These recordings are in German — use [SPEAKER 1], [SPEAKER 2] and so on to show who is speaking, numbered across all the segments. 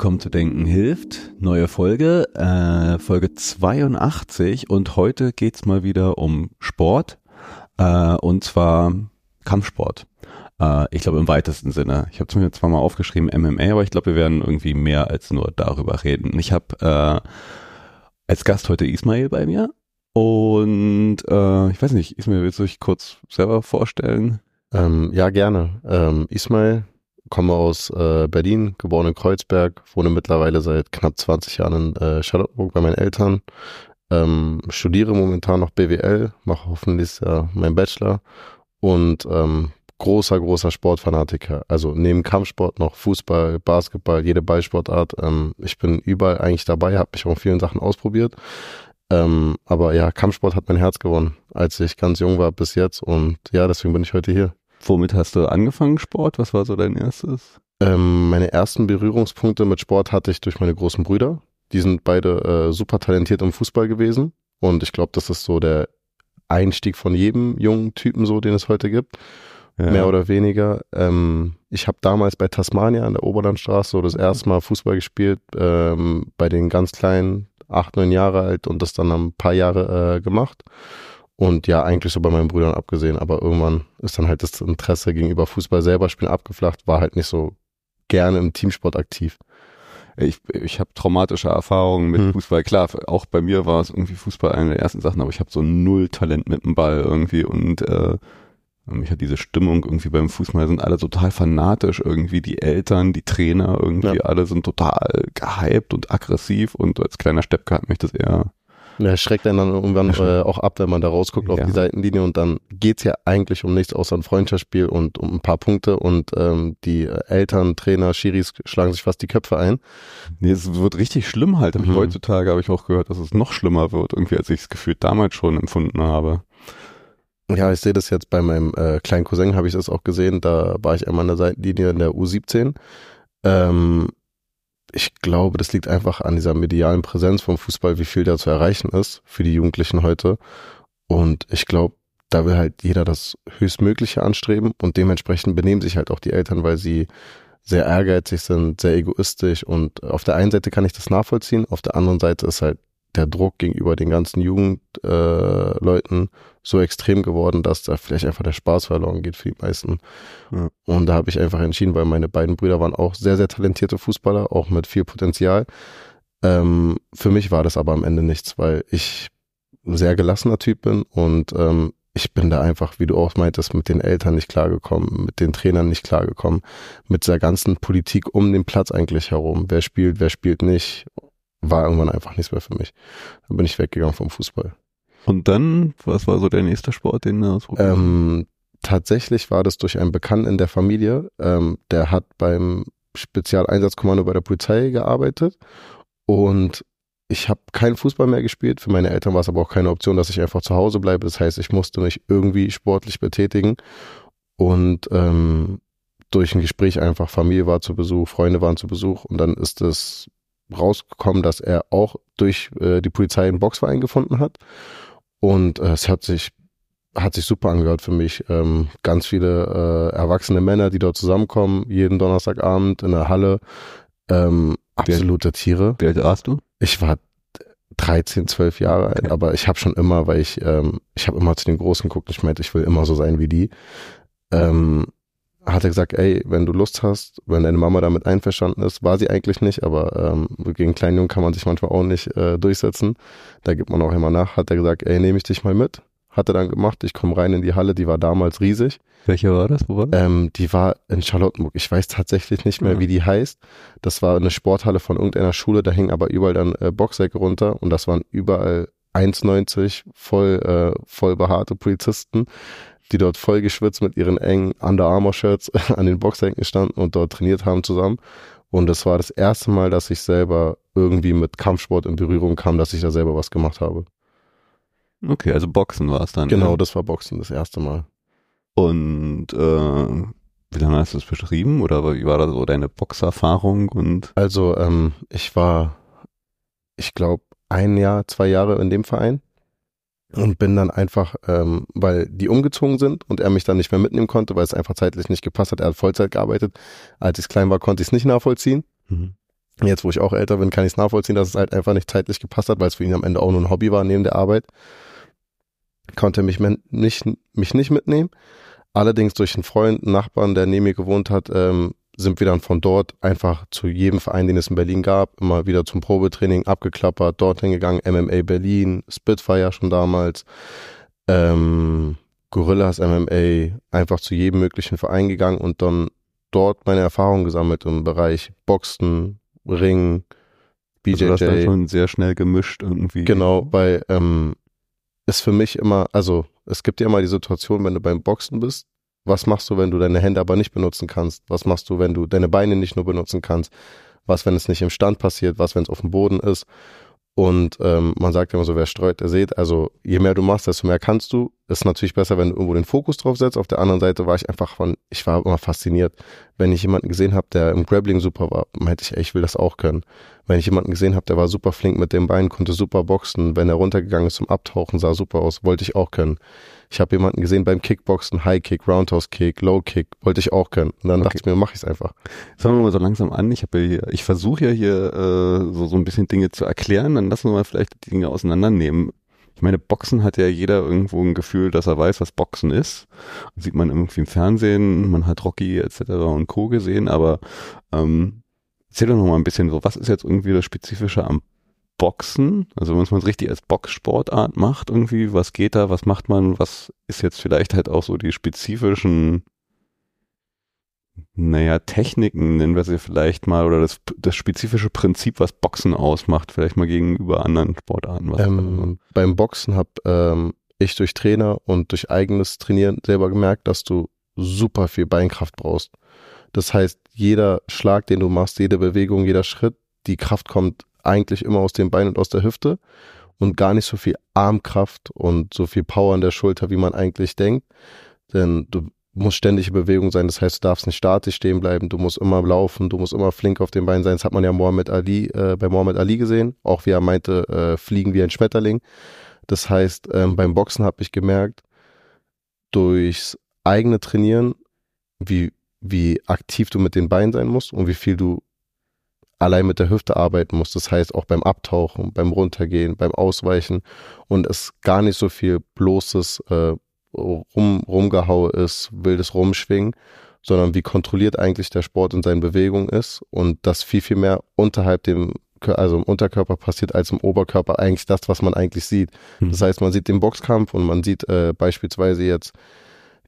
[SPEAKER 1] Willkommen zu Denken hilft. Neue Folge, äh, Folge 82 und heute geht's mal wieder um Sport äh, und zwar Kampfsport. Äh, ich glaube im weitesten Sinne. Ich habe es mir zwar mal aufgeschrieben MMA, aber ich glaube, wir werden irgendwie mehr als nur darüber reden. Ich habe äh, als Gast heute Ismail bei mir und äh, ich weiß nicht, Ismail, willst du dich kurz selber vorstellen?
[SPEAKER 2] Ähm, ja, gerne. Ähm, Ismail, komme aus äh, Berlin, geboren in Kreuzberg, wohne mittlerweile seit knapp 20 Jahren in äh, Charlottenburg bei meinen Eltern, ähm, studiere momentan noch BWL, mache hoffentlich ja meinen Bachelor und ähm, großer, großer Sportfanatiker. Also neben Kampfsport noch Fußball, Basketball, jede Ballsportart. Ähm, ich bin überall eigentlich dabei, habe mich auch in vielen Sachen ausprobiert. Ähm, aber ja, Kampfsport hat mein Herz gewonnen, als ich ganz jung war bis jetzt. Und ja, deswegen bin ich heute hier.
[SPEAKER 1] Womit hast du angefangen, Sport? Was war so dein erstes?
[SPEAKER 2] Ähm, meine ersten Berührungspunkte mit Sport hatte ich durch meine großen Brüder. Die sind beide äh, super talentiert im Fußball gewesen. Und ich glaube, das ist so der Einstieg von jedem jungen Typen so, den es heute gibt. Ja. Mehr oder weniger. Ähm, ich habe damals bei Tasmania an der Oberlandstraße so das erste Mal Fußball gespielt, ähm, bei den ganz kleinen, acht, neun Jahre alt und das dann ein paar Jahre äh, gemacht. Und ja, eigentlich so bei meinen Brüdern abgesehen, aber irgendwann ist dann halt das Interesse gegenüber Fußball selber spielen abgeflacht, war halt nicht so gerne im Teamsport aktiv.
[SPEAKER 1] Ich, ich habe traumatische Erfahrungen mit hm. Fußball. Klar, auch bei mir war es irgendwie Fußball eine der ersten Sachen, aber ich habe so null Talent mit dem Ball irgendwie und äh, mich hat diese Stimmung irgendwie beim Fußball sind alle total fanatisch irgendwie, die Eltern, die Trainer irgendwie, ja. alle sind total gehypt und aggressiv und als kleiner Steppke hat mich das eher
[SPEAKER 2] ja, schreckt einen dann irgendwann äh, auch ab, wenn man da rausguckt ja. auf die Seitenlinie und dann geht's ja eigentlich um nichts außer ein Freundschaftsspiel und um ein paar Punkte und ähm, die Eltern, Trainer, Schiris schlagen sich fast die Köpfe ein.
[SPEAKER 1] Nee, es wird richtig schlimm halt. Mhm. Heutzutage habe ich auch gehört, dass es noch schlimmer wird, irgendwie als ich es gefühlt damals schon empfunden habe.
[SPEAKER 2] Ja, ich sehe das jetzt bei meinem äh, kleinen Cousin, habe ich das auch gesehen. Da war ich einmal an der Seitenlinie in der U17. Ähm, ich glaube, das liegt einfach an dieser medialen Präsenz vom Fußball, wie viel da zu erreichen ist für die Jugendlichen heute. Und ich glaube, da will halt jeder das Höchstmögliche anstreben und dementsprechend benehmen sich halt auch die Eltern, weil sie sehr ehrgeizig sind, sehr egoistisch und auf der einen Seite kann ich das nachvollziehen, auf der anderen Seite ist halt der Druck gegenüber den ganzen Jugendleuten äh, so extrem geworden, dass da vielleicht einfach der Spaß verloren geht für die meisten. Ja. Und da habe ich einfach entschieden, weil meine beiden Brüder waren auch sehr, sehr talentierte Fußballer, auch mit viel Potenzial. Ähm, für mich war das aber am Ende nichts, weil ich ein sehr gelassener Typ bin und ähm, ich bin da einfach, wie du auch meintest, mit den Eltern nicht klargekommen, mit den Trainern nicht klargekommen, mit der ganzen Politik um den Platz eigentlich herum. Wer spielt, wer spielt nicht war irgendwann einfach nichts mehr für mich. Dann bin ich weggegangen vom Fußball.
[SPEAKER 1] Und dann, was war so der nächste Sport, den du
[SPEAKER 2] ausprobiert ähm, Tatsächlich war das durch einen Bekannten in der Familie, ähm, der hat beim Spezialeinsatzkommando bei der Polizei gearbeitet und ich habe keinen Fußball mehr gespielt. Für meine Eltern war es aber auch keine Option, dass ich einfach zu Hause bleibe. Das heißt, ich musste mich irgendwie sportlich betätigen und ähm, durch ein Gespräch einfach Familie war zu Besuch, Freunde waren zu Besuch und dann ist es rausgekommen, dass er auch durch äh, die Polizei einen Boxverein gefunden hat. Und äh, es hat sich hat sich super angehört für mich. Ähm, ganz viele äh, erwachsene Männer, die dort zusammenkommen, jeden Donnerstagabend in der Halle. Ähm, absolute Tiere.
[SPEAKER 1] Wie alt warst du?
[SPEAKER 2] Ich war 13, 12 Jahre alt, okay. aber ich habe schon immer, weil ich, ähm, ich habe immer zu den Großen geguckt, ich meinte, ich will immer so sein wie die. Ähm, hat er gesagt, ey, wenn du Lust hast, wenn deine Mama damit einverstanden ist, war sie eigentlich nicht, aber ähm, gegen Kleinjungen kann man sich manchmal auch nicht äh, durchsetzen. Da gibt man auch immer nach. Hat er gesagt, ey, nehme ich dich mal mit. hat er dann gemacht. Ich komme rein in die Halle, die war damals riesig.
[SPEAKER 1] Welche war das? Wo war das?
[SPEAKER 2] Ähm, die war in Charlottenburg. Ich weiß tatsächlich nicht mehr,
[SPEAKER 1] Ja.
[SPEAKER 2] wie die heißt. Das war eine Sporthalle von irgendeiner Schule, da hingen aber überall dann äh, Boxsäcke runter und das waren überall 1,90 voll, äh, voll behaarte Polizisten, die dort voll geschwitzt mit ihren engen Under Armour Shirts an den Boxsäcken standen und dort trainiert haben zusammen. Und das war das erste Mal, dass ich selber irgendwie mit Kampfsport in Berührung kam, dass ich da selber was gemacht habe.
[SPEAKER 1] Okay, also Boxen war es dann.
[SPEAKER 2] Genau,
[SPEAKER 1] ja.
[SPEAKER 2] das war Boxen das erste Mal.
[SPEAKER 1] Und äh, wie lange hast du es beschrieben? Oder wie war da so deine Boxerfahrung? Und
[SPEAKER 2] Also ähm, ich war, ich glaube, ein Jahr, zwei Jahre in dem Verein und bin dann einfach, ähm, weil die umgezogen sind und er mich dann nicht mehr mitnehmen konnte, weil es einfach zeitlich nicht gepasst hat. Er hat Vollzeit gearbeitet. Als ich klein war, konnte ich es nicht nachvollziehen.
[SPEAKER 1] Mhm.
[SPEAKER 2] Jetzt, wo ich auch älter bin, kann ich es nachvollziehen, dass es halt einfach nicht zeitlich gepasst hat, weil es für ihn am Ende auch nur ein Hobby war neben der Arbeit. Konnte mich nicht, mich nicht mitnehmen. Allerdings durch einen Freund, einen Nachbarn, der neben mir gewohnt hat, ähm, sind wir dann von dort einfach zu jedem Verein, den es in Berlin gab, immer wieder zum Probetraining abgeklappert, dorthin gegangen, MMA Berlin, Spitfire schon damals, ähm, Gorillas MMA, einfach zu jedem möglichen Verein gegangen und dann dort meine Erfahrungen gesammelt im Bereich Boxen, Ring,
[SPEAKER 1] Also das dann
[SPEAKER 2] BJJ.
[SPEAKER 1] schon sehr schnell gemischt irgendwie.
[SPEAKER 2] Genau, weil ähm, ist für mich immer, also es gibt ja immer die Situation, wenn du beim Boxen bist, was machst du, wenn du deine Hände aber nicht benutzen kannst? Was machst du, wenn du deine Beine nicht nur benutzen kannst? Was, wenn es nicht im Stand passiert? Was, wenn es auf dem Boden ist? Und ähm, man sagt immer so, wer streut, der seht. Also je mehr du machst, desto mehr kannst du. Ist natürlich besser, wenn du irgendwo den Fokus drauf setzt. Auf der anderen Seite war ich einfach von, ich war immer fasziniert. Wenn ich jemanden gesehen habe, der im Grappling super war, meinte ich, ey, ich will das auch können. Wenn ich jemanden gesehen habe, der war super flink mit dem Bein, konnte super boxen, wenn er runtergegangen ist zum Abtauchen, sah super aus, wollte ich auch können. Ich habe jemanden gesehen beim Kickboxen, High Kick, Roundhouse Kick, Low Kick, wollte ich auch können. Und dann
[SPEAKER 1] Okay.
[SPEAKER 2] dachte ich mir, mach ich's einfach.
[SPEAKER 1] Fangen wir mal so langsam an. Ich ja ich versuche ja hier äh, so, so ein bisschen Dinge zu erklären, dann lassen wir mal vielleicht die Dinge auseinandernehmen. Ich meine, Boxen hat ja jeder irgendwo ein Gefühl, dass er weiß, was Boxen ist. Sieht man irgendwie im Fernsehen, man hat Rocky etc. und Co. gesehen, aber ähm, erzähl doch noch mal ein bisschen so, was ist jetzt irgendwie das Spezifische am Boxen? Also wenn man es richtig als Boxsportart macht irgendwie, was geht da, was macht man, was ist jetzt vielleicht halt auch so die spezifischen naja, Techniken nennen wir sie vielleicht mal oder das, das spezifische Prinzip, was Boxen ausmacht, vielleicht mal gegenüber anderen Sportarten.
[SPEAKER 2] Ähm, beim Boxen habe ähm, ich durch Trainer und durch eigenes Trainieren selber gemerkt, dass du super viel Beinkraft brauchst. Das heißt, jeder Schlag, den du machst, jede Bewegung, jeder Schritt, die Kraft kommt eigentlich immer aus dem Bein und aus der Hüfte und gar nicht so viel Armkraft und so viel Power an der Schulter, wie man eigentlich denkt. Denn du musst ständig in Bewegung sein. Das heißt, du darfst nicht statisch stehen bleiben. Du musst immer laufen. Du musst immer flink auf den Beinen sein. Das hat man ja Mohammed Ali, äh, bei Mohammed Ali gesehen. Auch wie er meinte, äh, fliegen wie ein Schmetterling. Das heißt, ähm, beim Boxen habe ich gemerkt, durchs eigene Trainieren, wie, wie aktiv du mit den Beinen sein musst und wie viel du allein mit der Hüfte arbeiten musst. Das heißt auch beim Abtauchen, beim Runtergehen, beim Ausweichen und es gar nicht so viel bloßes äh, rum, Rumgehaue ist, wildes Rumschwingen, sondern wie kontrolliert eigentlich der Sport in seinen Bewegungen ist und das viel, viel mehr unterhalb dem, also im Unterkörper passiert als im Oberkörper eigentlich das, was man eigentlich sieht.
[SPEAKER 1] Mhm.
[SPEAKER 2] Das heißt, man sieht den Boxkampf und man sieht äh, beispielsweise jetzt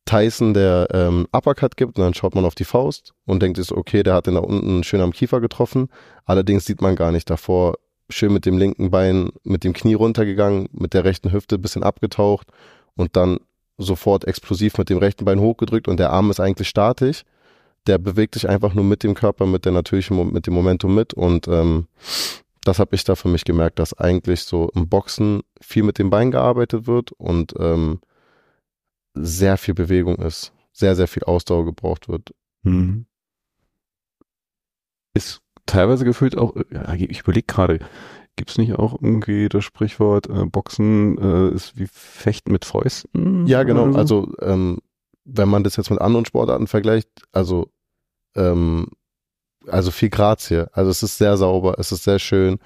[SPEAKER 2] Tyson, der ähm, Uppercut gibt und dann schaut man auf die Faust und denkt so, okay, der hat den da unten schön am Kiefer getroffen. Allerdings sieht man gar nicht davor, schön mit dem linken Bein, mit dem Knie runtergegangen, mit der rechten Hüfte bisschen abgetaucht und dann sofort explosiv mit dem rechten Bein hochgedrückt und der Arm ist eigentlich statisch. Der bewegt sich einfach nur mit dem Körper, mit der natürlichen, mit dem Momentum mit und ähm, das habe ich da für mich gemerkt, dass eigentlich so im Boxen viel mit dem Bein gearbeitet wird und ähm, sehr viel Bewegung ist, sehr, sehr viel Ausdauer gebraucht wird.
[SPEAKER 1] Mhm. Ist teilweise gefühlt auch, ich überlege gerade, gibt es nicht auch irgendwie das Sprichwort, äh, Boxen äh, ist wie Fechten mit Fäusten?
[SPEAKER 2] Ja, genau.
[SPEAKER 1] so?
[SPEAKER 2] Also ähm, wenn man das jetzt mit anderen Sportarten vergleicht, also ähm, also viel Grazie. Also es ist sehr sauber, es ist sehr schön.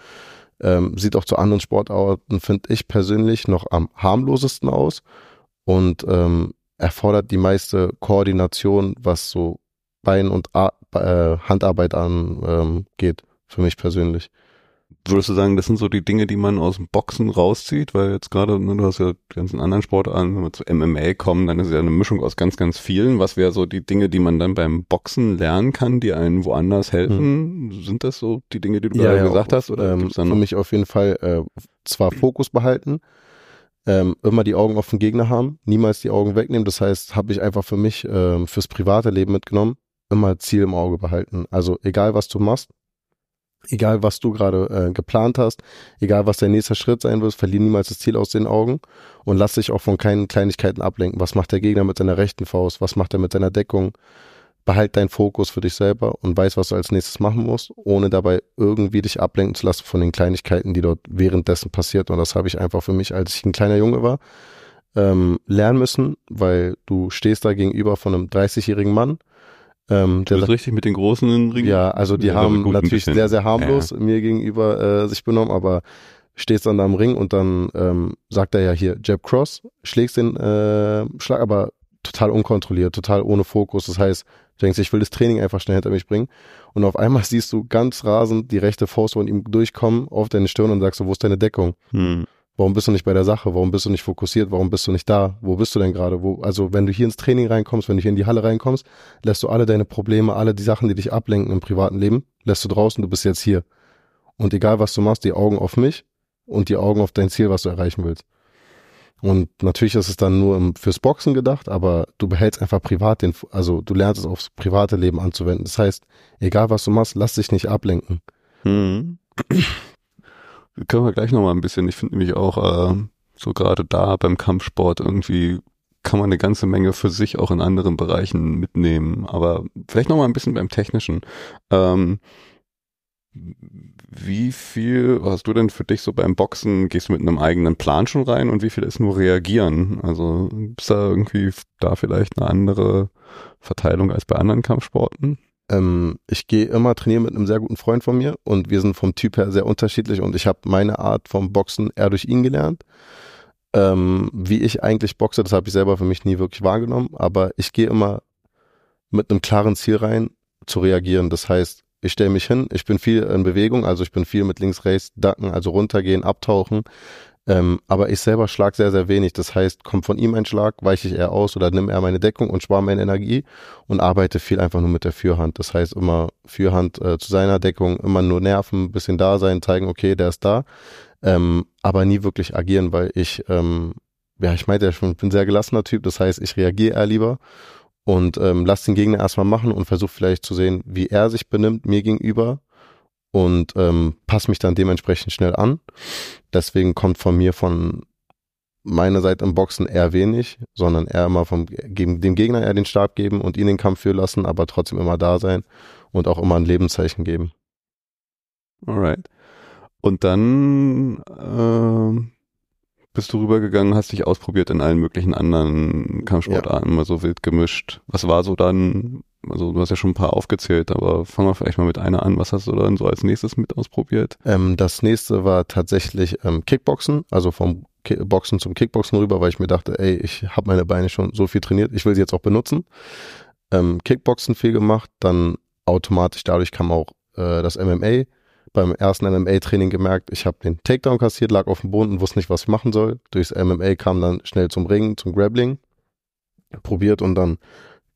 [SPEAKER 2] Ähm, sieht auch zu anderen Sportarten, finde ich persönlich, noch am harmlosesten aus und ähm, erfordert die meiste Koordination, was so Bein- und Ar äh, Handarbeit angeht, ähm, geht, für mich persönlich.
[SPEAKER 1] Würdest du sagen, das sind so die Dinge, die man aus dem Boxen rauszieht? Weil jetzt gerade, ne, du hast ja die ganzen anderen Sportarten, wenn wir zu MMA kommen, dann ist es ja eine Mischung aus ganz, ganz vielen. Was wäre so die Dinge, die man dann beim Boxen lernen kann, die einen woanders helfen? Hm. Sind das so die Dinge, die du ja, gerade ja, gesagt hast? Oder
[SPEAKER 2] ähm, für mich auf jeden Fall äh, zwar Fokus behalten, ähm, immer die Augen auf den Gegner haben, niemals die Augen wegnehmen. Das heißt, habe ich einfach für mich ähm, fürs private Leben mitgenommen, immer Ziel im Auge behalten. Also egal, was du machst, egal was du gerade äh, geplant hast, egal was dein nächster Schritt sein wird, verlier niemals das Ziel aus den Augen und lass dich auch von keinen Kleinigkeiten ablenken. Was macht der Gegner mit seiner rechten Faust? Was macht er mit seiner Deckung? Behalt deinen Fokus für dich selber und weiß, was du als nächstes machen musst, ohne dabei irgendwie dich ablenken zu lassen von den Kleinigkeiten, die dort währenddessen passiert. Und das habe ich einfach für mich, als ich ein kleiner Junge war, ähm, lernen müssen, weil du stehst da gegenüber von einem 30-jährigen Mann,
[SPEAKER 1] ähm, der sagt, richtig mit den großen
[SPEAKER 2] Ringen? Ja, also die haben natürlich sehr, sehr harmlos ja. mir gegenüber äh, sich benommen, aber stehst dann da am Ring und dann ähm, sagt er ja hier Jab Cross, schlägst den äh, Schlag, aber total unkontrolliert, total ohne Fokus. Das heißt, du denkst, ich will das Training einfach schnell hinter mich bringen. Und auf einmal siehst du ganz rasend die rechte Faust von ihm durchkommen auf deine Stirn und sagst so, wo ist deine Deckung? Hm. Warum bist du nicht bei der Sache? Warum bist du nicht fokussiert? Warum bist du nicht da? Wo bist du denn gerade? Wo, also wenn du hier ins Training reinkommst, wenn du hier in die Halle reinkommst, lässt du alle deine Probleme, alle die Sachen, die dich ablenken im privaten Leben, lässt du draußen, du bist jetzt hier. Und egal was du machst, die Augen auf mich und die Augen auf dein Ziel, was du erreichen willst. Und natürlich ist es dann nur fürs Boxen gedacht, aber du behältst einfach privat den, also du lernst es aufs private Leben anzuwenden. Das heißt, egal was du machst, lass dich nicht ablenken. Hm
[SPEAKER 1] können wir gleich nochmal ein bisschen. Ich finde nämlich auch, äh, so gerade da beim Kampfsport irgendwie kann man eine ganze Menge für sich auch in anderen Bereichen mitnehmen. Aber vielleicht nochmal ein bisschen beim Technischen. Ähm, wie viel hast du denn für dich so beim Boxen? Gehst du mit einem eigenen Plan schon rein und wie viel ist nur reagieren? Also ist da irgendwie da vielleicht eine andere Verteilung als bei anderen Kampfsporten?
[SPEAKER 2] Ähm, ich gehe immer trainieren mit einem sehr guten Freund von mir und wir sind vom Typ her sehr unterschiedlich und ich habe meine Art vom Boxen eher durch ihn gelernt. Ähm, wie ich eigentlich boxe, das habe ich selber für mich nie wirklich wahrgenommen, aber ich gehe immer mit einem klaren Ziel rein, zu reagieren. Das heißt, ich stelle mich hin, ich bin viel in Bewegung, also ich bin viel mit links, rechts, Dacken, also runtergehen, abtauchen. Ähm, aber ich selber schlag sehr, sehr wenig. Das heißt, kommt von ihm ein Schlag, weiche ich eher aus oder nimm eher meine Deckung und spare meine Energie und arbeite viel einfach nur mit der Fürhand. Das heißt, immer Fürhand äh, zu seiner Deckung, immer nur nerven, bisschen da sein, zeigen, okay, der ist da. Ähm, aber nie wirklich agieren, weil ich, ähm, ja, ich meinte ja schon, ich bin ein sehr gelassener Typ. Das heißt, ich reagiere eher lieber und ähm, lass den Gegner erstmal machen und versuche vielleicht zu sehen, wie er sich benimmt mir gegenüber und ähm, passe mich dann dementsprechend schnell an. Deswegen kommt von mir von meiner Seite im Boxen eher wenig, sondern eher immer vom dem Gegner eher den Stab geben und ihn den Kampf führen lassen, aber trotzdem immer da sein und auch immer ein Lebenszeichen geben.
[SPEAKER 1] Alright. Und dann äh, bist du rübergegangen, hast dich ausprobiert in allen möglichen anderen Kampfsportarten, ja. mal so wild gemischt. Was war so dann also du hast ja schon ein paar aufgezählt, aber fangen wir vielleicht mal mit einer an. Was hast du dann so als nächstes mit ausprobiert?
[SPEAKER 2] Ähm, das nächste war tatsächlich ähm, Kickboxen, also vom Ki Boxen zum Kickboxen rüber, weil ich mir dachte, ey, ich habe meine Beine schon so viel trainiert, ich will sie jetzt auch benutzen. Ähm, Kickboxen viel gemacht, dann automatisch dadurch kam auch äh, das MMA. Beim ersten MMA-Training gemerkt, ich habe den Takedown kassiert, lag auf dem Boden und wusste nicht, was ich machen soll. Durchs MMA kam dann schnell zum Ringen, zum Grappling. Probiert und dann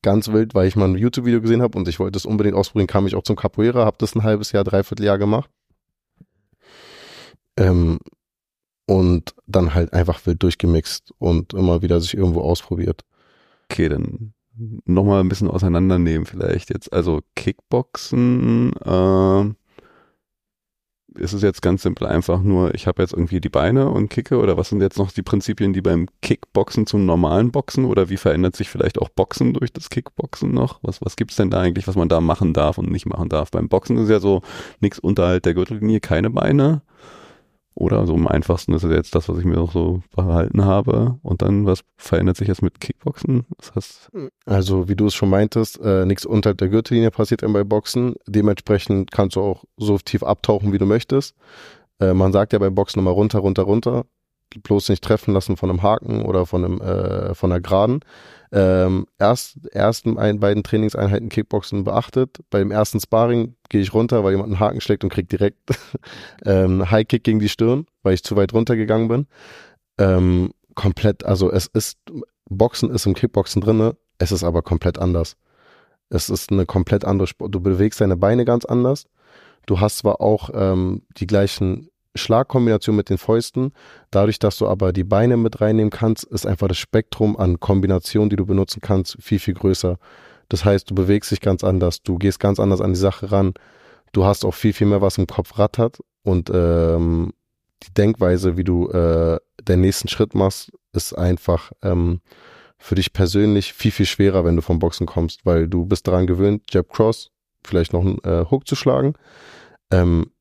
[SPEAKER 2] ganz wild, weil ich mal ein YouTube-Video gesehen habe und ich wollte es unbedingt ausprobieren, kam ich auch zum Capoeira, habe das ein halbes Jahr, dreiviertel Jahr gemacht. Ähm, und dann halt einfach wild durchgemixt und immer wieder sich irgendwo ausprobiert.
[SPEAKER 1] Okay, dann nochmal ein bisschen auseinandernehmen vielleicht jetzt. Also Kickboxen, äh, ist es jetzt ganz simpel einfach nur, ich habe jetzt irgendwie die Beine und kicke oder was sind jetzt noch die Prinzipien, die beim Kickboxen zum normalen Boxen oder wie verändert sich vielleicht auch Boxen durch das Kickboxen noch? Was, was gibt's denn da eigentlich, was man da machen darf und nicht machen darf? Beim Boxen ist ja so nichts unterhalb der Gürtellinie, keine Beine. Oder so am einfachsten ist jetzt das, was ich mir auch so verhalten habe. Und dann, was verändert sich jetzt mit Kickboxen? Das heißt
[SPEAKER 2] also, wie du es schon meintest, äh, nichts unterhalb der Gürtellinie passiert dann bei Boxen. Dementsprechend kannst du auch so tief abtauchen, wie du möchtest. Äh, man sagt ja bei Boxen immer runter, runter, runter. Bloß nicht treffen lassen von einem Haken oder von einem äh, von einer Geraden. Ähm, erst ersten ein, beiden Trainingseinheiten Kickboxen beachtet. Beim ersten Sparring gehe ich runter, weil jemand einen Haken schlägt und krieg direkt ähm, High Kick gegen die Stirn, weil ich zu weit runtergegangen bin. Ähm, komplett, also es ist Boxen ist im Kickboxen drinne, es ist aber komplett anders. Es ist eine komplett andere Sport. Du bewegst deine Beine ganz anders. Du hast zwar auch ähm, die gleichen Schlagkombinationen mit den Fäusten. Dadurch, dass du aber die Beine mit reinnehmen kannst, ist einfach das Spektrum an Kombinationen, die du benutzen kannst, viel, viel größer. Das heißt, du bewegst dich ganz anders, du gehst ganz anders an die Sache ran. Du hast auch viel, viel mehr, was im Kopf rattert und ähm, die Denkweise, wie du äh, den nächsten Schritt machst, ist einfach ähm, für dich persönlich viel, viel schwerer, wenn du vom Boxen kommst, weil du bist daran gewöhnt, Jab Cross, vielleicht noch einen äh, Hook zu schlagen. Ähm,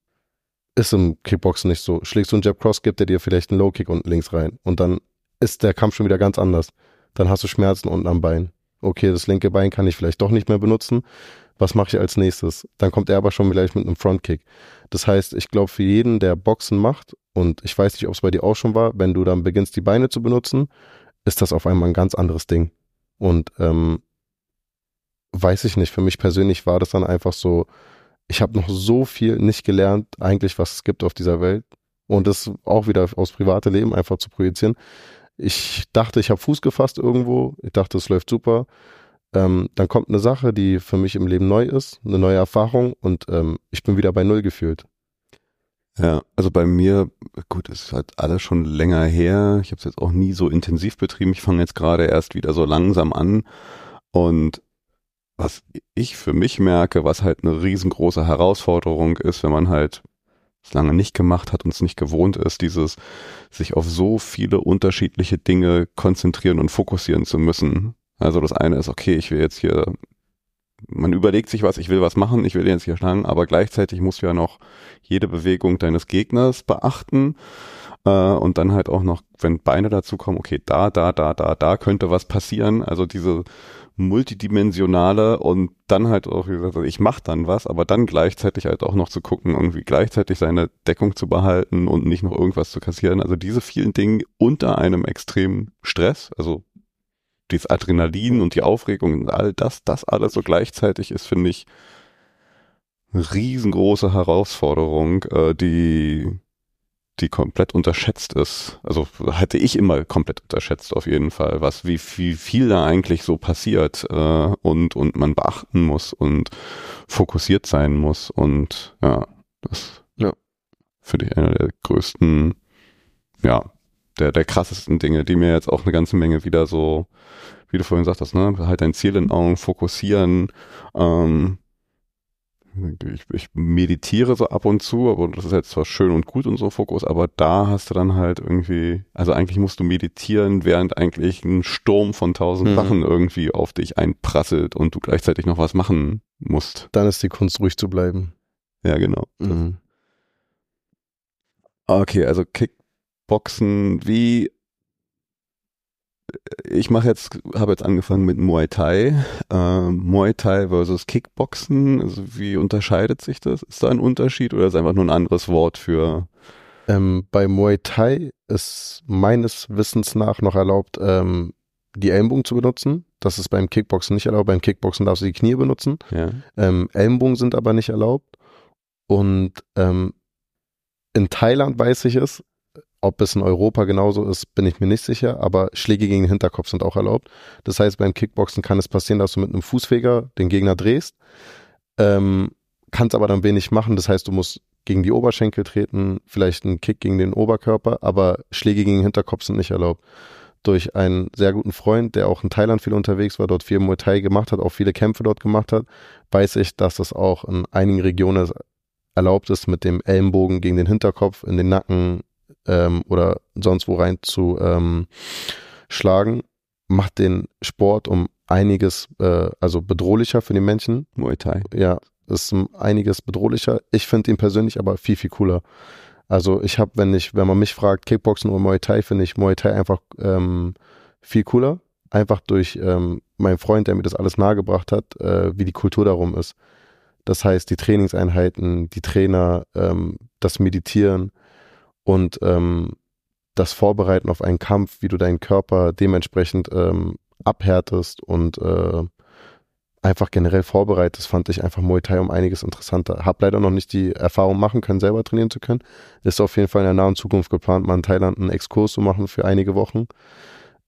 [SPEAKER 2] ist im Kickboxen nicht so. Schlägst du einen Jab Cross, gibt er dir vielleicht einen Low Kick unten links rein und dann ist der Kampf schon wieder ganz anders. Dann hast du Schmerzen unten am Bein. Okay, das linke Bein kann ich vielleicht doch nicht mehr benutzen. Was mache ich als nächstes? Dann kommt er aber schon vielleicht mit einem Frontkick. Das heißt, ich glaube, für jeden, der Boxen macht, und ich weiß nicht, ob es bei dir auch schon war, wenn du dann beginnst, die Beine zu benutzen, ist das auf einmal ein ganz anderes Ding. Und ähm, weiß ich nicht, für mich persönlich war das dann einfach so, ich habe noch so viel nicht gelernt, eigentlich, was es gibt auf dieser Welt. Und das auch wieder aufs private Leben einfach zu projizieren. Ich dachte, ich habe Fuß gefasst irgendwo. Ich dachte, es läuft super. Ähm, dann kommt eine Sache, die für mich im Leben neu ist, eine neue Erfahrung und ähm, ich bin wieder bei Null gefühlt.
[SPEAKER 1] Ja, also bei mir, gut, es ist halt alles schon länger her. Ich habe es jetzt auch nie so intensiv betrieben. Ich fange jetzt gerade erst wieder so langsam an. Und was ich für mich merke, was halt eine riesengroße Herausforderung ist, wenn man halt es lange nicht gemacht hat und es nicht gewohnt ist, dieses sich auf so viele unterschiedliche Dinge konzentrieren und fokussieren zu müssen. Also das eine ist, okay, ich will jetzt hier man überlegt sich was, ich will was machen, ich will jetzt hier schlagen, aber gleichzeitig musst du ja noch jede Bewegung deines Gegners beachten äh, und dann halt auch noch, wenn Beine dazu kommen, okay, da, da, da, da, da könnte was passieren. Also diese multidimensionale und dann halt auch, wie gesagt, ich mache dann was, aber dann gleichzeitig halt auch noch zu gucken, irgendwie gleichzeitig seine Deckung zu behalten und nicht noch irgendwas zu kassieren. Also diese vielen Dinge unter einem extremen Stress, also dieses Adrenalin und die Aufregung und all das, das alles so gleichzeitig ist, finde ich, eine riesengroße Herausforderung, äh, die, die komplett unterschätzt ist. Also hatte ich immer komplett unterschätzt auf jeden Fall, was wie, wie viel da eigentlich so passiert äh, und und man beachten muss und fokussiert sein muss und ja, das ja. finde ich einer der größten, ja, der der krassesten Dinge, die mir jetzt auch eine ganze Menge wieder so wie du vorhin sagtest, ne, halt dein Ziel in Augen, fokussieren. Ähm, ich, ich meditiere so ab und zu, aber das ist jetzt zwar schön und gut und so Fokus, aber da hast du dann halt irgendwie, also eigentlich musst du meditieren, während eigentlich ein Sturm von tausend mhm. Sachen irgendwie auf dich einprasselt und du gleichzeitig noch was machen musst.
[SPEAKER 2] Dann ist die Kunst ruhig zu bleiben.
[SPEAKER 1] Ja, genau. Mhm. Okay, also Kickboxen, wie ich mache jetzt, habe jetzt angefangen mit Muay Thai. Äh, Muay Thai versus Kickboxen. Also wie unterscheidet sich das? Ist da ein Unterschied oder ist einfach nur ein anderes Wort für?
[SPEAKER 2] Ähm, bei Muay Thai ist meines Wissens nach noch erlaubt, ähm, die Ellenbogen zu benutzen. Das ist beim Kickboxen nicht erlaubt. Beim Kickboxen darfst du die Knie benutzen. Ja. Ähm, Ellenbogen sind aber nicht erlaubt. Und ähm, in Thailand weiß ich es, ob es in Europa genauso ist, bin ich mir nicht sicher, aber Schläge gegen den Hinterkopf sind auch erlaubt. Das heißt, beim Kickboxen kann es passieren, dass du mit einem Fußfeger den Gegner drehst, ähm, kannst aber dann wenig machen. Das heißt, du musst gegen die Oberschenkel treten, vielleicht einen Kick gegen den Oberkörper, aber Schläge gegen den Hinterkopf sind nicht erlaubt. Durch einen sehr guten Freund, der auch in Thailand viel unterwegs war, dort viel Muay Thai gemacht hat, auch viele Kämpfe dort gemacht hat, weiß ich, dass das auch in einigen Regionen erlaubt ist, mit dem Ellenbogen gegen den Hinterkopf, in den Nacken, ähm, oder sonst wo rein zu ähm, schlagen, macht den Sport um einiges, äh, also bedrohlicher für die Menschen.
[SPEAKER 1] Muay Thai.
[SPEAKER 2] Ja, ist um einiges bedrohlicher. Ich finde ihn persönlich aber viel, viel cooler. Also ich habe, wenn ich, wenn man mich fragt, Kickboxen oder Muay Thai, finde ich Muay Thai einfach ähm, viel cooler. Einfach durch ähm, meinen Freund, der mir das alles nahegebracht hat, äh, wie die Kultur darum ist. Das heißt, die Trainingseinheiten, die Trainer, ähm, das Meditieren, und ähm, das Vorbereiten auf einen Kampf, wie du deinen Körper dementsprechend ähm, abhärtest und äh, einfach generell vorbereitest, fand ich einfach Muay Thai um einiges interessanter. Hab leider noch nicht die Erfahrung machen können, selber trainieren zu können. Ist auf jeden Fall in der nahen Zukunft geplant, mal in Thailand einen Exkurs zu machen für einige Wochen.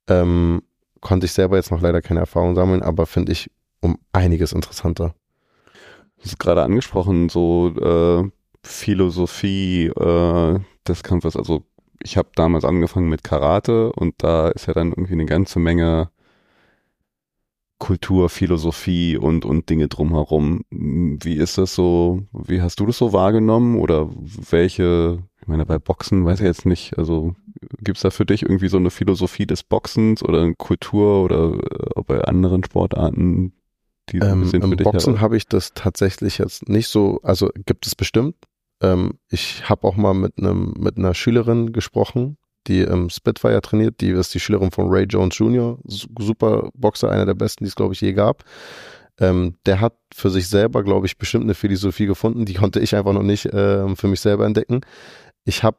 [SPEAKER 2] Ähm, konnte ich selber jetzt noch leider keine Erfahrung sammeln, aber finde ich um einiges interessanter.
[SPEAKER 1] Du hast gerade angesprochen, so äh, Philosophie äh, des Kampfes. Also ich habe damals angefangen mit Karate und da ist ja dann irgendwie eine ganze Menge Kultur, Philosophie und, und Dinge drumherum. Wie ist das so, wie hast du das so wahrgenommen oder welche, ich meine, bei Boxen weiß ich jetzt nicht, also gibt's da für dich irgendwie so eine Philosophie des Boxens oder eine Kultur oder äh, bei anderen Sportarten,
[SPEAKER 2] die so ein ähm, bisschen ähm, für Im Boxen habe ich das tatsächlich jetzt nicht so, also gibt es bestimmt. Ähm, ich habe auch mal mit einem mit einer Schülerin gesprochen, die im Spitfire trainiert. Die ist die Schülerin von Ray Jones Jr., super Boxer, einer der besten, die es, glaube ich, je gab. Ähm, der hat für sich selber, glaube ich, bestimmt eine Philosophie gefunden. Die konnte ich einfach noch nicht äh, für mich selber entdecken. Ich habe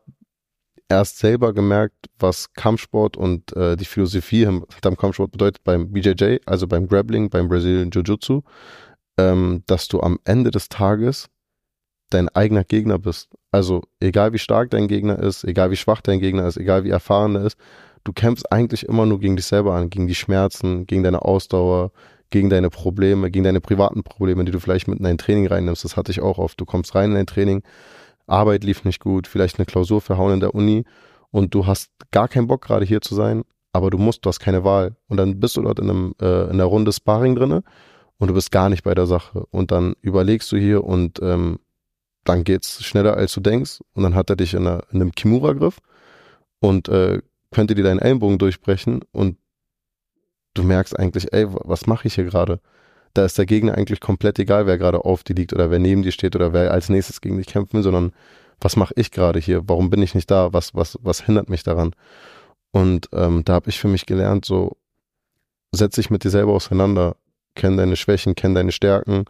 [SPEAKER 2] erst selber gemerkt, was Kampfsport und äh, die Philosophie hinterm Kampfsport bedeutet beim BJJ, also beim Grappling, beim Brazilian Jiu-Jitsu, ähm, dass du am Ende des Tages dein eigener Gegner bist. Also egal wie stark dein Gegner ist, egal wie schwach dein Gegner ist, egal wie erfahren er ist, du kämpfst eigentlich immer nur gegen dich selber an, gegen die Schmerzen, gegen deine Ausdauer, gegen deine Probleme, gegen deine privaten Probleme, die du vielleicht mit in dein Training reinnimmst. Das hatte ich auch oft. Du kommst rein in dein Training, Arbeit lief nicht gut, vielleicht eine Klausur verhauen in der Uni und du hast gar keinen Bock gerade hier zu sein, aber du musst, du hast keine Wahl. Und dann bist du dort in, einem, äh, in einer Runde Sparring drinne und du bist gar nicht bei der Sache. Und dann überlegst du hier und ähm, dann geht's schneller als du denkst und dann hat er dich in, einer, in einem Kimura-Griff und äh, könnte dir deinen Ellenbogen durchbrechen und du merkst eigentlich, ey, was mache ich hier gerade? Da ist der Gegner eigentlich komplett egal, wer gerade auf dir liegt oder wer neben dir steht oder wer als nächstes gegen dich kämpfen will, sondern was mache ich gerade hier? Warum bin ich nicht da? Was, was, was hindert mich daran? Und ähm, da habe ich für mich gelernt, so setz dich mit dir selber auseinander, kenn deine Schwächen, kenn deine Stärken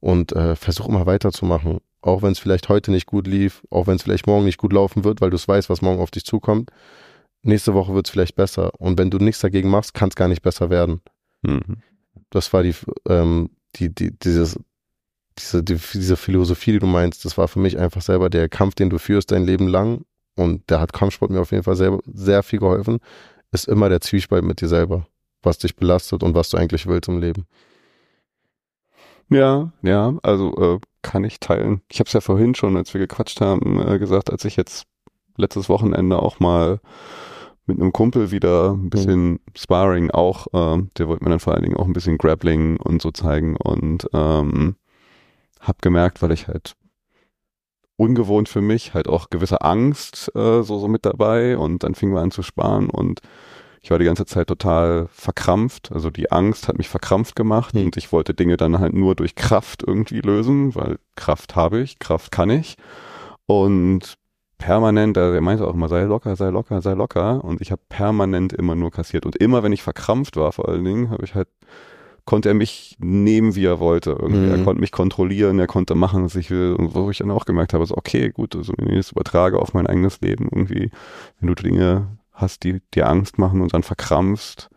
[SPEAKER 2] und äh, versuch immer weiterzumachen auch wenn es vielleicht heute nicht gut lief, auch wenn es vielleicht morgen nicht gut laufen wird, weil du es weißt, was morgen auf dich zukommt. Nächste Woche wird es vielleicht besser. Und wenn du nichts dagegen machst, kann es gar nicht besser werden. Mhm. Das war die, ähm, die, die, dieses, diese, die, diese Philosophie, die du meinst, das war für mich einfach selber der Kampf, den du führst dein Leben lang. Und da hat Kampfsport mir auf jeden Fall sehr, sehr viel geholfen. Ist immer der Zwiespalt mit dir selber, was dich belastet und was du eigentlich willst im Leben.
[SPEAKER 1] Ja, ja, also äh, kann ich teilen. Ich habe es ja vorhin schon, als wir gequatscht haben, äh, gesagt, als ich jetzt letztes Wochenende auch mal mit einem Kumpel wieder ein bisschen mhm. Sparring auch, äh, der wollte mir dann vor allen Dingen auch ein bisschen Grappling und so zeigen und ähm, hab gemerkt, weil ich halt ungewohnt für mich, halt auch gewisse Angst äh, so, so mit dabei und dann fingen wir an zu sparen und ich war die ganze Zeit total verkrampft. Also die Angst hat mich verkrampft gemacht mhm. und ich wollte Dinge dann halt nur durch Kraft irgendwie lösen, weil Kraft habe ich, Kraft kann ich. Und permanent, er meinte auch immer, sei locker, sei locker, sei locker. Und ich habe permanent immer nur kassiert. Und immer, wenn ich verkrampft war, vor allen Dingen, habe ich halt, konnte er mich nehmen, wie er wollte. Irgendwie. Mhm. Er konnte mich kontrollieren, er konnte machen, was ich will. Und wo ich dann auch gemerkt habe, so, okay, gut, also wenn ich das übertrage auf mein eigenes Leben, irgendwie, wenn du Dinge hast, die dir Angst machen und dann verkrampfst,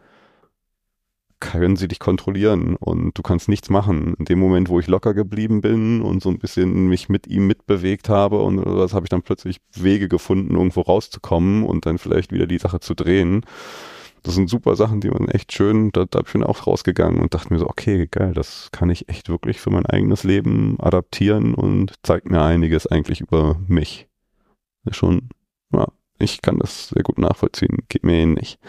[SPEAKER 1] können sie dich kontrollieren und du kannst nichts machen. In dem Moment, wo ich locker geblieben bin und so ein bisschen mich mit ihm mitbewegt habe und was habe ich dann plötzlich Wege gefunden, irgendwo rauszukommen und dann vielleicht wieder die Sache zu drehen. Das sind super Sachen, die man echt schön, da, da bin ich auch rausgegangen und dachte mir so, okay, geil, das kann ich echt wirklich für mein eigenes Leben adaptieren und zeigt mir einiges eigentlich über mich. Schon, ja, ich kann das sehr gut nachvollziehen, geht mir ähnlich.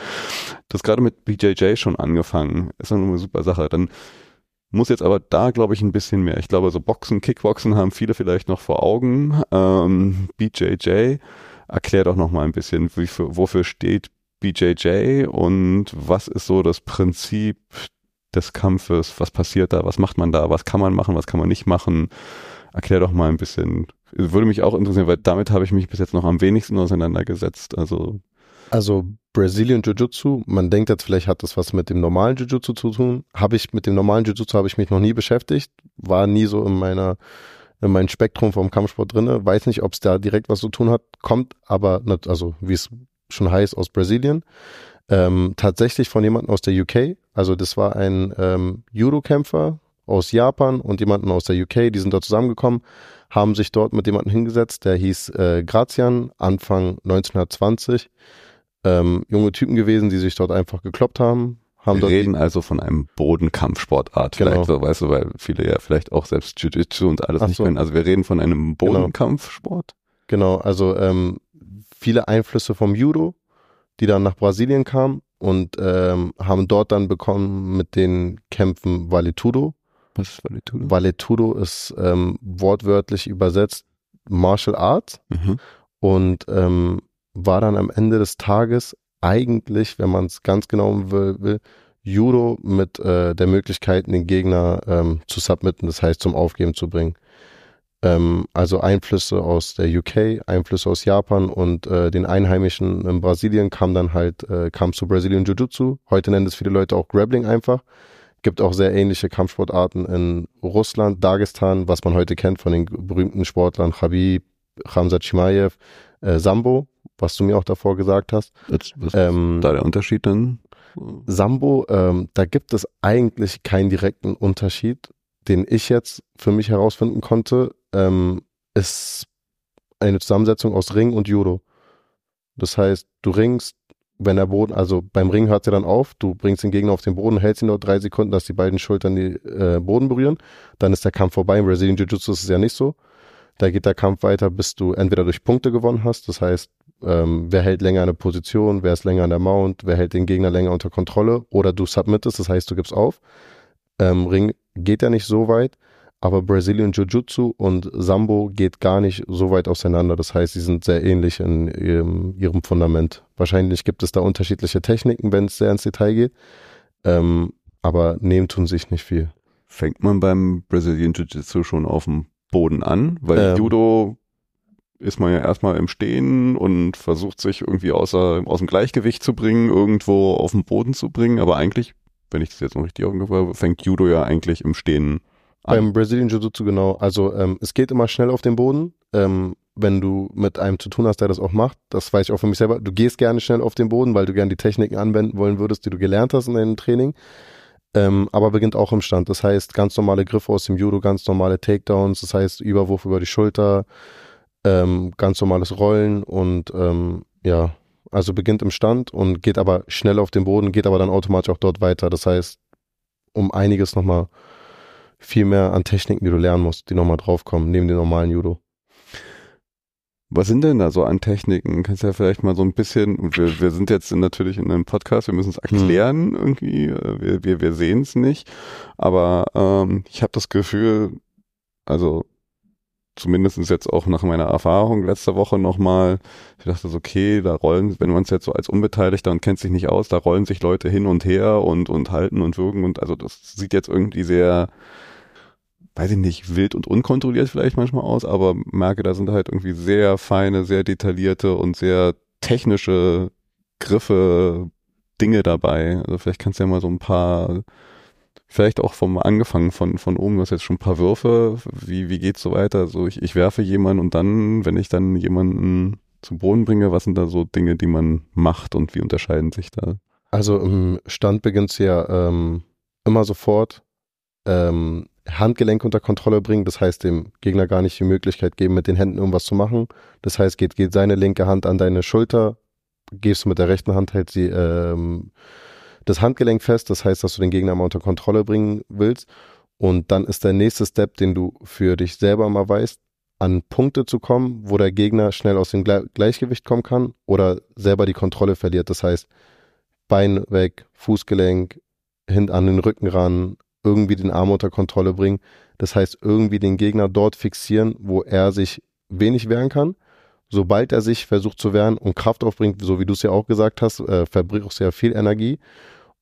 [SPEAKER 1] Du hast gerade mit BJJ schon angefangen, ist eine super Sache. Dann muss jetzt aber da, glaube ich, ein bisschen mehr. Ich glaube, so Boxen, Kickboxen haben viele vielleicht noch vor Augen. Ähm, BJJ, erklär doch noch mal ein bisschen, wie für, wofür steht BJJ und was ist so das Prinzip des Kampfes? Was passiert da? Was macht man da? Was kann man machen? Was kann man nicht machen? Erklär doch mal ein bisschen, würde mich auch interessieren, weil damit habe ich mich bis jetzt noch am wenigsten auseinandergesetzt. Also
[SPEAKER 2] also Brazilian Jiu-Jitsu, man denkt jetzt vielleicht hat das was mit dem normalen Jiu-Jitsu zu tun. Habe ich mit dem normalen Jiu-Jitsu habe ich mich noch nie beschäftigt, war nie so in meiner in meinem Spektrum vom Kampfsport drinne. Weiß nicht, ob es da direkt was zu tun hat, kommt aber also wie es schon heiß aus Brasilien. Ähm, tatsächlich von jemandem aus der UK. Also das war ein ähm, Judo-Kämpfer aus Japan und jemanden aus der UK. Die sind dort zusammengekommen, haben sich dort mit jemandem hingesetzt, der hieß äh, Grazian, Anfang 1920. Ähm, junge Typen gewesen, die sich dort einfach gekloppt haben. haben
[SPEAKER 1] Wir reden also von einem Bodenkampfsportart,
[SPEAKER 2] Genau.
[SPEAKER 1] vielleicht so, weißt du, weil viele ja vielleicht auch selbst Jiu-Jitsu und alles
[SPEAKER 2] Ach
[SPEAKER 1] nicht
[SPEAKER 2] so.
[SPEAKER 1] können. Also wir reden von einem Bodenkampfsport.
[SPEAKER 2] Genau, also ähm, viele Einflüsse vom Judo, die dann nach Brasilien kamen und ähm, haben dort dann bekommen mit den Kämpfen Valetudo.
[SPEAKER 1] Was ist Valetudo?
[SPEAKER 2] Valetudo ist ähm, wortwörtlich übersetzt Martial Arts
[SPEAKER 1] Mhm.
[SPEAKER 2] und ähm, war dann am Ende des Tages eigentlich, wenn man es ganz genau will, will Judo mit äh, der Möglichkeit, den Gegner ähm, zu submitten, das heißt zum Aufgeben zu bringen. Ähm, also Einflüsse aus der UK, Einflüsse aus Japan und äh, den Einheimischen in Brasilien kam dann halt, äh, kam zu Brazilian Jiu-Jitsu. Heute nennen es viele Leute auch Grappling einfach. Gibt auch sehr ähnliche Kampfsportarten in Russland, Dagestan, was man heute kennt von den berühmten Sportlern Khabib, Khamzat Chimaev, äh, Sambo, was du mir auch davor gesagt hast.
[SPEAKER 1] Was, was
[SPEAKER 2] Ähm,
[SPEAKER 1] ist da der Unterschied dann?
[SPEAKER 2] Sambo, ähm, da gibt es eigentlich keinen direkten Unterschied, den ich jetzt für mich herausfinden konnte, ähm, ist eine Zusammensetzung aus Ring und Judo. Das heißt, du ringst, wenn der Boden, also beim Ring hört er dann auf, du bringst den Gegner auf den Boden, hältst ihn dort drei Sekunden, dass die beiden Schultern die äh, Boden berühren, dann ist der Kampf vorbei. Im Brazilian Jiu-Jitsu ist es ja nicht so. Da geht der Kampf weiter, bis du entweder durch Punkte gewonnen hast, das heißt, ähm, wer hält länger eine Position, wer ist länger an der Mount, wer hält den Gegner länger unter Kontrolle oder du submittest, das heißt, du gibst auf. Ähm, Ring geht ja nicht so weit, aber Brazilian Jiu-Jitsu und Sambo geht gar nicht so weit auseinander. Das heißt, sie sind sehr ähnlich in ihrem, ihrem Fundament. Wahrscheinlich gibt es da unterschiedliche Techniken, wenn es sehr ins Detail geht, ähm, aber nehmen tun sich nicht viel.
[SPEAKER 1] Fängt man beim Brazilian Jiu-Jitsu schon auf dem Boden an? Weil
[SPEAKER 2] Ähm.
[SPEAKER 1] Judo ist man ja erstmal im Stehen und versucht sich irgendwie außer, aus dem Gleichgewicht zu bringen, irgendwo auf den Boden zu bringen. Aber eigentlich, wenn ich das jetzt noch richtig aufgehört habe, fängt Judo ja eigentlich im Stehen
[SPEAKER 2] Beim Brazilian Jiu-Jitsu genau. Also ähm, es geht immer schnell auf den Boden. Ähm, wenn du mit einem zu tun hast, der das auch macht, das weiß ich auch für mich selber. Du gehst gerne schnell auf den Boden, weil du gerne die Techniken anwenden wollen würdest, die du gelernt hast in deinem Training. Ähm, aber beginnt auch im Stand. Das heißt, ganz normale Griffe aus dem Judo, ganz normale Takedowns, das heißt Überwurf über die Schulter, ähm, ganz normales Rollen und ähm, ja, also beginnt im Stand und geht aber schnell auf den Boden, geht aber dann automatisch auch dort weiter. Das heißt, um einiges nochmal viel mehr an Techniken, die du lernen musst, die nochmal draufkommen, neben dem normalen Judo.
[SPEAKER 1] Was sind denn da so an Techniken? Kannst du ja vielleicht mal so ein bisschen, wir, wir sind jetzt natürlich in einem Podcast, wir müssen es erklären irgendwie, äh, wir, wir, wir sehen es nicht, aber ähm, ich habe das Gefühl, also zumindest jetzt auch nach meiner Erfahrung letzte Woche nochmal, ich dachte so, okay, da rollen, wenn man es jetzt so als Unbeteiligter und kennt sich nicht aus, da rollen sich Leute hin und her und, und halten und würgen und also das sieht jetzt irgendwie sehr, weiß ich nicht, wild und unkontrolliert vielleicht manchmal aus, aber merke, da sind halt irgendwie sehr feine, sehr detaillierte und sehr technische Griffe, Dinge dabei. Also vielleicht kannst du ja mal so ein paar, vielleicht auch vom angefangen von, von oben, du hast jetzt schon ein paar Würfe, wie, wie geht's so weiter? So, ich, ich werfe jemanden und dann, wenn ich dann jemanden zum Boden bringe, was sind da so Dinge, die man macht und wie unterscheiden sich da?
[SPEAKER 2] Also im Stand beginnt ja ähm, immer sofort ähm, Handgelenk unter Kontrolle bringen, das heißt dem Gegner gar nicht die Möglichkeit geben, mit den Händen irgendwas zu machen. Das heißt, geht, geht seine linke Hand an deine Schulter, gehst du mit der rechten Hand halt sie, ähm, das Handgelenk fest, das heißt, dass du den Gegner mal unter Kontrolle bringen willst. Und dann ist der nächste Step, den du für dich selber mal weißt, an Punkte zu kommen, wo der Gegner schnell aus dem Gle Gleichgewicht kommen kann oder selber die Kontrolle verliert. Das heißt, Bein weg, Fußgelenk, hin an den Rücken ran, irgendwie den Arm unter Kontrolle bringen. Das heißt, irgendwie den Gegner dort fixieren, wo er sich wenig wehren kann. Sobald er sich versucht zu wehren und Kraft aufbringt, so wie du es ja auch gesagt hast, äh, verbrauchst du ja viel Energie.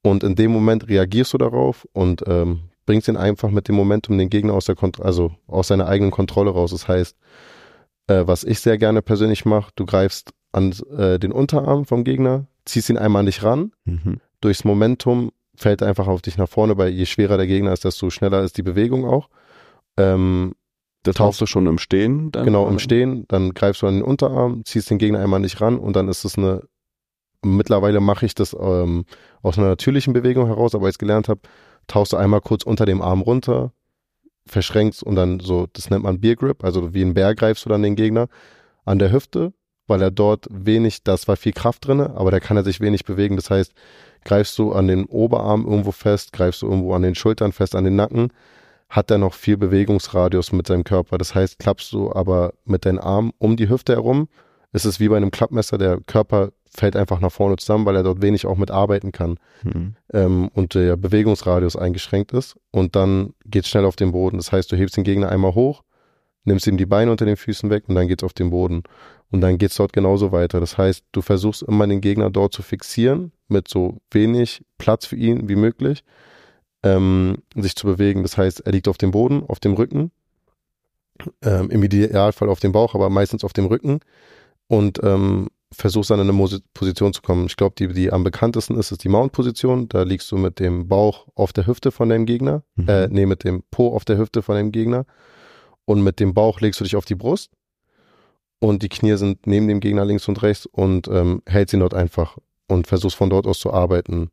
[SPEAKER 2] Und in dem Moment reagierst du darauf und ähm, bringst ihn einfach mit dem Momentum den Gegner aus der Kont also aus seiner eigenen Kontrolle raus. Das heißt, äh, was ich sehr gerne persönlich mache, du greifst an äh, den Unterarm vom Gegner, ziehst ihn einmal an dich ran,
[SPEAKER 1] Mhm.
[SPEAKER 2] durchs Momentum fällt einfach auf dich nach vorne, weil je schwerer der Gegner ist, desto schneller ist die Bewegung auch. Ähm,
[SPEAKER 1] Das
[SPEAKER 2] Tauch-
[SPEAKER 1] machst du schon im Stehen dann?
[SPEAKER 2] genau im Stehen, dann greifst du an den Unterarm, ziehst den Gegner einmal nicht ran und dann ist es eine Mittlerweile mache ich das ähm, aus einer natürlichen Bewegung heraus, aber als ich gelernt habe, tauchst du einmal kurz unter dem Arm runter, verschränkst und dann so, das nennt man Beer Grip, also wie ein Bär greifst du dann den Gegner an der Hüfte, weil er dort wenig, das war viel Kraft drinne, aber da kann er sich wenig bewegen. Das heißt, greifst du an den Oberarm irgendwo fest, greifst du irgendwo an den Schultern fest, an den Nacken, hat er noch viel Bewegungsradius mit seinem Körper. Das heißt, klappst du aber mit deinen Armen um die Hüfte herum, ist es wie bei einem Klappmesser, der Körper fällt einfach nach vorne zusammen, weil er dort wenig auch mit arbeiten kann mhm. ähm, und der Bewegungsradius eingeschränkt ist. Und dann geht es schnell auf den Boden. Das heißt, du hebst den Gegner einmal hoch, nimmst ihm die Beine unter den Füßen weg und dann geht's auf den Boden. Und dann geht's dort genauso weiter. Das heißt, du versuchst immer den Gegner dort zu fixieren, mit so wenig Platz für ihn wie möglich, ähm, sich zu bewegen. Das heißt, er liegt auf dem Boden, auf dem Rücken, ähm, im Idealfall auf dem Bauch, aber meistens auf dem Rücken und ähm, versuchst dann in eine Position zu kommen. Ich glaube, die, die am bekanntesten ist, ist die Mount-Position. Da liegst du mit dem Bauch auf der Hüfte von deinem Gegner, mhm. äh, nee, mit dem Po auf der Hüfte von deinem Gegner und mit dem Bauch legst du dich auf die Brust und die Knie sind neben dem Gegner links und rechts und ähm, hältst ihn dort einfach und versuchst von dort aus zu arbeiten.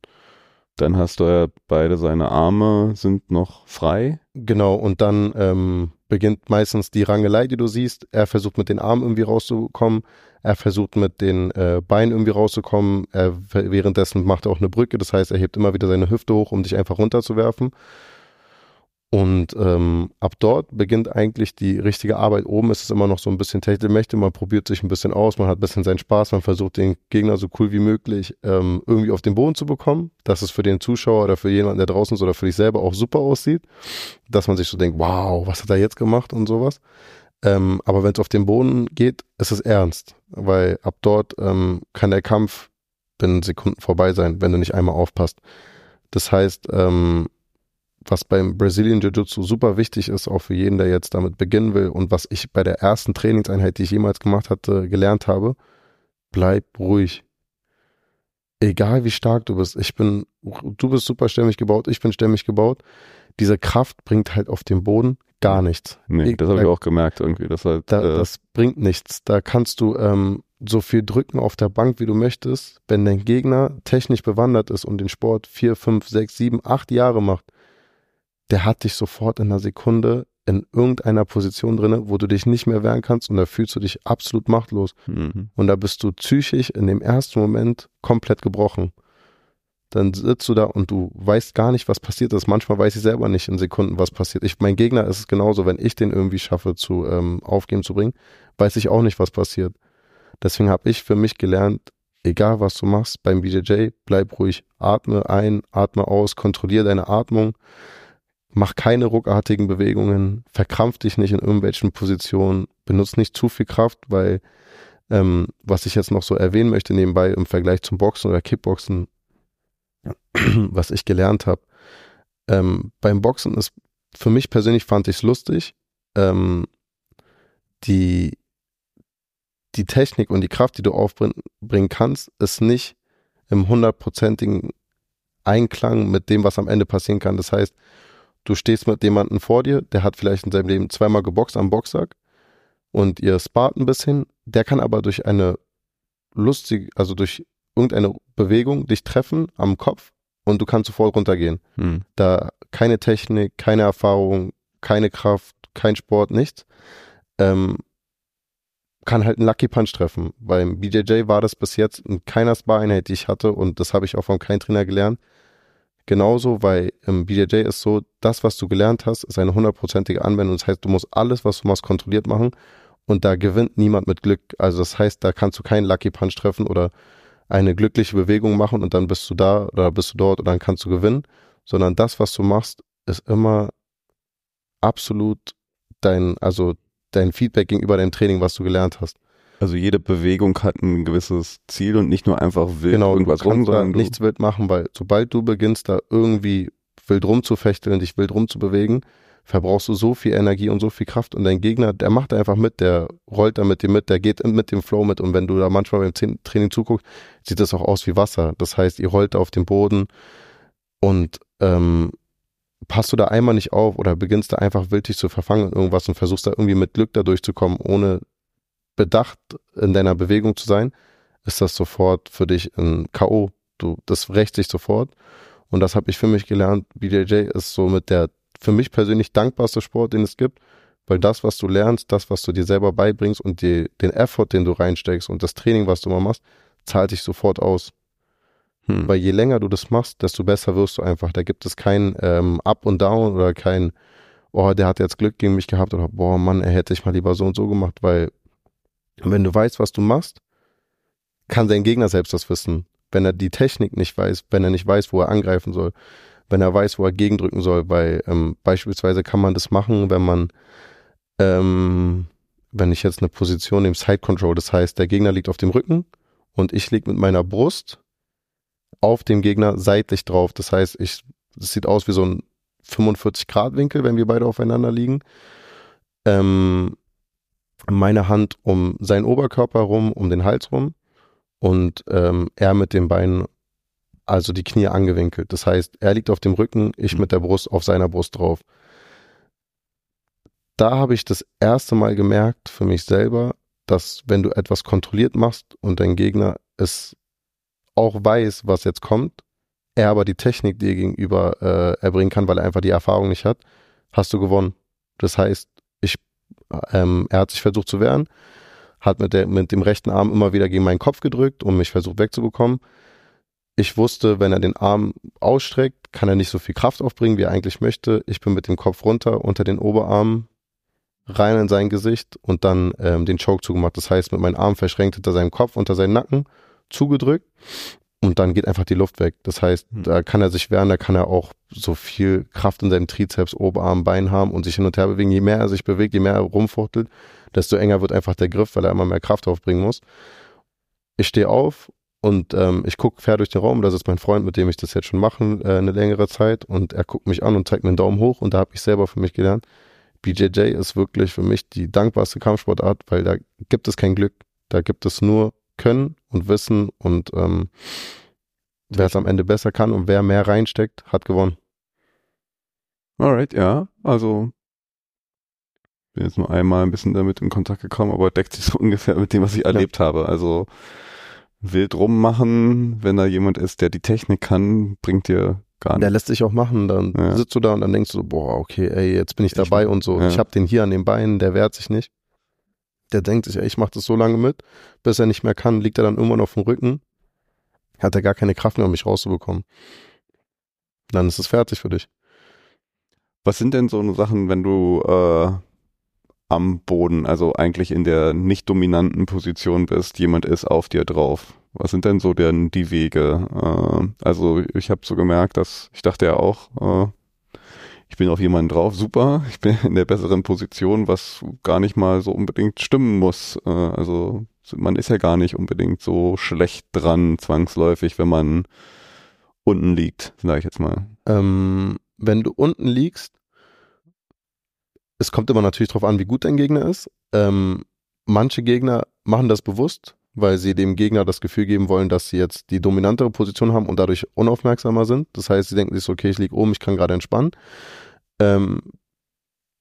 [SPEAKER 1] Dann hast du ja beide seine Arme sind noch frei.
[SPEAKER 2] Genau, und dann ähm, beginnt meistens die Rangelei, die du siehst. Er versucht mit den Armen irgendwie rauszukommen, er versucht mit den äh, Beinen irgendwie rauszukommen. Er währenddessen macht er auch eine Brücke, das heißt, er hebt immer wieder seine Hüfte hoch, um dich einfach runterzuwerfen. Und ähm, ab dort beginnt eigentlich die richtige Arbeit. Oben ist es immer noch so ein bisschen Techtelmächte, man probiert sich ein bisschen aus, man hat ein bisschen seinen Spaß, man versucht den Gegner so cool wie möglich ähm, irgendwie auf den Boden zu bekommen, dass es für den Zuschauer oder für jemanden, der draußen ist oder für dich selber auch super aussieht, dass man sich so denkt, wow, was hat er jetzt gemacht und sowas. Ähm, aber wenn es auf den Boden geht, ist es ernst, weil ab dort ähm, kann der Kampf binnen Sekunden vorbei sein, wenn du nicht einmal aufpasst. Das heißt, ähm, was beim Brazilian Jiu-Jitsu super wichtig ist, auch für jeden, der jetzt damit beginnen will und was ich bei der ersten Trainingseinheit, die ich jemals gemacht hatte, gelernt habe, bleib ruhig. Egal wie stark du bist, ich bin, du bist super stämmig gebaut, ich bin stämmig gebaut. Diese Kraft bringt halt auf dem Boden gar nichts.
[SPEAKER 1] Nee, das habe ich auch gemerkt irgendwie. Das, halt,
[SPEAKER 2] da, äh, das bringt nichts. Da kannst du ähm, so viel drücken auf der Bank, wie du möchtest. Wenn dein Gegner technisch bewandert ist und den Sport vier, fünf, sechs, sieben, acht Jahre macht, der hat dich sofort in einer Sekunde in irgendeiner Position drinne, wo du dich nicht mehr wehren kannst und da fühlst du dich absolut machtlos. Mhm. Und da bist du psychisch in dem ersten Moment komplett gebrochen. Dann sitzt du da und du weißt gar nicht, was passiert ist. Manchmal weiß ich selber nicht in Sekunden, was passiert. Ich, mein Gegner ist es genauso, wenn ich den irgendwie schaffe zu ähm, aufgeben zu bringen, weiß ich auch nicht, was passiert. Deswegen habe ich für mich gelernt, egal was du machst beim BJJ, bleib ruhig, atme ein, atme aus, kontrolliere deine Atmung mach keine ruckartigen Bewegungen, verkrampf dich nicht in irgendwelchen Positionen, benutze nicht zu viel Kraft, weil ähm, was ich jetzt noch so erwähnen möchte nebenbei im Vergleich zum Boxen oder Kickboxen, was ich gelernt habe, ähm, beim Boxen ist für mich persönlich fand ich es lustig, ähm, die die Technik und die Kraft, die du aufbringen kannst, ist nicht im hundertprozentigen Einklang mit dem, was am Ende passieren kann. Das heißt, du stehst mit jemandem vor dir, der hat vielleicht in seinem Leben zweimal geboxt am Boxsack und ihr spart ein bisschen, der kann aber durch eine lustige, also durch irgendeine Bewegung dich treffen am Kopf und du kannst sofort runtergehen. Hm. Da keine Technik, keine Erfahrung, keine Kraft, kein Sport, nichts. Ähm, kann halt einen Lucky Punch treffen. Beim BJJ war das bis jetzt in keiner Spareinheit, die ich hatte und das habe ich auch von keinem Trainer gelernt genauso, weil im BJJ ist so, das, was du gelernt hast, ist eine hundertprozentige Anwendung. Das heißt, du musst alles, was du machst, kontrolliert machen und da gewinnt niemand mit Glück. Also das heißt, da kannst du keinen Lucky Punch treffen oder eine glückliche Bewegung machen und dann bist du da oder bist du dort und dann kannst du gewinnen, sondern das, was du machst, ist immer absolut dein, also dein Feedback gegenüber deinem Training, was du gelernt hast.
[SPEAKER 1] Also jede Bewegung hat ein gewisses Ziel und nicht nur einfach wild
[SPEAKER 2] genau, irgendwas du rum, sondern nichts wild machen, weil sobald du beginnst, da irgendwie wild rumzufechteln, dich wild rumzubewegen, verbrauchst du so viel Energie und so viel Kraft und dein Gegner, der macht einfach mit, der rollt da mit dir mit, der geht mit dem Flow mit und wenn du da manchmal beim Training zuguckst, sieht das auch aus wie Wasser. Das heißt, ihr rollt auf den Boden und ähm, passt du da einmal nicht auf oder beginnst da einfach wild dich zu verfangen in irgendwas und versuchst da irgendwie mit Glück da durchzukommen, ohne bedacht in deiner Bewegung zu sein, ist das sofort für dich ein K.O. Du, das rächt sich sofort. Und das habe ich für mich gelernt. BJJ ist so mit der für mich persönlich dankbarste Sport, den es gibt, weil das, was du lernst, das, was du dir selber beibringst und die, den Effort, den du reinsteckst und das Training, was du mal machst, zahlt sich sofort aus. Hm. Weil je länger du das machst, desto besser wirst du einfach. Da gibt es kein ähm, Up und Down oder kein, oh, der hat jetzt Glück gegen mich gehabt oder boah, Mann, er hätte ich mal lieber so und so gemacht, weil wenn du weißt, was du machst, kann dein Gegner selbst das wissen. Wenn er die Technik nicht weiß, wenn er nicht weiß, wo er angreifen soll, wenn er weiß, wo er gegendrücken soll, weil ähm, beispielsweise kann man das machen, wenn man, ähm, wenn ich jetzt eine Position im Side Control, das heißt, der Gegner liegt auf dem Rücken und ich liege mit meiner Brust auf dem Gegner seitlich drauf. Das heißt, ich, es sieht aus wie so ein 45 Grad Winkel, wenn wir beide aufeinander liegen. Ähm, meine Hand um seinen Oberkörper rum, um den Hals rum und ähm, er mit den Beinen, also die Knie angewinkelt. Das heißt, er liegt auf dem Rücken, ich mhm. mit der Brust auf seiner Brust drauf. Da habe ich das erste Mal gemerkt für mich selber, dass wenn du etwas kontrolliert machst und dein Gegner es auch weiß, was jetzt kommt, er aber die Technik dir gegenüber äh, erbringen kann, weil er einfach die Erfahrung nicht hat, hast du gewonnen. Das heißt, ähm, er hat sich versucht zu wehren, hat mit, der, mit dem rechten Arm immer wieder gegen meinen Kopf gedrückt, um mich versucht wegzubekommen. Ich wusste, wenn er den Arm ausstreckt, kann er nicht so viel Kraft aufbringen, wie er eigentlich möchte. Ich bin mit dem Kopf runter, unter den Oberarm, rein in sein Gesicht und dann ähm, den Choke zugemacht. Das heißt, mit meinem Arm verschränkt hinter seinem Kopf, unter seinen Nacken zugedrückt und dann geht einfach die Luft weg. Das heißt, hm. da kann er sich wehren, da kann er auch so viel Kraft in seinem Trizeps, Oberarm, Bein haben und sich hin und her bewegen. Je mehr er sich bewegt, je mehr er rumfuchtelt, desto enger wird einfach der Griff, weil er immer mehr Kraft aufbringen muss. Ich stehe auf und ähm, ich gucke fair durch den Raum. Das ist mein Freund, mit dem ich das jetzt schon mache, äh, eine längere Zeit. Und er guckt mich an und zeigt mir einen Daumen hoch. Und da habe ich selber für mich gelernt, BJJ ist wirklich für mich die dankbarste Kampfsportart, weil da gibt es kein Glück. Da gibt es nur Können und Wissen und ähm, wer es am Ende besser kann und wer mehr reinsteckt, hat gewonnen.
[SPEAKER 1] Alright, ja. Also bin jetzt nur einmal ein bisschen damit in Kontakt gekommen, aber deckt sich so ungefähr mit dem, was ich ja. erlebt habe. Also wild rummachen, wenn da jemand ist, der die Technik kann, bringt dir gar nichts.
[SPEAKER 2] Der lässt sich auch machen, dann ja. sitzt du da und dann denkst du, boah, okay, ey, jetzt bin ich dabei ich, und so. Ja. Ich habe den hier an den Beinen, der wehrt sich nicht der denkt sich, ich mache das so lange mit, bis er nicht mehr kann, liegt er dann irgendwann auf dem Rücken, hat er gar keine Kraft mehr, um mich rauszubekommen. Dann ist es fertig für dich.
[SPEAKER 1] Was sind denn so Sachen, wenn du äh, am Boden, also eigentlich in der nicht dominanten Position bist, jemand ist auf dir drauf? Was sind denn so denn die Wege? Äh, also ich habe so gemerkt, dass ich dachte ja auch, äh, ich bin auf jemanden drauf, super, ich bin in der besseren Position, was gar nicht mal so unbedingt stimmen muss. Äh, also man ist ja gar nicht unbedingt so schlecht dran, zwangsläufig, wenn man unten liegt, sage ich jetzt mal.
[SPEAKER 2] Ähm, wenn du unten liegst, es kommt immer natürlich darauf an, wie gut dein Gegner ist. Ähm, manche Gegner machen das bewusst, weil sie dem Gegner das Gefühl geben wollen, dass sie jetzt die dominantere Position haben und dadurch unaufmerksamer sind. Das heißt, sie denken sich so, okay, ich liege oben, ich kann gerade entspannen. Ähm,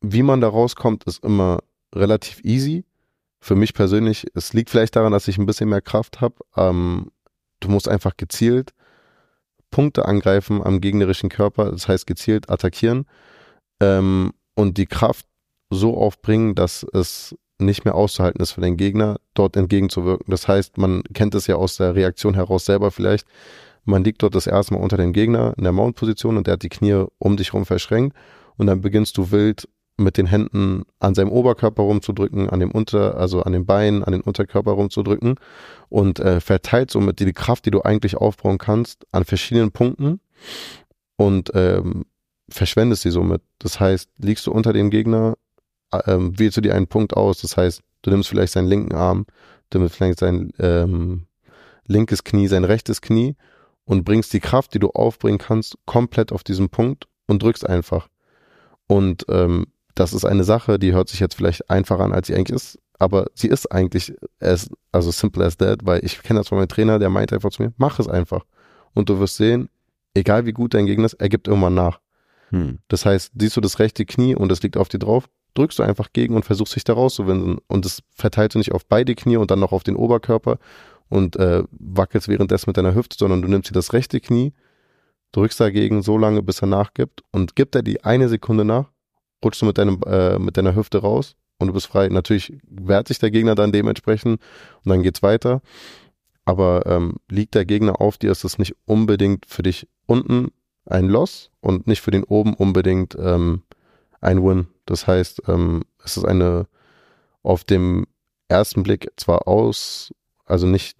[SPEAKER 2] wie man da rauskommt, ist immer relativ easy. Für mich persönlich, es liegt vielleicht daran, dass ich ein bisschen mehr Kraft habe. Ähm, du musst einfach gezielt Punkte angreifen am gegnerischen Körper, das heißt gezielt attackieren ähm, und die Kraft so aufbringen, dass es nicht mehr auszuhalten ist für den Gegner, dort entgegenzuwirken. Das heißt, man kennt es ja aus der Reaktion heraus selber vielleicht. Man liegt dort das erste Mal unter dem Gegner in der Mount-Position und der hat die Knie um dich herum verschränkt und dann beginnst du wild mit den Händen an seinem Oberkörper rumzudrücken, an dem Unter, also an den Beinen, an den Unterkörper rumzudrücken und äh, verteilt somit die Kraft, die du eigentlich aufbauen kannst, an verschiedenen Punkten und ähm, verschwendest sie somit. Das heißt, liegst du unter dem Gegner, ähm, wählst du dir einen Punkt aus. Das heißt, du nimmst vielleicht seinen linken Arm, du nimmst vielleicht sein ähm, linkes Knie, sein rechtes Knie und bringst die Kraft, die du aufbringen kannst, komplett auf diesen Punkt und drückst einfach. Und ähm, das ist eine Sache, die hört sich jetzt vielleicht einfacher an, als sie eigentlich ist, aber sie ist eigentlich as, also simple as that, weil ich kenne das von meinem Trainer, der meint einfach zu mir, mach es einfach. Und du wirst sehen, egal wie gut dein Gegner ist, er gibt irgendwann nach. Hm. Das heißt, siehst du das rechte Knie und es liegt auf dir drauf, drückst du einfach gegen und versuchst dich da rauszuwinden. Und das verteilst du nicht auf beide Knie und dann noch auf den Oberkörper und äh, wackelst währenddessen mit deiner Hüfte, sondern du nimmst dir das rechte Knie, drückst dagegen so lange, bis er nachgibt und gibt er die eine Sekunde nach, rutschst du mit, deinem, äh, mit deiner Hüfte raus und du bist frei. Natürlich wehrt sich der Gegner dann dementsprechend und dann geht's weiter. Aber ähm, liegt der Gegner auf dir, ist es nicht unbedingt für dich unten ein Loss und nicht für den oben unbedingt ähm, ein Win. Das heißt, ähm, es ist eine auf dem ersten Blick zwar aus, also nicht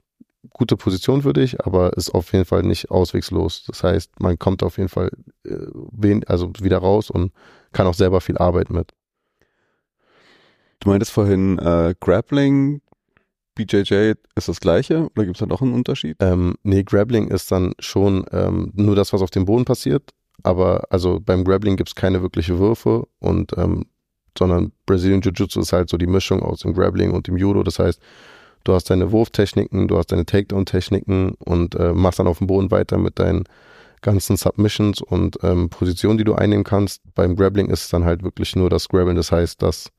[SPEAKER 2] gute Position für dich, aber ist auf jeden Fall nicht auswegslos. Das heißt, man kommt auf jeden Fall äh, also wieder raus und kann auch selber viel arbeiten mit.
[SPEAKER 1] Du meintest vorhin äh, Grappling, BJJ ist das gleiche oder gibt es da noch einen Unterschied?
[SPEAKER 2] Ähm, nee, Grappling ist dann schon ähm, nur das, was auf dem Boden passiert. Aber also beim Grappling gibt es keine wirkliche Würfe und ähm, sondern Brazilian Jiu-Jitsu ist halt so die Mischung aus dem Grappling und dem Judo. Das heißt, du hast deine Wurftechniken, du hast deine Takedown-Techniken und äh, machst dann auf dem Boden weiter mit deinen ganzen Submissions und ähm, Positionen, die du einnehmen kannst. Beim Grappling ist es dann halt wirklich nur das Grabbeln, das heißt das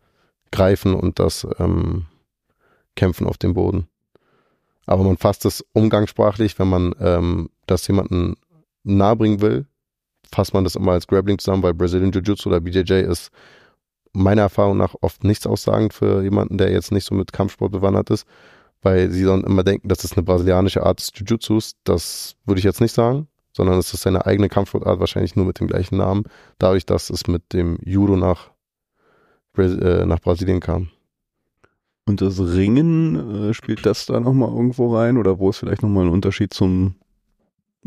[SPEAKER 2] Greifen und das ähm, Kämpfen auf dem Boden. Aber man fasst es umgangssprachlich, wenn man ähm, das jemanden nahebringen will, fasst man das immer als Grappling zusammen, weil Brazilian Jiu-Jitsu oder BJJ ist meiner Erfahrung nach oft nichts aussagend für jemanden, der jetzt nicht so mit Kampfsport bewandert ist, weil sie dann immer denken, das ist eine brasilianische Art des Jiu-Jitsus. Das würde ich jetzt nicht sagen, sondern es ist seine eigene Kampfsportart, wahrscheinlich nur mit dem gleichen Namen, dadurch, dass es mit dem Judo nach, äh, nach Brasilien kam.
[SPEAKER 1] Und das Ringen, äh, spielt das da nochmal irgendwo rein oder wo ist vielleicht nochmal ein Unterschied zum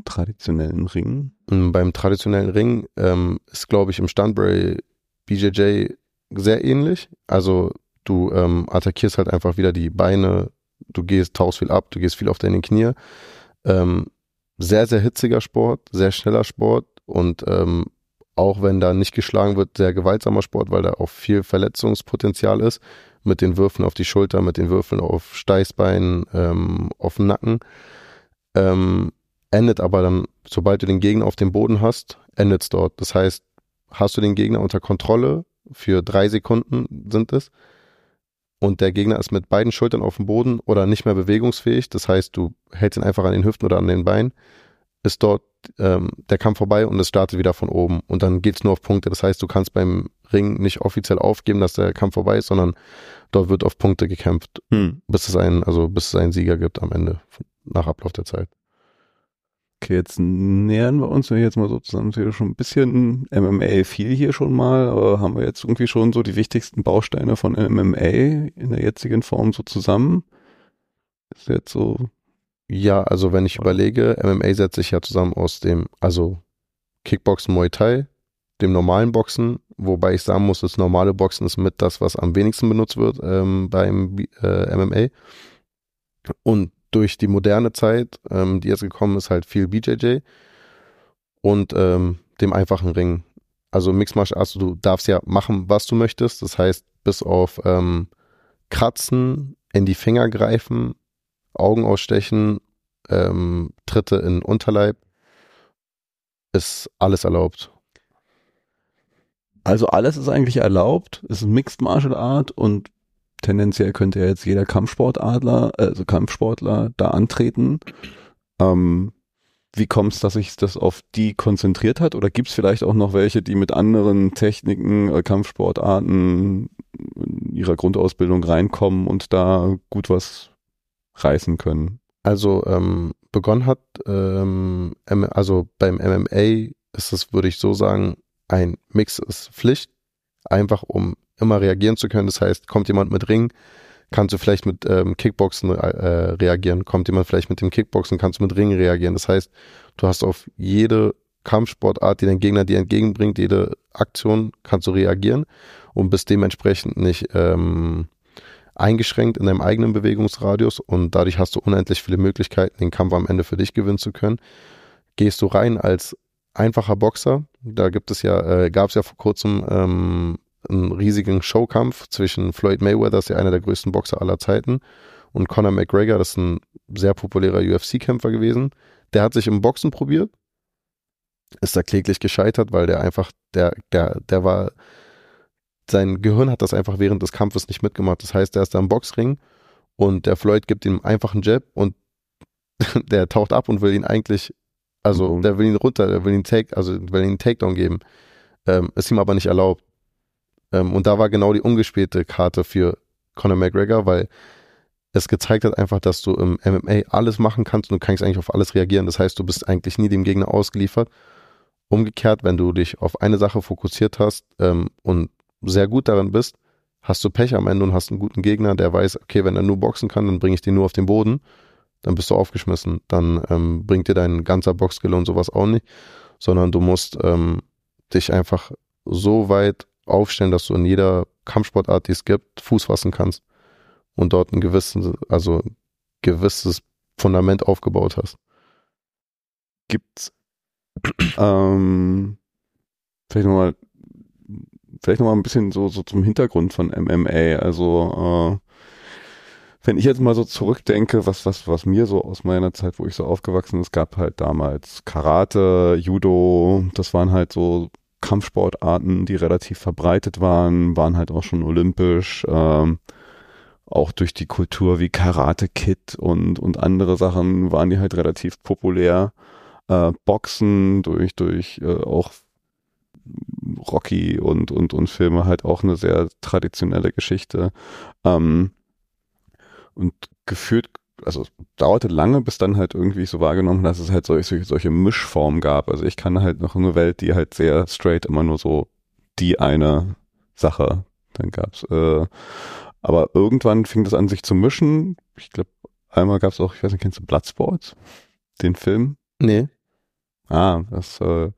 [SPEAKER 1] traditionellen Ringen?
[SPEAKER 2] Mm, beim traditionellen Ring ähm, ist, glaube ich, im Standbury BJJ sehr ähnlich. Also du ähm, attackierst halt einfach wieder die Beine, du gehst, tauchst viel ab, du gehst viel auf deine Knie. Ähm, sehr, sehr hitziger Sport, sehr schneller Sport und ähm, auch wenn da nicht geschlagen wird, sehr gewaltsamer Sport, weil da auch viel Verletzungspotenzial ist, mit den Würfen auf die Schulter, mit den Würfeln auf Steißbein, ähm, auf den Nacken. Ähm, endet aber dann, sobald du den Gegner auf dem Boden hast, endet es dort. Das heißt, hast du den Gegner unter Kontrolle, für drei Sekunden sind es, und der Gegner ist mit beiden Schultern auf dem Boden oder nicht mehr bewegungsfähig, das heißt, du hältst ihn einfach an den Hüften oder an den Beinen, ist dort ähm, der Kampf vorbei und es startet wieder von oben. Und dann geht es nur auf Punkte. Das heißt, du kannst beim Ring nicht offiziell aufgeben, dass der Kampf vorbei ist, sondern dort wird auf Punkte gekämpft, hm. bis es einen, also bis es einen Sieger gibt am Ende, nach Ablauf der Zeit.
[SPEAKER 1] Okay, jetzt nähern wir uns, jetzt mal so zusammen sehe, schon ein bisschen MMA viel hier schon mal, aber haben wir jetzt irgendwie schon so die wichtigsten Bausteine von MMA in der jetzigen Form so zusammen? Ist jetzt so.
[SPEAKER 2] Ja, also wenn ich überlege, MMA setzt sich ja zusammen aus dem, also Kickboxen, Muay Thai, dem normalen Boxen, wobei ich sagen muss, das normale Boxen ist mit das, was am wenigsten benutzt wird ähm, beim äh, MMA. Und durch die moderne Zeit, ähm, die jetzt gekommen ist, halt viel BJJ und ähm, dem einfachen Ring. Also Mixed Martial Arts, du darfst ja machen, was du möchtest. Das heißt, bis auf ähm, Kratzen, in die Finger greifen, Augen ausstechen, ähm, Tritte in Unterleib, ist alles erlaubt.
[SPEAKER 1] Also alles ist eigentlich erlaubt, es ist Mixed Martial Art und tendenziell könnte ja jetzt jeder Kampfsportadler, also Kampfsportler da antreten. Ähm, wie kommt es, dass sich das auf die konzentriert hat? Oder gibt es vielleicht auch noch welche, die mit anderen Techniken, äh, Kampfsportarten ihrer Grundausbildung reinkommen und da gut was reißen können?
[SPEAKER 2] Also ähm, begonnen hat, ähm, also beim MMA ist es, würde ich so sagen, ein Mix ist Pflicht, einfach um immer reagieren zu können. Das heißt, kommt jemand mit Ring, kannst du vielleicht mit ähm, Kickboxen äh, reagieren. Kommt jemand vielleicht mit dem Kickboxen, kannst du mit Ring reagieren. Das heißt, du hast auf jede Kampfsportart, die dein Gegner dir entgegenbringt, jede Aktion kannst du reagieren und bist dementsprechend nicht ähm, eingeschränkt in deinem eigenen Bewegungsradius und dadurch hast du unendlich viele Möglichkeiten, den Kampf am Ende für dich gewinnen zu können. Gehst du rein als einfacher Boxer, da gibt es ja, äh, gab es ja vor kurzem ähm, einen riesigen Showkampf zwischen Floyd Mayweather, das ist ja einer der größten Boxer aller Zeiten, und Conor McGregor, das ist ein sehr populärer UFC-Kämpfer gewesen. Der hat sich im Boxen probiert, ist da kläglich gescheitert, weil der einfach, der, der, der war, sein Gehirn hat das einfach während des Kampfes nicht mitgemacht. Das heißt, der ist da im Boxring und der Floyd gibt ihm einfach einen Jab und der taucht ab und will ihn eigentlich, also
[SPEAKER 1] Mhm.
[SPEAKER 2] der will ihn runter, der will ihn Take, also will ihn einen Takedown geben. Ähm, ist ihm aber nicht erlaubt. Ähm, und da war genau die ungespielte Karte für Conor McGregor, weil es gezeigt hat einfach, dass du im MMA alles machen kannst und du kannst eigentlich auf alles reagieren. Das heißt, du bist eigentlich nie dem Gegner ausgeliefert. Umgekehrt, wenn du dich auf eine Sache fokussiert hast ähm, und sehr gut darin bist, hast du Pech am Ende und hast einen guten Gegner, der weiß, okay, wenn er nur boxen kann, dann bringe ich den nur auf den Boden, dann bist du aufgeschmissen. Dann ähm, bringt dir dein ganzer Boxskill und sowas auch nicht, sondern du musst ähm, dich einfach so weit aufstellen, dass du in jeder Kampfsportart, die es gibt, Fuß fassen kannst und dort ein gewisses, also gewisses Fundament aufgebaut hast.
[SPEAKER 1] Gibt's ähm, vielleicht nochmal vielleicht noch mal ein bisschen so, so zum Hintergrund von MMA. Also äh, wenn ich jetzt mal so zurückdenke, was, was, was mir so aus meiner Zeit, wo ich so aufgewachsen bin, es gab halt damals Karate, Judo, das waren halt so Kampfsportarten, die relativ verbreitet waren, waren halt auch schon olympisch, ähm, auch durch die Kultur wie Karate Kid und, und andere Sachen waren die halt relativ populär. Äh, Boxen durch, durch äh, auch Rocky und, und, und Filme halt auch eine sehr traditionelle Geschichte. Ähm, und gefühlt, also es dauerte lange, bis dann halt irgendwie so wahrgenommen, dass es halt solche, solche Mischformen gab. Also ich kann halt noch eine Welt, die halt sehr straight immer nur so die eine Sache dann gab's. Äh, aber irgendwann fing das an, sich zu mischen. Ich glaube, einmal gab's auch, ich weiß nicht, kennst du Bloodsport? Den Film?
[SPEAKER 2] Nee.
[SPEAKER 1] Ah, das äh,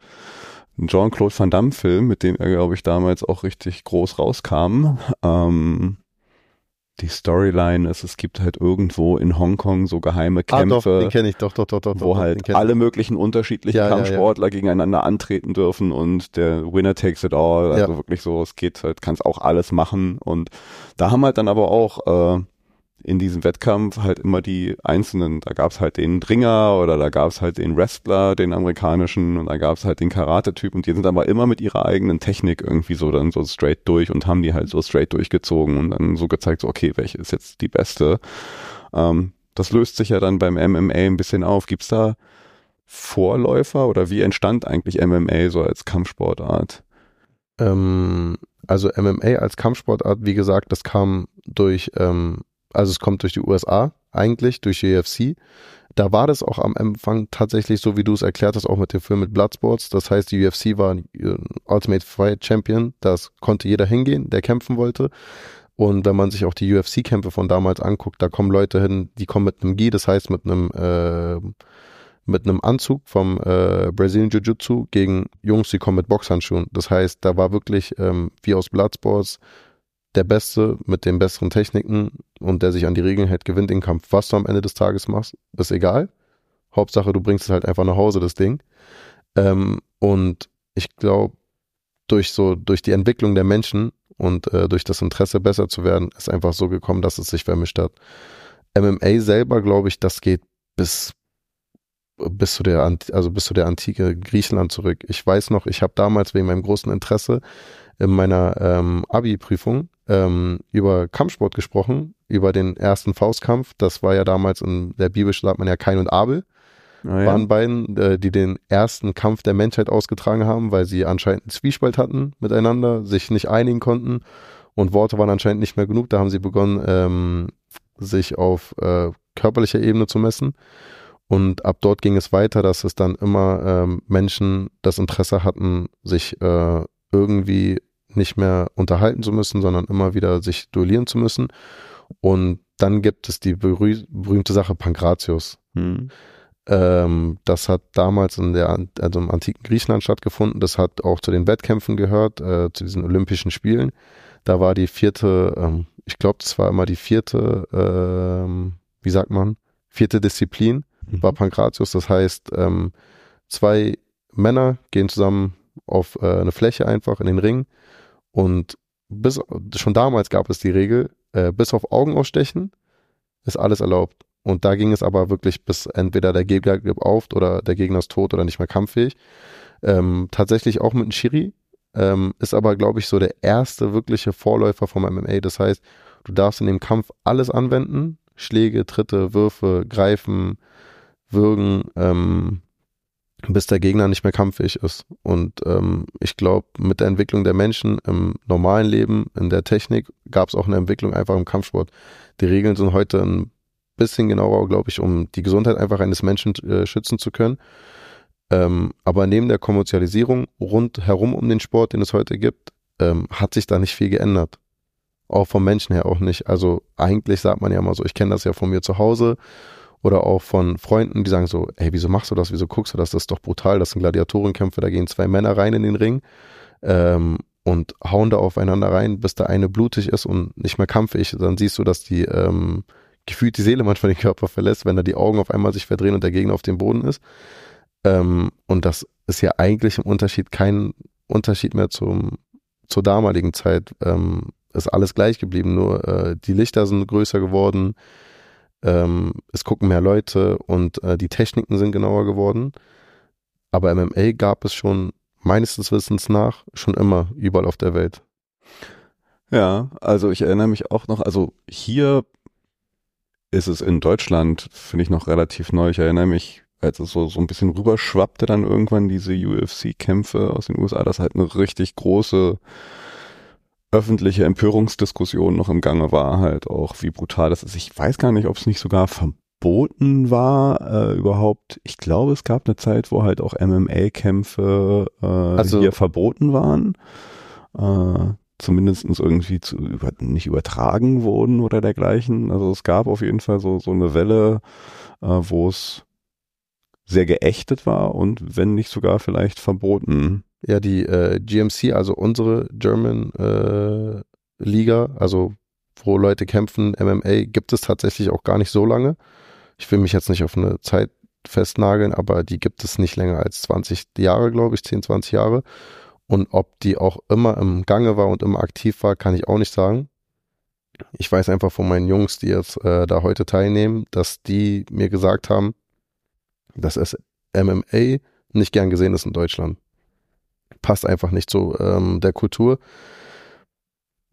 [SPEAKER 1] ein Jean-Claude Van Damme-Film, mit dem er, glaube ich, damals auch richtig groß rauskam. Ähm, die Storyline ist, es gibt halt irgendwo in Hongkong so geheime
[SPEAKER 2] Ah, doch,
[SPEAKER 1] Kämpfe,
[SPEAKER 2] den ich, doch, doch, doch, doch.
[SPEAKER 1] wo
[SPEAKER 2] doch,
[SPEAKER 1] halt alle möglichen unterschiedlichen
[SPEAKER 2] Ja, ja, ja.
[SPEAKER 1] Kampfsportler gegeneinander antreten dürfen und der Winner takes it all. Also
[SPEAKER 2] Ja.
[SPEAKER 1] wirklich so, es geht halt, kannst auch alles machen. Und da haben halt dann aber auch äh, in diesem Wettkampf halt immer die einzelnen, da gab's halt den Dringer oder da gab's halt den Wrestler, den amerikanischen und da gab's halt den Karate-Typ und die sind aber immer mit ihrer eigenen Technik irgendwie so dann so straight durch und haben die halt so straight durchgezogen und dann so gezeigt, so okay, welche ist jetzt die beste. Ähm, das löst sich ja dann beim MMA ein bisschen auf. Gibt's da Vorläufer oder wie entstand eigentlich MMA so als Kampfsportart?
[SPEAKER 2] Ähm, also MMA als Kampfsportart, wie gesagt, das kam durch, ähm, also es kommt durch die USA eigentlich, durch die UFC. Da war das auch am Anfang tatsächlich so, wie du es erklärt hast, auch mit dem Film mit Bloodsports. Das heißt, die UFC war ein äh, Ultimate Fight Champion. Das konnte jeder hingehen, der kämpfen wollte. Und wenn man sich auch die UFC-Kämpfe von damals anguckt, da kommen Leute hin, die kommen mit einem Gi, das heißt mit einem äh, mit einem Anzug vom äh, Brazilian Jiu-Jitsu gegen Jungs, die kommen mit Boxhandschuhen. Das heißt, da war wirklich ähm, wie aus Bloodsports der Beste mit den besseren Techniken und der sich an die Regeln hält, gewinnt den Kampf. Was du am Ende des Tages machst, ist egal. Hauptsache, du bringst es halt einfach nach Hause, das Ding. Ähm, und ich glaube, durch so, durch die Entwicklung der Menschen und äh, durch das Interesse besser zu werden, ist einfach so gekommen, dass es sich vermischt hat. MMA selber, glaube ich, das geht bis bis zu der also bis zu der antike Griechenland zurück. Ich weiß noch, ich habe damals wegen meinem großen Interesse in meiner ähm, Abi-Prüfung ähm, über Kampfsport gesprochen, über den ersten Faustkampf. Das war ja damals in der Bibel sagt man ja Kain und Abel
[SPEAKER 1] Ah,
[SPEAKER 2] waren beiden, äh, die den ersten Kampf der Menschheit ausgetragen haben, weil sie anscheinend einen Zwiespalt hatten miteinander, sich nicht einigen konnten und Worte waren anscheinend nicht mehr genug. Da haben sie begonnen, ähm, sich auf äh, körperlicher Ebene zu messen. Und ab dort ging es weiter, dass es dann immer ähm, Menschen das Interesse hatten, sich äh, irgendwie nicht mehr unterhalten zu müssen, sondern immer wieder sich duellieren zu müssen. Und dann gibt es die berüh berühmte Sache Pankratius.
[SPEAKER 1] Hm.
[SPEAKER 2] Ähm, das hat damals in der, also im antiken Griechenland stattgefunden. Das hat auch zu den Wettkämpfen gehört, äh, zu diesen Olympischen Spielen. Da war die vierte, ähm, ich glaube, das war immer die vierte, ähm, wie sagt man, vierte Disziplin war Pankratius. Das heißt, ähm, zwei Männer gehen zusammen auf äh, eine Fläche einfach in den Ring und bis schon damals gab es die Regel, äh, bis auf Augen ausstechen ist alles erlaubt. Und da ging es aber wirklich bis entweder der Gegner gibt auf oder der Gegner ist tot oder nicht mehr kampffähig. Ähm, tatsächlich auch mit einem Schiri. Ähm, ist aber, glaube ich, so der erste wirkliche Vorläufer vom MMA. Das heißt, du darfst in dem Kampf alles anwenden. Schläge, Tritte, Würfe, Greifen, würgen, ähm, bis der Gegner nicht mehr kampffähig ist. Und ähm, ich glaube, mit der Entwicklung der Menschen im normalen Leben, in der Technik, gab es auch eine Entwicklung einfach im Kampfsport. Die Regeln sind heute ein bisschen genauer, glaube ich, um die Gesundheit einfach eines Menschen äh, schützen zu können. Ähm, aber neben der Kommerzialisierung rundherum um den Sport, den es heute gibt, ähm, hat sich da nicht viel geändert. Auch vom Menschen her auch nicht. Also eigentlich sagt man ja immer so, ich kenne das ja von mir zu Hause oder auch von Freunden, die sagen so, hey, wieso machst du das, wieso guckst du das, das ist doch brutal, das sind Gladiatorenkämpfe, da gehen zwei Männer rein in den Ring ähm, und hauen da aufeinander rein, bis der eine blutig ist und nicht mehr kampfig, dann siehst du, dass die ähm, gefühlt die Seele manchmal den Körper verlässt, wenn da die Augen auf einmal sich verdrehen und der Gegner auf dem Boden ist. Ähm, und das ist ja eigentlich im Unterschied kein Unterschied mehr zum, zur damaligen Zeit. Ähm, ist alles gleich geblieben, nur äh, die Lichter sind größer geworden, ähm, es gucken mehr Leute und äh, die Techniken sind genauer geworden. Aber MMA gab es schon meines Wissens nach schon immer überall auf der Welt.
[SPEAKER 1] Ja, also ich erinnere mich auch noch, also hier ist es in Deutschland, finde ich noch relativ neu. Ich erinnere mich, als es so, so ein bisschen rüberschwappte dann irgendwann diese UFC-Kämpfe aus den USA, dass halt eine richtig große öffentliche Empörungsdiskussion noch im Gange war, halt auch, wie brutal das ist. Ich weiß gar nicht, ob es nicht sogar verboten war, äh, überhaupt. Ich glaube, es gab eine Zeit, wo halt auch MMA-Kämpfe äh, also, hier verboten waren. Äh, zumindest irgendwie zu über, nicht übertragen wurden oder dergleichen. Also es gab auf jeden Fall so, so eine Welle, äh, wo es sehr geächtet war und wenn nicht sogar vielleicht verboten
[SPEAKER 2] ja die äh, GMC, also unsere German äh, Liga, also wo Leute kämpfen, MMA, gibt es tatsächlich auch gar nicht so lange. Ich will mich jetzt nicht auf eine Zeit festnageln, aber die gibt es nicht länger als 20 Jahre, glaube ich, 10, 20 Jahre. Und ob die auch immer im Gange war und immer aktiv war, kann ich auch nicht sagen. Ich weiß einfach von meinen Jungs, die jetzt äh, da heute teilnehmen, dass die mir gesagt haben, dass es MMA nicht gern gesehen ist in Deutschland passt einfach nicht zu ähm, der Kultur.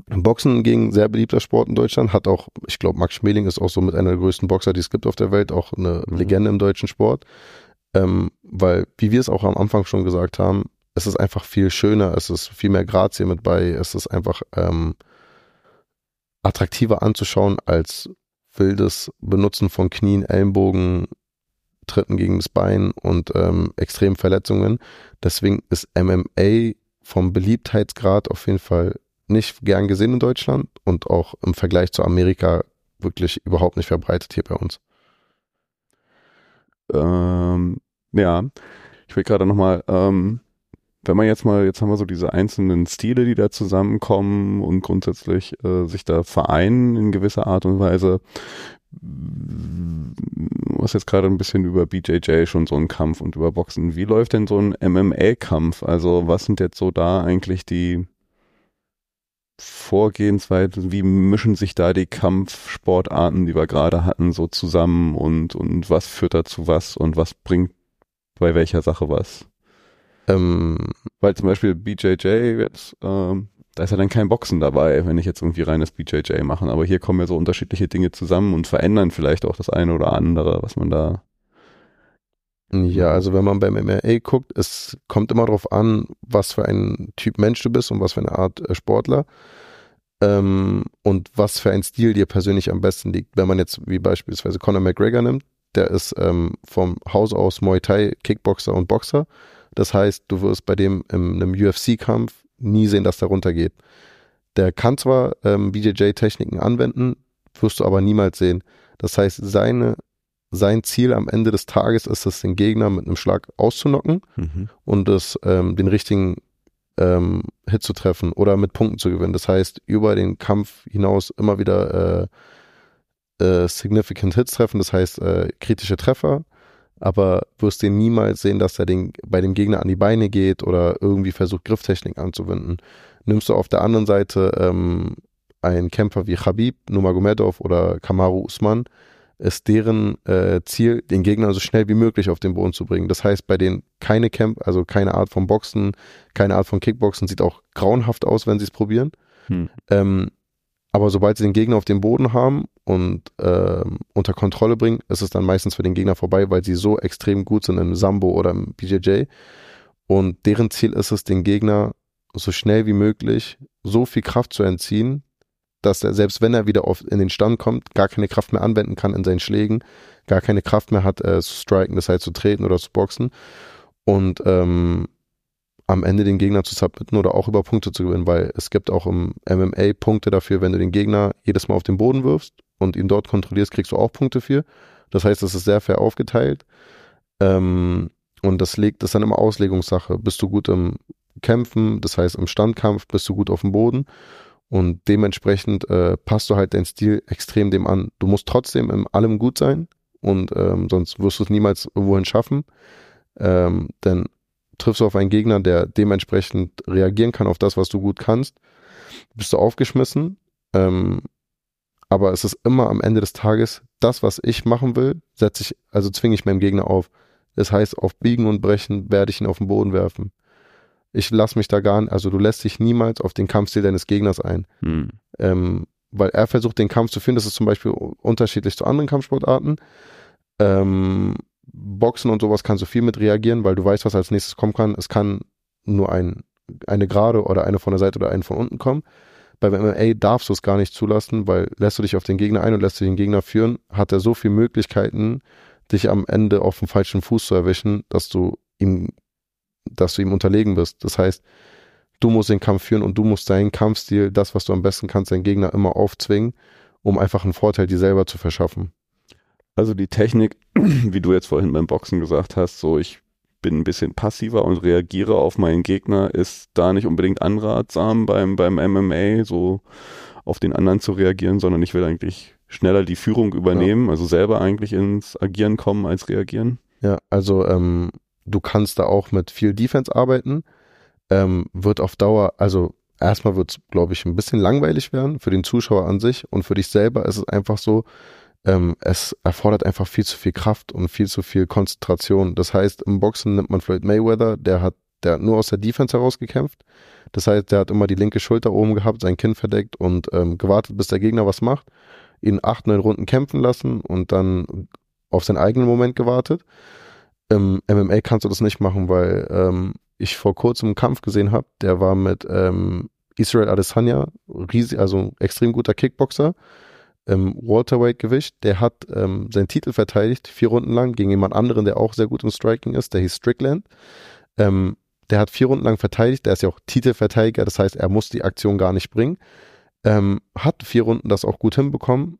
[SPEAKER 2] Boxen gegen sehr beliebter Sport in Deutschland, hat auch, ich glaube, Max Schmeling ist auch so mit einer der größten Boxer, die es gibt auf der Welt, auch eine mhm. Legende im deutschen Sport. Ähm, weil, wie wir es auch am Anfang schon gesagt haben, es ist einfach viel schöner, es ist viel mehr Grazie mit bei, es ist einfach ähm, attraktiver anzuschauen als wildes Benutzen von Knien, Ellenbogen, Tritten gegen das Bein und ähm, extremen Verletzungen. Deswegen ist MMA vom Beliebtheitsgrad auf jeden Fall nicht gern gesehen in Deutschland und auch im Vergleich zu Amerika wirklich überhaupt nicht verbreitet hier bei uns.
[SPEAKER 1] Ähm, ja, ich will gerade nochmal, ähm, wenn man jetzt mal, jetzt haben wir so diese einzelnen Stile, die da zusammenkommen und grundsätzlich äh, sich da vereinen in gewisser Art und Weise. Du hast jetzt gerade ein bisschen über BJJ schon so einen Kampf und über Boxen. Wie läuft denn so ein MMA-Kampf? Also was sind jetzt so da eigentlich die Vorgehensweisen? Wie mischen sich da die Kampfsportarten, die wir gerade hatten, so zusammen und, und was führt dazu was und was bringt bei welcher Sache was? Ähm, weil zum Beispiel BJJ jetzt, ähm, da ist ja dann kein Boxen dabei, wenn ich jetzt irgendwie reines BJJ mache. Aber hier kommen ja so unterschiedliche Dinge zusammen und verändern vielleicht auch das eine oder andere, was man da.
[SPEAKER 2] Ja, also wenn man beim MMA guckt, es kommt immer darauf an, was für ein Typ Mensch du bist und was für eine Art äh, Sportler. Ähm, und was für ein Stil dir persönlich am besten liegt. Wenn man jetzt wie beispielsweise Conor McGregor nimmt, der ist ähm, vom Haus aus Muay Thai, Kickboxer und Boxer. Das heißt, du wirst bei dem in einem UFC-Kampf nie sehen, dass der runtergeht. Der kann zwar ähm, BJJ-Techniken anwenden, wirst du aber niemals sehen. Das heißt, seine, sein Ziel am Ende des Tages ist es, den Gegner mit einem Schlag auszunocken mhm. und es, ähm, den richtigen ähm, Hit zu treffen oder mit Punkten zu gewinnen. Das heißt, über den Kampf hinaus immer wieder äh, äh, significant Hits treffen, das heißt äh, kritische Treffer aber wirst den niemals sehen, dass er den, bei dem Gegner an die Beine geht oder irgendwie versucht, Grifftechnik anzuwenden. Nimmst du auf der anderen Seite ähm, einen Kämpfer wie Khabib, Nurmagomedov oder Kamaru Usman, ist deren äh, Ziel, den Gegner so schnell wie möglich auf den Boden zu bringen. Das heißt, bei denen keine Camp, also keine Art von Boxen, keine Art von Kickboxen, sieht auch grauenhaft aus, wenn sie es probieren. Hm. Ähm, aber sobald sie den Gegner auf dem Boden haben und ähm, unter Kontrolle bringen, ist es dann meistens für den Gegner vorbei, weil sie so extrem gut sind im Sambo oder im BJJ. Und deren Ziel ist es, den Gegner so schnell wie möglich so viel Kraft zu entziehen, dass er, selbst wenn er wieder auf, in den Stand kommt, gar keine Kraft mehr anwenden kann in seinen Schlägen, gar keine Kraft mehr hat, äh, zu striken, das heißt zu treten oder zu boxen. Und ähm, am Ende den Gegner zu submitten oder auch über Punkte zu gewinnen, weil es gibt auch im MMA Punkte dafür, wenn du den Gegner jedes Mal auf den Boden wirfst und ihn dort kontrollierst, kriegst du auch Punkte für. Das heißt, es ist sehr fair aufgeteilt. Ähm, und das legt, das ist dann immer Auslegungssache. Bist du gut im Kämpfen, das heißt im Standkampf, bist du gut auf dem Boden. Und dementsprechend äh, passt du halt deinen Stil extrem dem an. Du musst trotzdem in allem gut sein und ähm, sonst wirst du es niemals wohin schaffen. Ähm, denn triffst du auf einen Gegner, der dementsprechend reagieren kann auf das, was du gut kannst, bist du aufgeschmissen. Ähm, aber es ist immer am Ende des Tages das, was ich machen will, setze ich, also zwinge ich meinem Gegner auf. Das heißt, auf Biegen und Brechen werde ich ihn auf den Boden werfen. Ich lasse mich da gar nicht, also du lässt dich niemals auf den Kampfstil deines Gegners ein. Hm. Ähm, weil er versucht, den Kampf zu führen. Das ist zum Beispiel unterschiedlich zu anderen Kampfsportarten. Ähm, Boxen und sowas kannst du viel mit reagieren, weil du weißt, was als nächstes kommen kann. Es kann nur ein, eine gerade oder eine von der Seite oder eine von unten kommen. Bei MMA darfst du es gar nicht zulassen, weil lässt du dich auf den Gegner ein und lässt du den Gegner führen, hat er so viele Möglichkeiten, dich am Ende auf dem falschen Fuß zu erwischen, dass du ihm, dass du ihm unterlegen bist. Das heißt, du musst den Kampf führen und du musst deinen Kampfstil, das, was du am besten kannst, deinen Gegner immer aufzwingen, um einfach einen Vorteil dir selber zu verschaffen.
[SPEAKER 1] Also die Technik, wie du jetzt vorhin beim Boxen gesagt hast, so ich bin ein bisschen passiver und reagiere auf meinen Gegner, ist da nicht unbedingt anratsam beim, beim MMA, so auf den anderen zu reagieren, sondern ich will eigentlich schneller die Führung übernehmen, ja. also selber eigentlich ins Agieren kommen als reagieren.
[SPEAKER 2] Ja, also ähm, du kannst da auch mit viel Defense arbeiten, ähm, wird auf Dauer, also erstmal wird es, glaube ich, ein bisschen langweilig werden für den Zuschauer an sich und für dich selber ist es einfach so, ähm, es erfordert einfach viel zu viel Kraft und viel zu viel Konzentration. Das heißt, im Boxen nimmt man Floyd Mayweather, der hat, der hat nur aus der Defense heraus gekämpft. Das heißt, der hat immer die linke Schulter oben gehabt, sein Kinn verdeckt und ähm, gewartet, bis der Gegner was macht, ihn acht, neun Runden kämpfen lassen und dann auf seinen eigenen Moment gewartet. Im MMA kannst du das nicht machen, weil ähm, ich vor kurzem einen Kampf gesehen habe, der war mit ähm, Israel Adesanya, riesig, also extrem guter Kickboxer ähm, Welterweight-Gewicht. Der hat ähm, seinen Titel verteidigt, vier Runden lang, gegen jemand anderen, der auch sehr gut im Striking ist, der hieß Strickland. Ähm, der hat vier Runden lang verteidigt, der ist ja auch Titelverteidiger, das heißt, er muss die Aktion gar nicht bringen. Ähm, hat vier Runden das auch gut hinbekommen.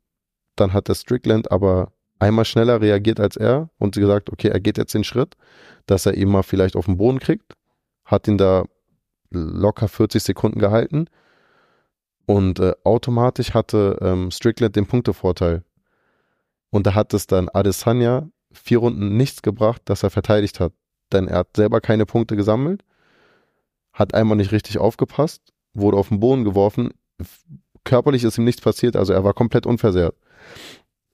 [SPEAKER 2] Dann hat der Strickland aber einmal schneller reagiert als er und gesagt, okay, er geht jetzt den Schritt, dass er ihn mal vielleicht auf den Boden kriegt. Hat ihn da locker 40 Sekunden gehalten und äh, automatisch hatte ähm, Strickland den Punktevorteil. Und da hat es dann Adesanya vier Runden nichts gebracht, dass er verteidigt hat. Denn er hat selber keine Punkte gesammelt, hat einmal nicht richtig aufgepasst, wurde auf den Boden geworfen. Körperlich ist ihm nichts passiert, also er war komplett unversehrt.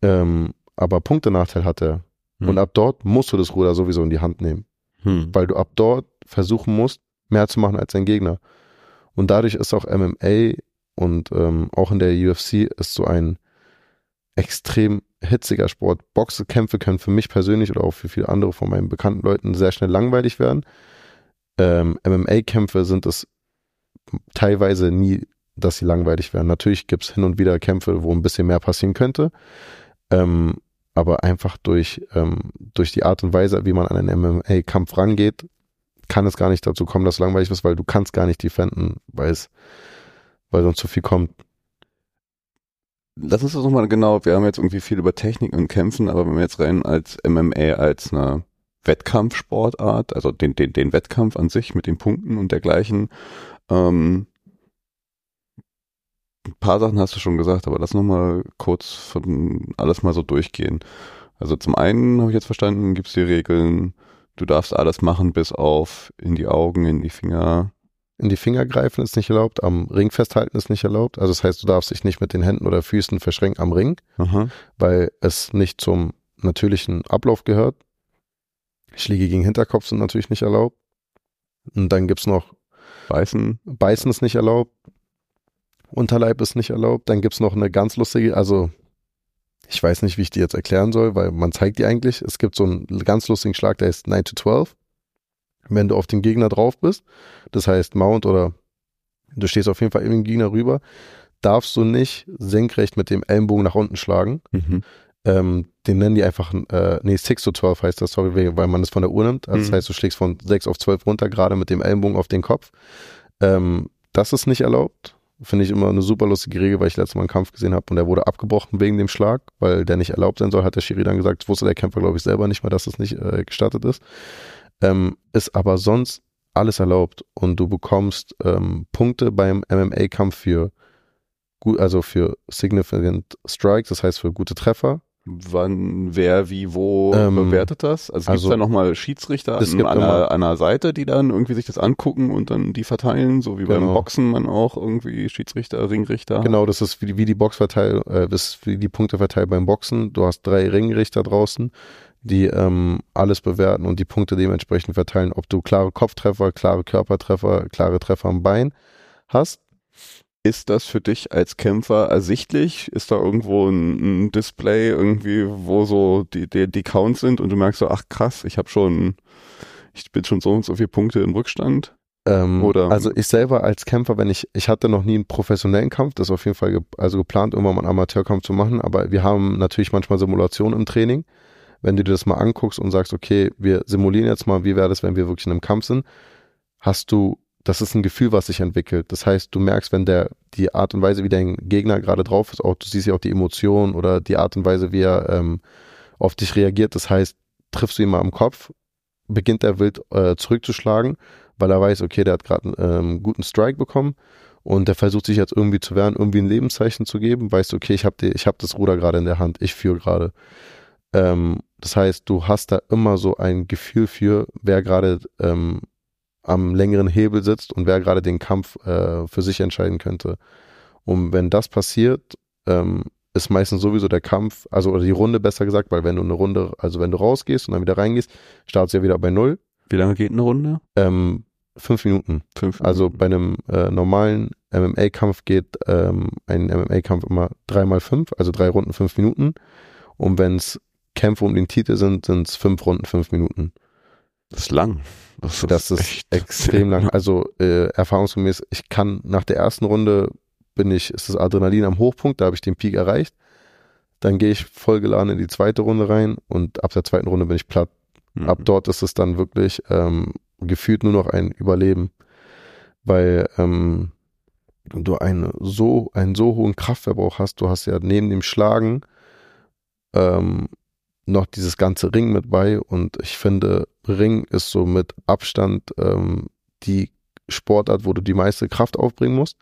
[SPEAKER 2] Ähm, aber Punktenachteil hat er. Hm. Und ab dort musst du das Ruder sowieso in die Hand nehmen. Hm. Weil du ab dort versuchen musst, mehr zu machen als dein Gegner. Und dadurch ist auch MMA und ähm, auch in der UFC ist so ein extrem hitziger Sport. Boxkämpfe können für mich persönlich oder auch für viele andere von meinen bekannten Leuten sehr schnell langweilig werden. Ähm, MMA-Kämpfe sind es teilweise nie, dass sie langweilig werden. Natürlich gibt es hin und wieder Kämpfe, wo ein bisschen mehr passieren könnte. Ähm, aber einfach durch, ähm, durch die Art und Weise, wie man an einen MMA-Kampf rangeht, kann es gar nicht dazu kommen, dass es langweilig ist, weil du kannst gar nicht defenden, weil es weil sonst zu viel kommt.
[SPEAKER 1] Lass uns das nochmal genau, wir haben jetzt irgendwie viel über Technik und Kämpfen, aber wenn wir jetzt rein als MMA als eine Wettkampfsportart, also den, den, den Wettkampf an sich mit den Punkten und dergleichen, ähm, ein paar Sachen hast du schon gesagt, aber lass nochmal kurz von alles mal so durchgehen. Also zum einen habe ich jetzt verstanden, gibt es die Regeln, du darfst alles machen, bis auf in die Augen, in die Finger,
[SPEAKER 2] in die Finger greifen ist nicht erlaubt, am Ring festhalten ist nicht erlaubt. Also das heißt, du darfst dich nicht mit den Händen oder Füßen verschränken am Ring, Aha. weil es nicht zum natürlichen Ablauf gehört. Schläge gegen Hinterkopf sind natürlich nicht erlaubt. Und dann gibt's noch
[SPEAKER 1] Beißen.
[SPEAKER 2] Beißen ist nicht erlaubt. Unterleib ist nicht erlaubt. Dann gibt's noch eine ganz lustige, also ich weiß nicht, wie ich die jetzt erklären soll, weil man zeigt die eigentlich. Es gibt so einen ganz lustigen Schlag, der ist 9 to 12. Wenn du auf den Gegner drauf bist, das heißt Mount oder du stehst auf jeden Fall den Gegner rüber, darfst du nicht senkrecht mit dem Ellenbogen nach unten schlagen.
[SPEAKER 1] Mhm.
[SPEAKER 2] Ähm, den nennen die einfach, äh, nee, 6 to 12 heißt das, sorry, weil man das von der Uhr nimmt. Also
[SPEAKER 1] Mhm.
[SPEAKER 2] das heißt, du schlägst von 6 auf 12 runter, gerade mit dem Ellenbogen auf den Kopf. Ähm, das ist nicht erlaubt. Finde ich immer eine super lustige Regel, weil ich letztes Mal einen Kampf gesehen habe und der wurde abgebrochen wegen dem Schlag, weil der nicht erlaubt sein soll, hat der Schiri dann gesagt. Wusste der Kämpfer, glaube ich, selber nicht mal, dass es nicht äh, gestattet ist. Ähm, ist aber sonst alles erlaubt und du bekommst ähm, Punkte beim MMA-Kampf für gut, also für significant strikes, das heißt für gute Treffer.
[SPEAKER 1] Wann, wer, wie, wo
[SPEAKER 2] Ähm,
[SPEAKER 1] bewertet das? Also,
[SPEAKER 2] also-
[SPEAKER 1] da nochmal Schiedsrichter
[SPEAKER 2] Es
[SPEAKER 1] an,
[SPEAKER 2] gibt
[SPEAKER 1] an, einer, an einer Seite, die dann irgendwie sich das angucken und dann die verteilen, so wie beim
[SPEAKER 2] Genau.
[SPEAKER 1] Boxen man auch irgendwie Schiedsrichter, Ringrichter.
[SPEAKER 2] Genau, das ist wie die, wie die Boxverteil, äh, ist wie die Punkte verteilt beim Boxen. Du hast drei Ringrichter draußen, die ähm, alles bewerten und die Punkte dementsprechend verteilen, ob du klare Kopftreffer, klare Körpertreffer, klare Treffer am Bein hast.
[SPEAKER 1] Ist das für dich als Kämpfer ersichtlich? Ist da irgendwo ein, ein Display irgendwie, wo so die, die, die Counts sind und du merkst so, ach krass, ich habe schon, ich bin schon so und so viele Punkte im Rückstand?
[SPEAKER 2] Ähm,
[SPEAKER 1] Oder-
[SPEAKER 2] Also ich selber als Kämpfer, wenn ich, ich hatte noch nie einen professionellen Kampf, das ist auf jeden Fall ge also geplant, irgendwann mal einen Amateurkampf zu machen, aber wir haben natürlich manchmal Simulationen im Training. Wenn du dir das mal anguckst und sagst, okay, wir simulieren jetzt mal, wie wäre das, wenn wir wirklich in einem Kampf sind, hast du, das ist ein Gefühl, was sich entwickelt. Das heißt, du merkst, wenn der, die Art und Weise, wie dein Gegner gerade drauf ist, auch, du siehst ja auch die Emotionen oder die Art und Weise, wie er ähm, auf dich reagiert. Das heißt, triffst du ihn mal am Kopf, beginnt er wild äh, zurückzuschlagen, weil er weiß, okay, der hat gerade einen ähm, guten Strike bekommen und der versucht sich jetzt irgendwie zu wehren, irgendwie ein Lebenszeichen zu geben, weißt du, okay, ich habe hab das Ruder gerade in der Hand, ich führe gerade. Ähm, das heißt, du hast da immer so ein Gefühl für, wer gerade ähm, am längeren Hebel sitzt und wer gerade den Kampf äh, für sich entscheiden könnte. Und wenn das passiert, ähm, ist meistens sowieso der Kampf, also oder die Runde besser gesagt, weil wenn du eine Runde, also wenn du rausgehst und dann wieder reingehst, startest du ja wieder bei Null.
[SPEAKER 1] Wie lange geht eine Runde?
[SPEAKER 2] Ähm, fünf Minuten.
[SPEAKER 1] Fünf
[SPEAKER 2] Also
[SPEAKER 1] Minuten.
[SPEAKER 2] bei einem äh, normalen MMA-Kampf geht ähm, ein MMA-Kampf immer drei mal fünf, also drei Runden fünf Minuten. Und wenn es Kämpfe um den Titel sind, sind es fünf Runden fünf Minuten.
[SPEAKER 1] Das ist lang. Das ist,
[SPEAKER 2] Das ist extrem lang. Also äh, erfahrungsgemäß, ich kann nach der ersten Runde bin ich, ist das Adrenalin am Hochpunkt, da habe ich den Peak erreicht. Dann gehe ich vollgeladen in die zweite Runde rein und ab der zweiten Runde bin ich platt.
[SPEAKER 1] Mhm.
[SPEAKER 2] Ab dort ist es dann wirklich ähm, gefühlt nur noch ein Überleben, weil ähm, du eine so, einen so hohen Kraftverbrauch hast. Du hast ja neben dem Schlagen ähm, noch dieses ganze Ring mit bei und ich finde, Ring ist so mit Abstand ähm, die Sportart, wo du die meiste Kraft aufbringen musst,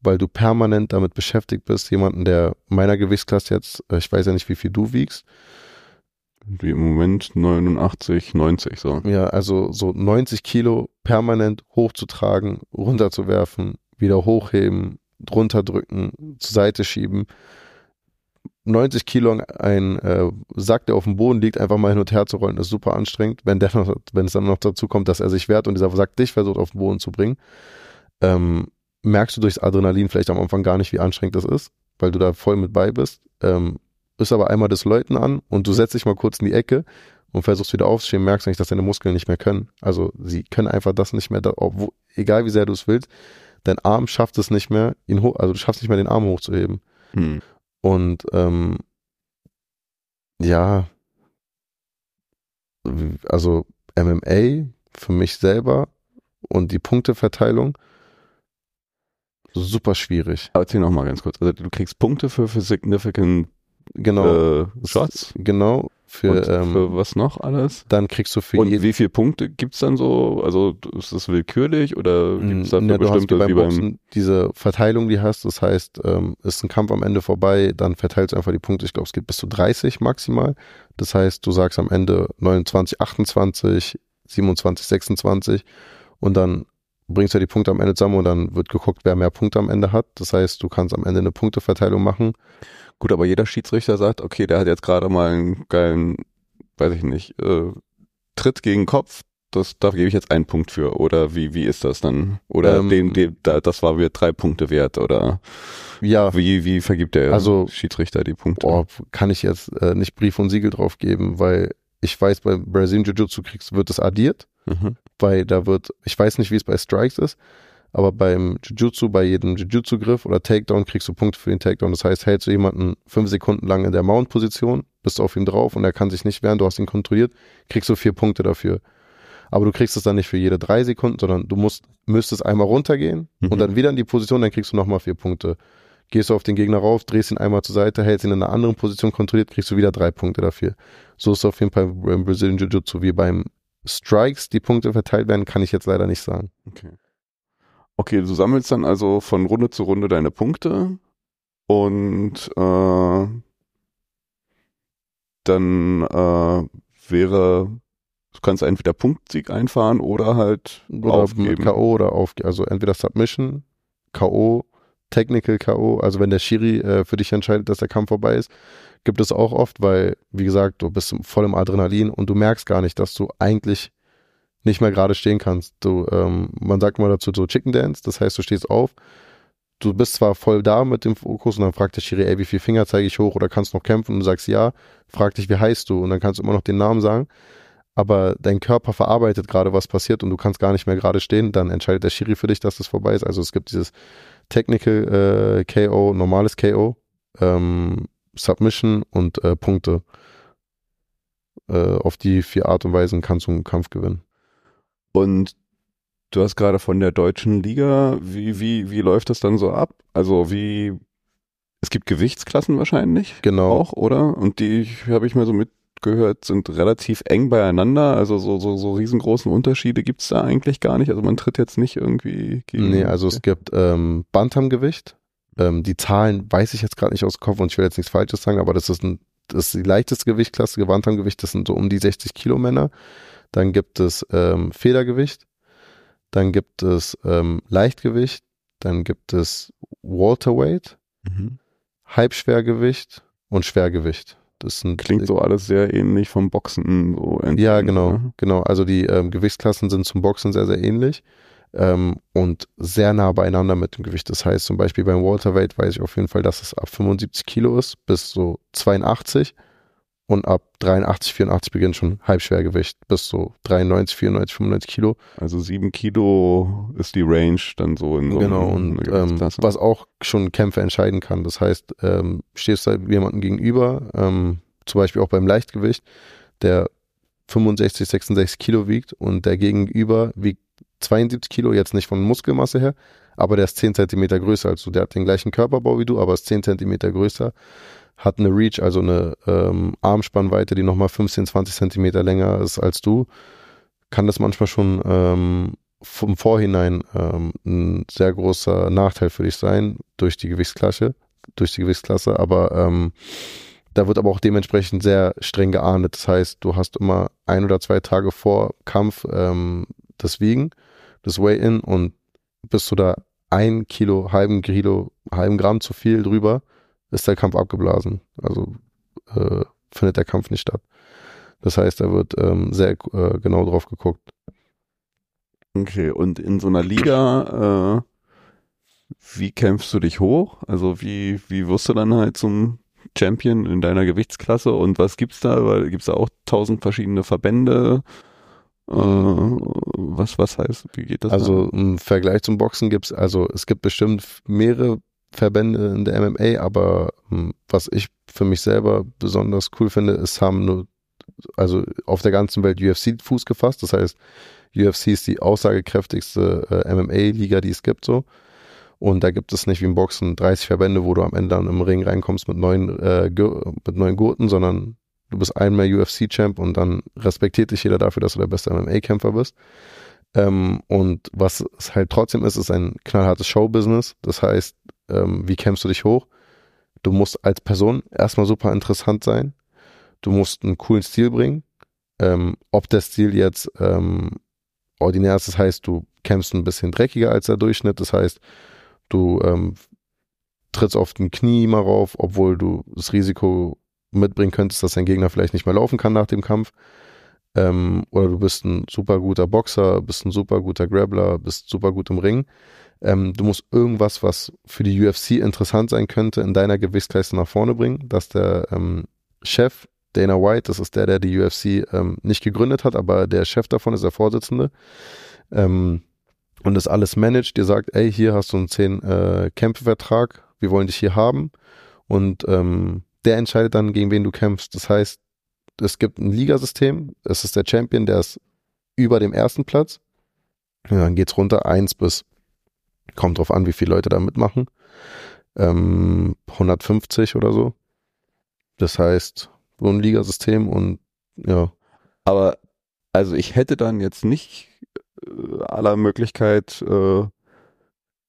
[SPEAKER 2] weil du permanent damit beschäftigt bist, jemanden, der meiner Gewichtsklasse jetzt, äh, ich weiß ja nicht, wie viel du wiegst,
[SPEAKER 1] Wie im Moment 89, 90 so.
[SPEAKER 2] Ja, also so 90 Kilo permanent hochzutragen, runterzuwerfen, wieder hochheben, runterdrücken, zur Seite schieben. 90 Kilo ein äh, Sack, der auf dem Boden liegt, einfach mal hin und her zu rollen, ist super anstrengend. Wenn, der noch, wenn es dann noch dazu kommt, dass er sich wehrt und dieser Sack dich versucht auf den Boden zu bringen, ähm, merkst du durchs Adrenalin vielleicht am Anfang gar nicht, wie anstrengend das ist, weil du da voll mit bei bist. Ähm, ist aber einmal das Läuten an und du setzt dich mal kurz in die Ecke und versuchst wieder aufzustehen, merkst eigentlich, dass deine Muskeln nicht mehr können. Also sie können einfach das nicht mehr, da, obwohl, egal wie sehr du es willst, dein Arm schafft es nicht mehr, ihn hoch, also du schaffst nicht mehr den Arm hochzuheben.
[SPEAKER 1] Hm.
[SPEAKER 2] Und ähm, ja, also MMA für mich selber und die Punkteverteilung super schwierig.
[SPEAKER 1] Aber erzähl noch mal ganz kurz. Also du kriegst Punkte für, für significant
[SPEAKER 2] Genau,
[SPEAKER 1] äh, Shots.
[SPEAKER 2] genau. Für,
[SPEAKER 1] Und
[SPEAKER 2] ähm,
[SPEAKER 1] für was noch alles?
[SPEAKER 2] dann kriegst du für
[SPEAKER 1] Und wie viele Punkte gibt's dann so? Also ist das willkürlich oder gibt's
[SPEAKER 2] Ja, du hast wie
[SPEAKER 1] bestimmte,
[SPEAKER 2] beim
[SPEAKER 1] wie beim,
[SPEAKER 2] Boxen diese Verteilung, die hast. Das heißt, ähm, ist ein Kampf am Ende vorbei, dann verteilst du einfach die Punkte. Ich glaube, es geht bis zu 30 maximal. Das heißt, du sagst am Ende 29, 28, 27, 26 und dann bringst du die Punkte am Ende zusammen und dann wird geguckt, wer mehr Punkte am Ende hat. Das heißt, du kannst am Ende eine Punkteverteilung machen.
[SPEAKER 1] Gut, aber jeder Schiedsrichter sagt, okay, der hat jetzt gerade mal einen geilen, weiß ich nicht, äh, Tritt gegen Kopf, das, da gebe ich jetzt einen Punkt für. Oder wie, wie ist das dann? Oder ähm, dem, dem, da, das war mir drei Punkte wert oder
[SPEAKER 2] ja.
[SPEAKER 1] wie, wie vergibt der
[SPEAKER 2] also,
[SPEAKER 1] Schiedsrichter die Punkte?
[SPEAKER 2] Oh, kann ich jetzt äh, nicht Brief und Siegel drauf geben, weil ich weiß, bei Brazilian Jiu-Jitsu kriegst, wird es addiert, mhm. weil da wird, ich weiß nicht, wie es bei Strikes ist, aber beim Jiu-Jitsu, bei jedem Jiu-Jitsu-Griff oder Takedown kriegst du Punkte für den Takedown. Das heißt, hältst du jemanden fünf Sekunden lang in der Mount-Position, bist du auf ihm drauf und er kann sich nicht wehren, du hast ihn kontrolliert, kriegst du vier Punkte dafür. Aber du kriegst es dann nicht für jede drei Sekunden, sondern du musst, müsstest einmal runtergehen mhm. und dann wieder in die Position, dann kriegst du nochmal vier Punkte. Gehst du auf den Gegner rauf, drehst ihn einmal zur Seite, hältst ihn in einer anderen Position kontrolliert, kriegst du wieder drei Punkte dafür. So ist es auf jeden Fall beim Brazilian Jiu-Jitsu wie beim Strikes, die Punkte verteilt werden, kann ich jetzt leider nicht sagen.
[SPEAKER 1] Okay. Okay, du sammelst dann also von Runde zu Runde deine Punkte und äh, dann äh, wäre, du kannst entweder Punktsieg einfahren oder halt
[SPEAKER 2] oder aufgeben. K.O. oder aufgeben. Also entweder Submission, K.O., Technical K.O., also wenn der Schiri äh, für dich entscheidet, dass der Kampf vorbei ist, gibt es auch oft, weil, wie gesagt, du bist voll im Adrenalin und du merkst gar nicht, dass du eigentlich nicht mehr gerade stehen kannst. Du, ähm, man sagt mal dazu so Chicken Dance, das heißt, du stehst auf, du bist zwar voll da mit dem Fokus und dann fragt der Schiri, ey, wie viele Finger zeige ich hoch oder kannst du noch kämpfen? Und du sagst ja, fragt dich, wie heißt du? Und dann kannst du immer noch den Namen sagen. Aber dein Körper verarbeitet gerade, was passiert und du kannst gar nicht mehr gerade stehen, dann entscheidet der Schiri für dich, dass das vorbei ist. Also es gibt dieses Technical äh, KO, normales KO, ähm, Submission und äh, Punkte. Äh, auf die vier Art und Weisen kannst du einen Kampf gewinnen.
[SPEAKER 1] Und du hast gerade von der deutschen Liga, wie, wie, wie läuft das dann so ab? Also wie, es gibt Gewichtsklassen wahrscheinlich.
[SPEAKER 2] Genau.
[SPEAKER 1] Auch, oder? Und die habe ich mir so mitgehört, sind relativ eng beieinander. Also so, so, so riesengroßen Unterschiede gibt's da eigentlich gar nicht. Also man tritt jetzt nicht irgendwie
[SPEAKER 2] gegen. Nee, also okay. es gibt ähm, Bantamgewicht. Ähm, die Zahlen weiß ich jetzt gerade nicht aus dem Kopf und ich will jetzt nichts Falsches sagen, aber das ist ein, das ist die leichteste Gewichtsklasse, Bantamgewicht, das sind so um die 60 Kilo Männer. Dann gibt es ähm, Federgewicht. Dann gibt es ähm, Leichtgewicht. Dann gibt es Waterweight, mhm. Halbschwergewicht und Schwergewicht.
[SPEAKER 1] Das sind, Klingt so alles sehr ähnlich vom Boxen. So
[SPEAKER 2] ja, genau, ne? genau. Also die ähm, Gewichtsklassen sind zum Boxen sehr, sehr ähnlich ähm, und sehr nah beieinander mit dem Gewicht. Das heißt zum Beispiel beim Waterweight weiß ich auf jeden Fall, dass es ab 75 Kilo ist bis so 82 und ab 83, 84 beginnt schon Halbschwergewicht bis so 93, 94, 95 Kilo.
[SPEAKER 1] Also 7 Kilo ist die Range dann so in so
[SPEAKER 2] Genau, und ähm, was auch schon Kämpfe entscheiden kann. Das heißt, ähm, stehst du jemandem gegenüber, ähm, zum Beispiel auch beim Leichtgewicht, der 65, 66 Kilo wiegt und der Gegenüber wiegt 72 Kilo, jetzt nicht von Muskelmasse her, aber der ist 10 Zentimeter größer als du. Der hat den gleichen Körperbau wie du, aber ist 10 Zentimeter größer hat eine Reach, also eine ähm, Armspannweite, die nochmal 15, 20 Zentimeter länger ist als du, kann das manchmal schon ähm, vom Vorhinein ähm, ein sehr großer Nachteil für dich sein durch die Gewichtsklasse, durch die Gewichtsklasse, aber ähm, da wird aber auch dementsprechend sehr streng geahndet. Das heißt, du hast immer ein oder zwei Tage vor Kampf ähm, das Wiegen, das Weigh-In und bist du da ein Kilo, halben Kilo, halben Gramm zu viel drüber, ist der Kampf abgeblasen. Also äh, findet der Kampf nicht statt. Das heißt, da wird ähm, sehr äh, genau drauf geguckt.
[SPEAKER 1] Okay, und in so einer Liga, äh, wie kämpfst du dich hoch? Also wie, wie wirst du dann halt zum Champion in deiner Gewichtsklasse und was gibt's da? Weil gibt's da auch tausend verschiedene Verbände? Äh, was, was heißt, wie geht das?
[SPEAKER 2] Also da? im Vergleich zum Boxen gibt's, also es gibt bestimmt mehrere Verbände in der MMA, aber hm, was ich für mich selber besonders cool finde, ist, haben nur, also auf der ganzen Welt UFC Fuß gefasst. Das heißt, UFC ist die aussagekräftigste äh, MMA-Liga, die es gibt, so. Und da gibt es nicht wie im Boxen 30 Verbände, wo du am Ende dann im Ring reinkommst mit neuen, äh, mit neuen Gurten, sondern du bist einmal UFC-Champ und dann respektiert dich jeder dafür, dass du der beste MMA-Kämpfer bist. Ähm, und was es halt trotzdem ist, ist ein knallhartes Show-Business. Das heißt, ähm, wie kämpfst du dich hoch? Du musst als Person erstmal super interessant sein. Du musst einen coolen Stil bringen. Ähm, ob der Stil jetzt ähm, ordinär ist, das heißt, du kämpfst ein bisschen dreckiger als der Durchschnitt. Das heißt, du ähm, trittst auf den Knie mal rauf, obwohl du das Risiko mitbringen könntest, dass dein Gegner vielleicht nicht mehr laufen kann nach dem Kampf. ähm, oder du bist ein super guter Boxer, bist ein super guter Grappler, bist super gut im Ring. Ähm, du musst irgendwas, was für die UFC interessant sein könnte, in deiner Gewichtsklasse nach vorne bringen, dass der ähm, Chef Dana White, das ist der, der die UFC ähm, nicht gegründet hat, aber der Chef davon ist der Vorsitzende. Ähm, und das alles managt, dir sagt, ey, hier hast du einen 10 äh, Kämpfevertrag, wir wollen dich hier haben. Und ähm, der entscheidet dann, gegen wen du kämpfst. Das heißt, es gibt ein Ligasystem, es ist der Champion, der ist über dem ersten Platz. Ja, dann geht's runter, eins bis, kommt drauf an, wie viele Leute da mitmachen. Ähm, 150 oder so. Das heißt, so ein Ligasystem und ja.
[SPEAKER 1] Aber also ich hätte dann jetzt nicht äh, aller Möglichkeit äh,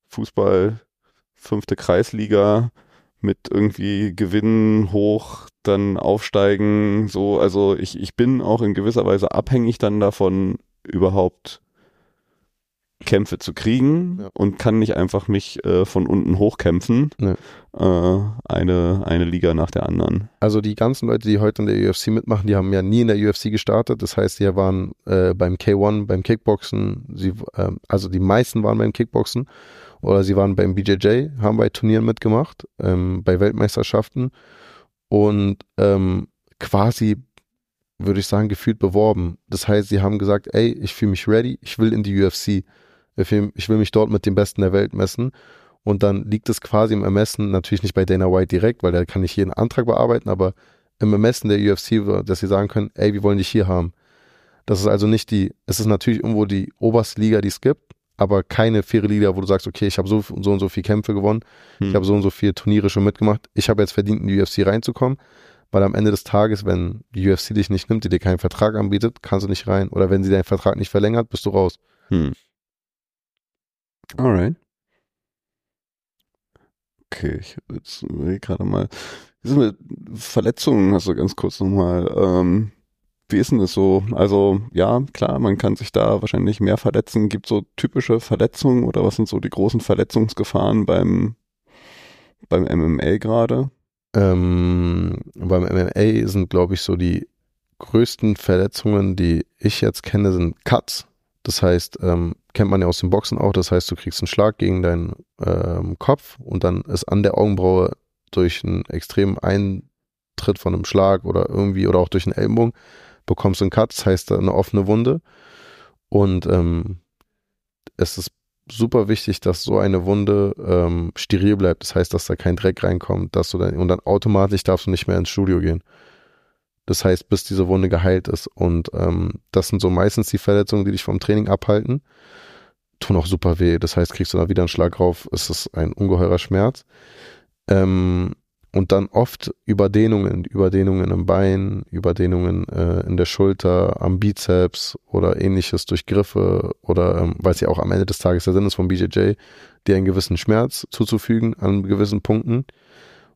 [SPEAKER 1] Fußball, fünfte Kreisliga mit irgendwie Gewinnen hoch, dann aufsteigen, so, also ich, ich bin auch in gewisser Weise abhängig dann davon, überhaupt Kämpfe zu kriegen ja. und kann nicht einfach mich äh, von unten hochkämpfen. Nee. Äh, eine, eine Liga nach der anderen.
[SPEAKER 2] Also die ganzen Leute, die heute in der UFC mitmachen, die haben ja nie in der UFC gestartet. Das heißt, die waren äh, beim K1, beim Kickboxen, sie, ähm, also die meisten waren beim Kickboxen oder sie waren beim BJJ, haben bei Turnieren mitgemacht, ähm, bei Weltmeisterschaften und ähm, quasi würde ich sagen, gefühlt beworben. Das heißt, sie haben gesagt, ey, ich fühle mich ready, ich will in die UFC. Ich will mich dort mit dem Besten der Welt messen. Und dann liegt es quasi im Ermessen, natürlich nicht bei Dana White direkt, weil der kann nicht jeden Antrag bearbeiten, aber im Ermessen der UFC, dass sie sagen können, ey, wir wollen dich hier haben. Das ist also nicht die, es ist natürlich irgendwo die oberste Liga, die es gibt, aber keine faire Liga, wo du sagst, okay, ich habe so, so und so viele Kämpfe gewonnen, hm. ich habe so und so viele Turniere schon mitgemacht, ich habe jetzt verdient, in die UFC reinzukommen, weil am Ende des Tages, wenn die UFC dich nicht nimmt, die dir keinen Vertrag anbietet, kannst du nicht rein. Oder wenn sie deinen Vertrag nicht verlängert, bist du raus. Hm.
[SPEAKER 1] Alright. Okay, ich jetzt gerade mal. Diese Verletzungen hast du ganz kurz nochmal. Ähm, wie ist denn das so? Also, ja, klar, man kann sich da wahrscheinlich mehr verletzen. Gibt so typische Verletzungen oder was sind so die großen Verletzungsgefahren beim, beim MMA gerade?
[SPEAKER 2] Ähm, beim MMA sind, glaube ich, so die größten Verletzungen, die ich jetzt kenne, sind Cuts. Das heißt, ähm, kennt man ja aus dem Boxen auch, das heißt, du kriegst einen Schlag gegen deinen ähm, Kopf und dann ist an der Augenbraue durch einen extremen Eintritt von einem Schlag oder irgendwie oder auch durch einen Ellenbogen bekommst du einen Cut, das heißt eine offene Wunde. Und ähm, es ist super wichtig, dass so eine Wunde ähm, steril bleibt. Das heißt, dass da kein Dreck reinkommt, dass du dann und dann automatisch darfst du nicht mehr ins Studio gehen. Das heißt, bis diese Wunde geheilt ist. Und ähm, das sind so meistens die Verletzungen, die dich vom Training abhalten. Tun auch super weh. Das heißt, kriegst du da wieder einen Schlag drauf, ist es ein ungeheurer Schmerz. Ähm, und dann oft Überdehnungen, Überdehnungen im Bein, Überdehnungen äh, in der Schulter, am Bizeps oder ähnliches durch Griffe oder ähm, weil es ja auch am Ende des Tages der Sinn ist vom BJJ, dir einen gewissen Schmerz zuzufügen an gewissen Punkten.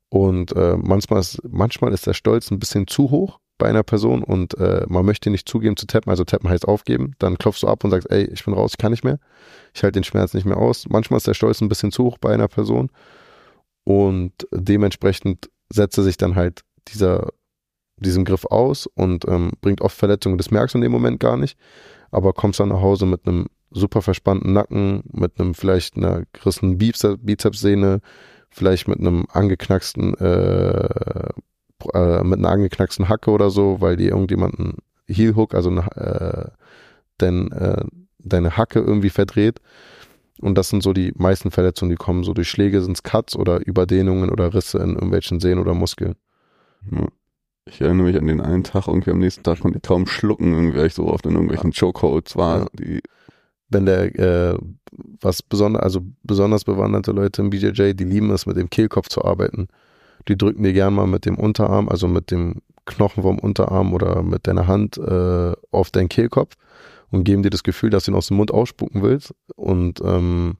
[SPEAKER 2] Und äh, manchmal, ist, manchmal ist der Stolz ein bisschen zu hoch bei einer Person und äh, man möchte nicht zugeben zu tappen, also tappen heißt aufgeben, dann klopfst du ab und sagst, ey, ich bin raus, ich kann nicht mehr, ich halte den Schmerz nicht mehr aus. Manchmal ist der Stolz ein bisschen zu hoch bei einer Person und dementsprechend setzt er sich dann halt dieser, diesem Griff aus und ähm, bringt oft Verletzungen, das merkst du in dem Moment gar nicht, aber kommst dann nach Hause mit einem super verspannten Nacken, mit einem vielleicht einer gerissenen Bizepssehne, vielleicht mit einem angeknacksten, äh, äh, mit einer angeknacksten Hacke oder so, weil die irgendjemanden Heel Hook, also äh, den, äh, deine Hacke irgendwie verdreht. Und das sind so die meisten Verletzungen, die kommen so durch Schläge, sind es Cuts oder Überdehnungen oder Risse in irgendwelchen Sehnen oder Muskeln.
[SPEAKER 1] Ich erinnere mich an den einen Tag, irgendwie am nächsten Tag konnte ich kaum schlucken, irgendwie ich so oft in irgendwelchen ja. Chokeholds war. Ja. Die
[SPEAKER 2] wenn der, äh, was besonders, also besonders bewanderte Leute im BJJ, die lieben es, mit dem Kehlkopf zu arbeiten. Die drücken dir gern mal mit dem Unterarm, also mit dem Knochen vom Unterarm oder mit deiner Hand äh, auf deinen Kehlkopf und geben dir das Gefühl, dass du ihn aus dem Mund ausspucken willst und ähm,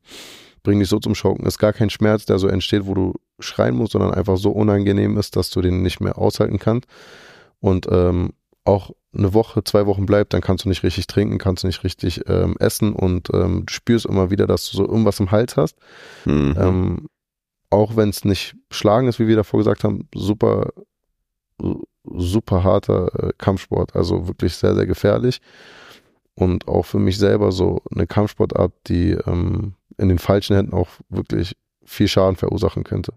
[SPEAKER 2] bringen dich so zum Schocken. Ist gar kein Schmerz, der so entsteht, wo du schreien musst, sondern einfach so unangenehm ist, dass du den nicht mehr aushalten kannst. Und ähm, auch eine Woche, zwei Wochen bleibt, dann kannst du nicht richtig trinken, kannst du nicht richtig ähm, essen und ähm, du spürst immer wieder, dass du so irgendwas im Hals hast. Mhm. Ähm, auch wenn es nicht schlagen ist, wie wir davor gesagt haben, super, super harter äh, Kampfsport, also wirklich sehr, sehr gefährlich. Und auch für mich selber so eine Kampfsportart, die ähm, in den falschen Händen auch wirklich viel Schaden verursachen könnte.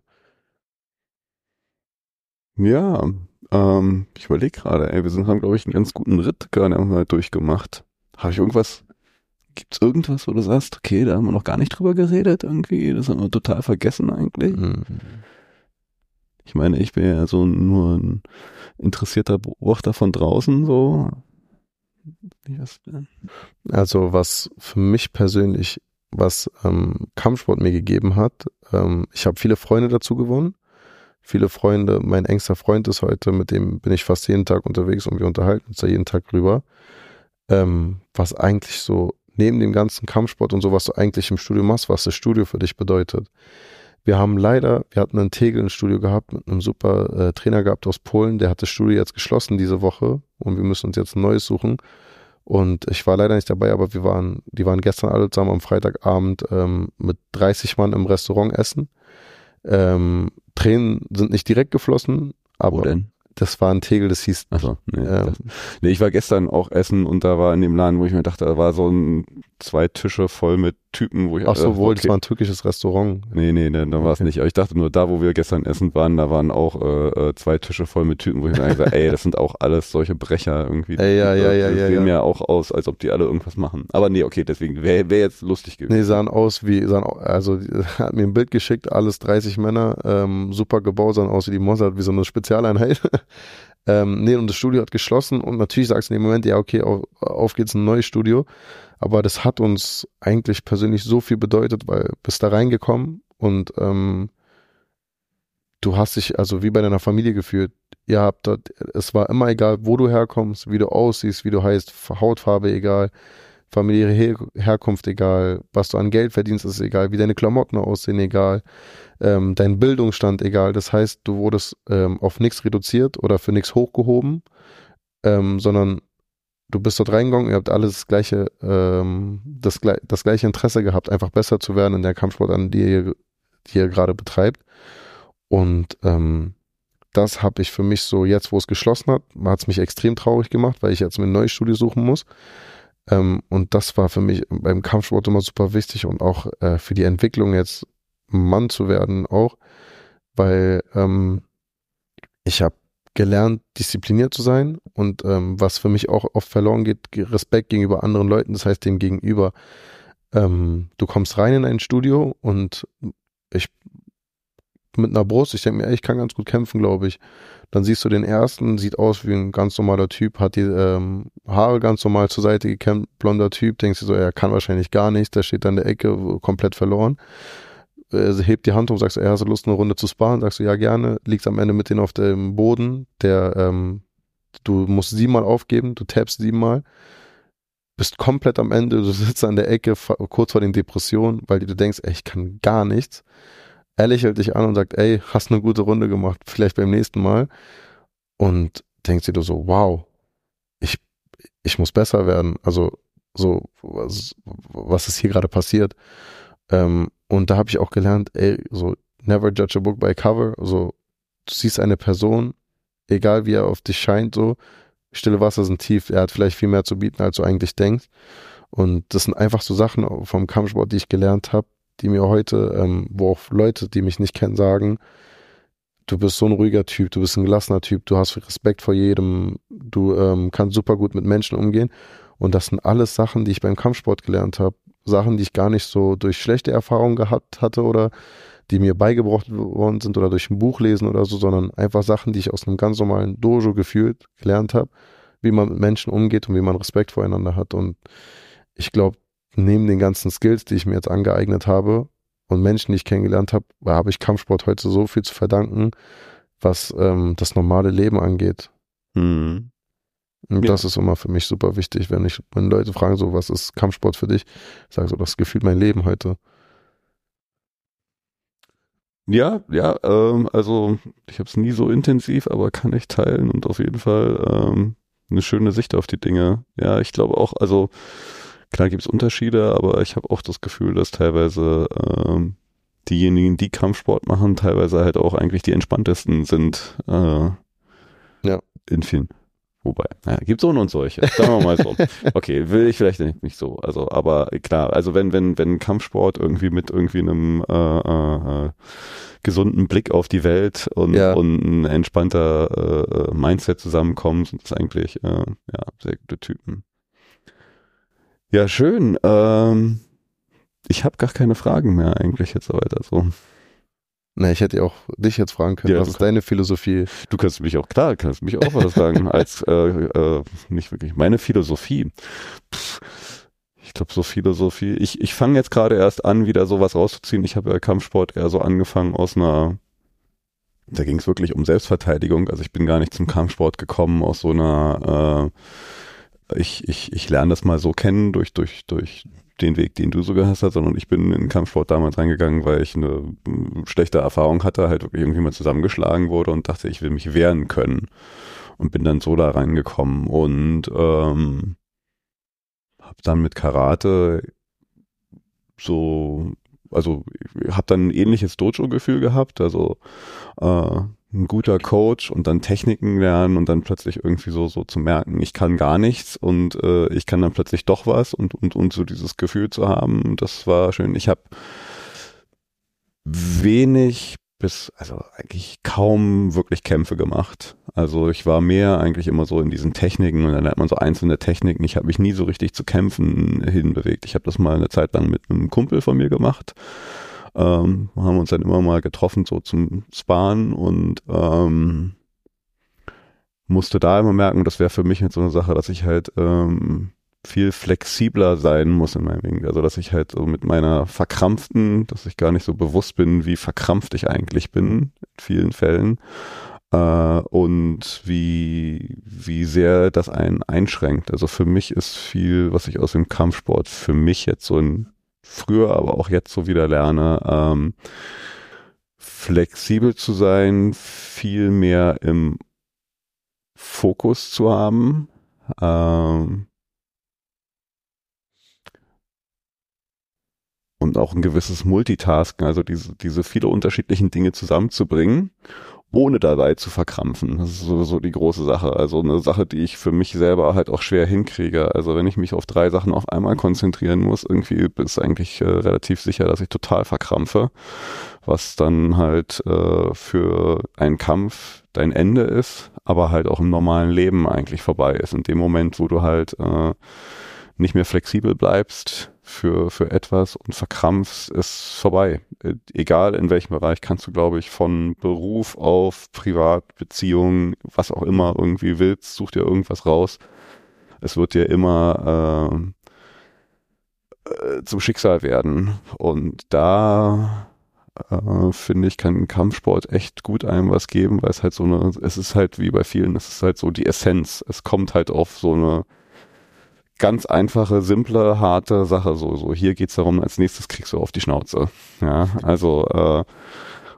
[SPEAKER 1] Ja, ähm, ich überlege gerade, ey, wir sind, haben, glaube ich, einen ganz guten Ritt gerade mal durchgemacht. Habe ich irgendwas, gibt's irgendwas, wo du sagst, okay, da haben wir noch gar nicht drüber geredet irgendwie, das haben wir total vergessen eigentlich?
[SPEAKER 2] Mhm.
[SPEAKER 1] Ich meine, ich bin ja so nur ein interessierter Beobachter von draußen, so.
[SPEAKER 2] Also was für mich persönlich, was ähm, Kampfsport mir gegeben hat, ähm, ich habe viele Freunde dazu gewonnen. Viele Freunde, mein engster Freund ist heute, mit dem bin ich fast jeden Tag unterwegs und wir unterhalten uns da jeden Tag drüber. Ähm, was eigentlich so neben dem ganzen Kampfsport und so, was du eigentlich im Studio machst, was das Studio für dich bedeutet. Wir haben leider, wir hatten einen Tegel Studio gehabt mit einem super äh, Trainer gehabt aus Polen, der hat das Studio jetzt geschlossen diese Woche und wir müssen uns jetzt ein neues suchen. Und ich war leider nicht dabei, aber wir waren, die waren gestern alle zusammen am Freitagabend ähm, mit 30 Mann im Restaurant essen. Ähm, Tränen sind nicht direkt geflossen, aber das war ein Tegel, das hieß.
[SPEAKER 1] Achso, nee,
[SPEAKER 2] Ähm.
[SPEAKER 1] nee, ich war gestern auch essen und da war in dem Laden, wo ich mir dachte, da war so ein zwei Tische voll mit Typen, wo ich
[SPEAKER 2] Ach so,
[SPEAKER 1] dachte,
[SPEAKER 2] wohl, das
[SPEAKER 1] okay.
[SPEAKER 2] war ein türkisches Restaurant.
[SPEAKER 1] Nee, nee, nee da war es
[SPEAKER 2] Okay.
[SPEAKER 1] nicht. Aber ich dachte nur, da, wo wir gestern essen waren, da waren auch äh, äh, zwei Tische voll mit Typen, wo ich mir gesagt ey, das sind auch alles solche Brecher irgendwie.
[SPEAKER 2] Ey, ja, ja, ja,
[SPEAKER 1] Die
[SPEAKER 2] ja,
[SPEAKER 1] sehen
[SPEAKER 2] ja.
[SPEAKER 1] ja auch aus, als ob die alle irgendwas machen. Aber nee, okay, deswegen wäre wär jetzt lustig gewesen.
[SPEAKER 2] Nee, sahen aus wie, sahen, also hat mir ein Bild geschickt, alles 30 Männer, ähm, super gebaut, sahen aus wie die Mossad, wie so eine Spezialeinheit. ähm, nee, und das Studio hat geschlossen und natürlich sagst du in dem Moment, ja, okay, auf, auf geht's ein neues Studio. Aber das hat uns eigentlich persönlich so viel bedeutet, weil bist da reingekommen und ähm, du hast dich also wie bei deiner Familie gefühlt. Ihr habt dort, es war immer egal, wo du herkommst, wie du aussiehst, wie du heißt, Hautfarbe egal, familiäre Her Herkunft egal, was du an Geld verdienst, ist egal, wie deine Klamotten aussehen, egal, ähm, dein Bildungsstand egal. Das heißt, du wurdest ähm, auf nichts reduziert oder für nichts hochgehoben, ähm, sondern du bist dort reingegangen, ihr habt alles das gleiche, ähm, das, das gleiche Interesse gehabt, einfach besser zu werden in der Kampfsport, an die ihr, die ihr gerade betreibt. Und ähm, das habe ich für mich so, jetzt wo es geschlossen hat, hat es mich extrem traurig gemacht, weil ich jetzt mir ein neues Studio suchen muss. Ähm, und das war für mich beim Kampfsport immer super wichtig und auch äh, für die Entwicklung jetzt Mann zu werden auch, weil ähm, ich habe gelernt, diszipliniert zu sein und ähm, was für mich auch oft verloren geht, Respekt gegenüber anderen Leuten, das heißt dem gegenüber. Ähm, du kommst rein in ein Studio und ich mit einer Brust, ich denke mir, ey, ich kann ganz gut kämpfen, glaube ich. Dann siehst du den ersten, sieht aus wie ein ganz normaler Typ, hat die ähm, Haare ganz normal zur Seite gekämmt, blonder Typ, denkst du so, er kann wahrscheinlich gar nichts, der steht da in der Ecke, komplett verloren. Äh, hebt die Hand um, sagst du, ey, hast Lust, eine Runde zu sparen? Sagst du, ja, gerne. Liegst am Ende mit denen auf dem Boden, der, ähm, du musst siebenmal aufgeben, du tappst siebenmal, bist komplett am Ende, du sitzt an der Ecke, kurz vor den Depressionen, weil du denkst, ey, ich kann gar nichts. Er lächelt dich an und sagt, ey, hast eine gute Runde gemacht, vielleicht beim nächsten Mal. Und denkst dir du so, wow, ich, ich muss besser werden. Also, so, was, was ist hier gerade passiert? Ähm, und da habe ich auch gelernt, ey, so, never judge a book by cover. So, du siehst eine Person, egal wie er auf dich scheint, so, stille Wasser sind tief, er hat vielleicht viel mehr zu bieten, als du eigentlich denkst. Und das sind einfach so Sachen vom Kampfsport, die ich gelernt habe, die mir heute, ähm, wo auch Leute, die mich nicht kennen, sagen, du bist so ein ruhiger Typ, du bist ein gelassener Typ, du hast Respekt vor jedem, du ähm, kannst super gut mit Menschen umgehen. Und das sind alles Sachen, die ich beim Kampfsport gelernt habe. Sachen, die ich gar nicht so durch schlechte Erfahrungen gehabt hatte oder die mir beigebracht worden sind oder durch ein Buch lesen oder so, sondern einfach Sachen, die ich aus einem ganz normalen Dojo gefühlt gelernt habe, wie man mit Menschen umgeht und wie man Respekt voreinander hat. Und ich glaube, neben den ganzen Skills, die ich mir jetzt angeeignet habe und Menschen, die ich kennengelernt habe, habe ich Kampfsport heute so viel zu verdanken, was ähm, das normale Leben angeht.
[SPEAKER 1] Hm.
[SPEAKER 2] Und
[SPEAKER 1] Ja.
[SPEAKER 2] das ist immer für mich super wichtig, wenn ich, wenn Leute fragen so, was ist Kampfsport für dich? Ich sage so, das gefühlt mein Leben heute.
[SPEAKER 1] Ja, ja, ähm, also ich habe es nie so intensiv, aber kann ich teilen und auf jeden Fall ähm, eine schöne Sicht auf die Dinge. Ja, ich glaube auch, also klar gibt es Unterschiede, aber ich habe auch das Gefühl, dass teilweise ähm, diejenigen, die Kampfsport machen, teilweise halt auch eigentlich die entspanntesten sind. Äh,
[SPEAKER 2] Ja.
[SPEAKER 1] in vielen. Wobei, naja, gibt so und solche. Sagen wir mal so. Okay, will ich vielleicht nicht so. Also, aber klar, also wenn, wenn, wenn Kampfsport irgendwie mit irgendwie einem äh, äh, äh gesunden Blick auf die Welt und, ja. und ein entspannter äh, äh, Mindset zusammenkommt, sind das eigentlich äh, ja, sehr gute Typen. Ja, schön. Ähm, ich habe gar keine Fragen mehr eigentlich jetzt weiter so.
[SPEAKER 2] Na, ich hätte auch dich jetzt fragen können, ja, was ist deine Philosophie?
[SPEAKER 1] Du kannst mich auch, klar, kannst mich auch was sagen, als äh, äh, nicht wirklich meine Philosophie. Pff, ich glaube, so Philosophie. Ich, ich fange jetzt gerade erst an, wieder sowas rauszuziehen. Ich habe ja Kampfsport eher so angefangen aus einer, da ging es wirklich um Selbstverteidigung. Also ich bin gar nicht zum Kampfsport gekommen aus so einer, äh, ich, ich, ich lerne das mal so kennen durch, durch, durch den Weg, den du so gehasst hast, sondern ich bin in den Kampfsport damals reingegangen, weil ich eine schlechte Erfahrung hatte, halt irgendwie mal zusammengeschlagen wurde und dachte, ich will mich wehren können. Und bin dann so da reingekommen und ähm, habe dann mit Karate so, also habe dann ein ähnliches Dojo-Gefühl gehabt, also äh, ein guter Coach und dann Techniken lernen und dann plötzlich irgendwie so so zu merken, ich kann gar nichts und äh, ich kann dann plötzlich doch was und und und so dieses Gefühl zu haben, das war schön. Ich habe wenig bis also eigentlich kaum wirklich Kämpfe gemacht. Also ich war mehr eigentlich immer so in diesen Techniken und dann lernt man so einzelne Techniken. Ich habe mich nie so richtig zu Kämpfen hinbewegt. Ich habe das mal eine Zeit lang mit einem Kumpel von mir gemacht ähm, haben uns dann immer mal getroffen, so zum Sparen und ähm, musste da immer merken, das wäre für mich jetzt so eine Sache, dass ich halt ähm, viel flexibler sein muss in meinem Ding. Also dass ich halt so mit meiner verkrampften, dass ich gar nicht so bewusst bin, wie verkrampft ich eigentlich bin in vielen Fällen äh, und wie wie sehr das einen einschränkt. Also für mich ist viel, was ich aus dem Kampfsport für mich jetzt so in früher, aber auch jetzt so wieder lerne, ähm, flexibel zu sein, viel mehr im Fokus zu haben. Ähm, und auch ein gewisses Multitasken, also diese, diese viele unterschiedlichen Dinge zusammenzubringen ohne dabei zu verkrampfen. Das ist sowieso die große Sache. Also eine Sache, die ich für mich selber halt auch schwer hinkriege. Also wenn ich mich auf drei Sachen auf einmal konzentrieren muss, irgendwie ist eigentlich äh, relativ sicher, dass ich total verkrampfe, was dann halt äh, für einen Kampf dein Ende ist, aber halt auch im normalen Leben eigentlich vorbei ist. In dem Moment, wo du halt äh, nicht mehr flexibel bleibst, für, für etwas und verkrampfst, ist vorbei. Äh, egal in welchem Bereich kannst du, glaube ich, von Beruf auf Privatbeziehungen, was auch immer irgendwie willst, such dir irgendwas raus. Es wird dir immer äh, äh, zum Schicksal werden. Und da äh, finde ich, kann Kampfsport echt gut einem was geben, weil es halt so eine, es ist halt wie bei vielen, es ist halt so die Essenz. Es kommt halt auf so eine ganz einfache, simple, harte Sache. So, so hier geht's darum, als nächstes kriegst du auf die Schnauze. Ja, also äh,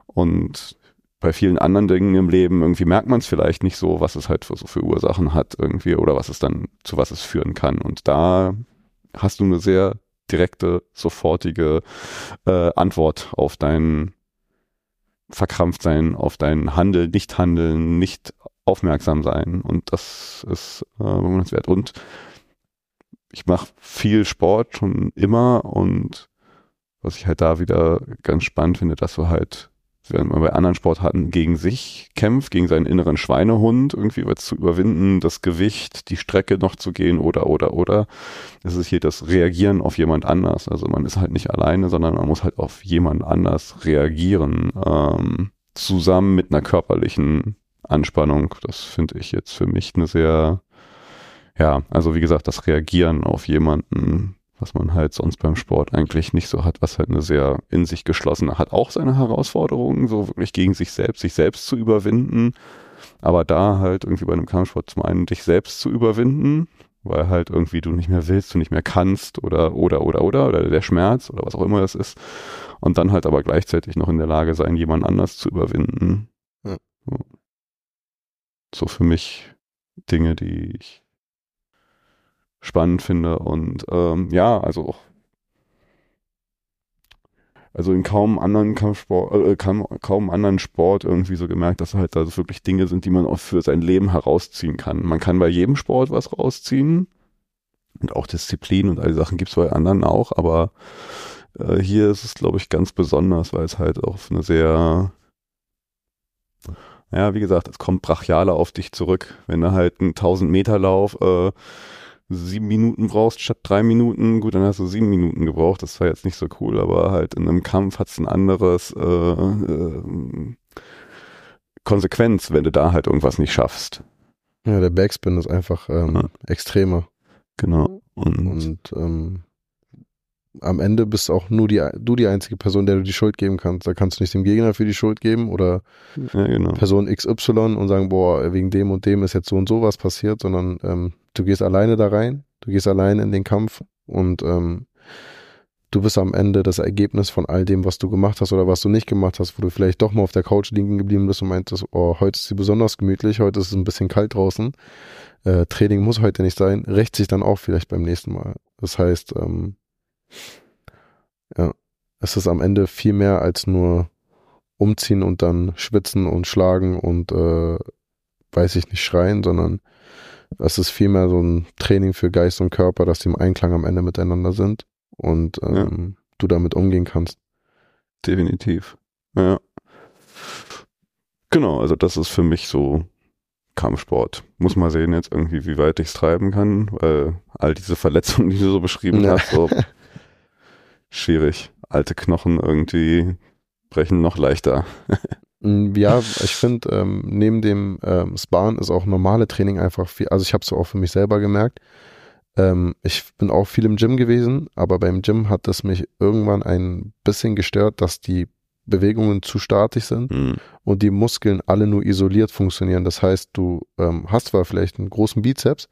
[SPEAKER 1] und bei vielen anderen Dingen im Leben irgendwie merkt man es vielleicht nicht so, was es halt für so für Ursachen hat irgendwie oder was es dann zu was es führen kann. Und da hast du eine sehr direkte, sofortige äh, Antwort auf dein Verkrampftsein, auf dein Handeln, nicht handeln, nicht aufmerksam sein. Und das ist äh, bewundernswert. Und ich mache viel Sport schon immer und was ich halt da wieder ganz spannend finde, dass du halt, wenn man bei anderen Sportarten gegen sich kämpft, gegen seinen inneren Schweinehund, irgendwie was zu überwinden, das Gewicht, die Strecke noch zu gehen oder, oder, oder. Es ist hier das Reagieren auf jemand anders. Also man ist halt nicht alleine, sondern man muss halt auf jemand anders reagieren, ähm, zusammen mit einer körperlichen Anspannung. Das finde ich jetzt für mich eine sehr ja, also wie gesagt, das Reagieren auf jemanden, was man halt sonst beim Sport eigentlich nicht so hat, was halt eine sehr in sich geschlossene, hat auch seine Herausforderungen, so wirklich gegen sich selbst, sich selbst zu überwinden. Aber da halt irgendwie bei einem Kampfsport zum einen dich selbst zu überwinden, weil halt irgendwie du nicht mehr willst, du nicht mehr kannst oder, oder, oder, oder, oder der Schmerz oder was auch immer das ist. Und dann halt aber gleichzeitig noch in der Lage sein, jemand anders zu überwinden. Ja. So für mich Dinge, die ich spannend finde. Und ähm, ja, also also in kaum anderen Kampfsport, äh, kaum, kaum anderen Sport irgendwie so gemerkt, dass halt da wirklich Dinge sind, die man auch für sein Leben herausziehen kann. Man kann bei jedem Sport was rausziehen und auch Disziplin und all die Sachen gibt's bei anderen auch, aber äh, hier ist es, glaube ich, ganz besonders, weil es halt auf eine sehr ja, wie gesagt, es kommt brachialer auf dich zurück. Wenn du halt einen 1000 Meter Lauf äh, sieben Minuten brauchst statt drei Minuten, gut, dann hast du sieben Minuten gebraucht. Das war jetzt nicht so cool, aber halt in einem Kampf hat es ein anderes äh, äh, Konsequenz, wenn du da halt irgendwas nicht schaffst.
[SPEAKER 2] Ja, der Backspin ist einfach ähm, ja. extremer.
[SPEAKER 1] Genau.
[SPEAKER 2] Und, und ähm, am Ende bist auch nur die, du die einzige Person, der du die Schuld geben kannst. Da kannst du nicht dem Gegner für die Schuld geben oder
[SPEAKER 1] ja, genau.
[SPEAKER 2] Person XY und sagen, boah, wegen dem und dem ist jetzt so und so was passiert, sondern ähm, du gehst alleine da rein, du gehst alleine in den Kampf und ähm, du bist am Ende das Ergebnis von all dem, was du gemacht hast oder was du nicht gemacht hast, wo du vielleicht doch mal auf der Couch liegen geblieben bist und meintest, oh, heute ist sie besonders gemütlich, heute ist es ein bisschen kalt draußen. Äh, Training muss heute nicht sein, rächt sich dann auch vielleicht beim nächsten Mal. Das heißt, ähm, ja, es ist am Ende viel mehr als nur umziehen und dann schwitzen und schlagen und äh, weiß ich nicht schreien, sondern es ist vielmehr so ein Training für Geist und Körper, dass die im Einklang am Ende miteinander sind und ähm, ja. du damit umgehen kannst.
[SPEAKER 1] Definitiv. Ja. Genau, also das ist für mich so Kampfsport. Muss mal sehen jetzt irgendwie, wie weit ich es treiben kann, weil all diese Verletzungen, die du so beschrieben ja. hast, so schwierig. Alte Knochen irgendwie brechen noch leichter.
[SPEAKER 2] Mm, ja, ich finde, ähm, neben dem ähm, Sparen ist auch normale Training einfach viel, also ich habe es auch für mich selber gemerkt. Ähm, ich bin auch viel im Gym gewesen, aber beim Gym hat es mich irgendwann ein bisschen gestört, dass die Bewegungen zu statisch sind mhm. und die Muskeln alle nur isoliert funktionieren. Das heißt, du ähm, hast zwar vielleicht einen großen Bizeps,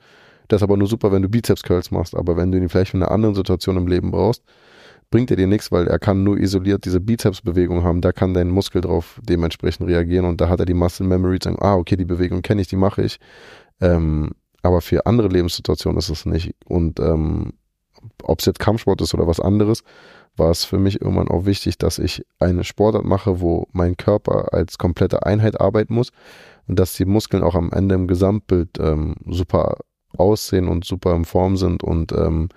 [SPEAKER 2] das ist aber nur super, wenn du Bizeps-Curls machst, aber wenn du ihn vielleicht in einer anderen Situation im Leben brauchst, bringt er dir nichts, weil er kann nur isoliert diese Bizeps-Bewegung haben. Da kann dein Muskel drauf dementsprechend reagieren und da hat er die Muscle Memory, sagen, ah, okay, die Bewegung kenne ich, die mache ich. Ähm, aber für andere Lebenssituationen ist es nicht. Und ähm, ob es jetzt Kampfsport ist oder was anderes, war es für mich irgendwann auch wichtig, dass ich eine Sportart mache, wo mein Körper als komplette Einheit arbeiten muss und dass die Muskeln auch am Ende im Gesamtbild ähm, super aussehen und super in Form sind und ähm,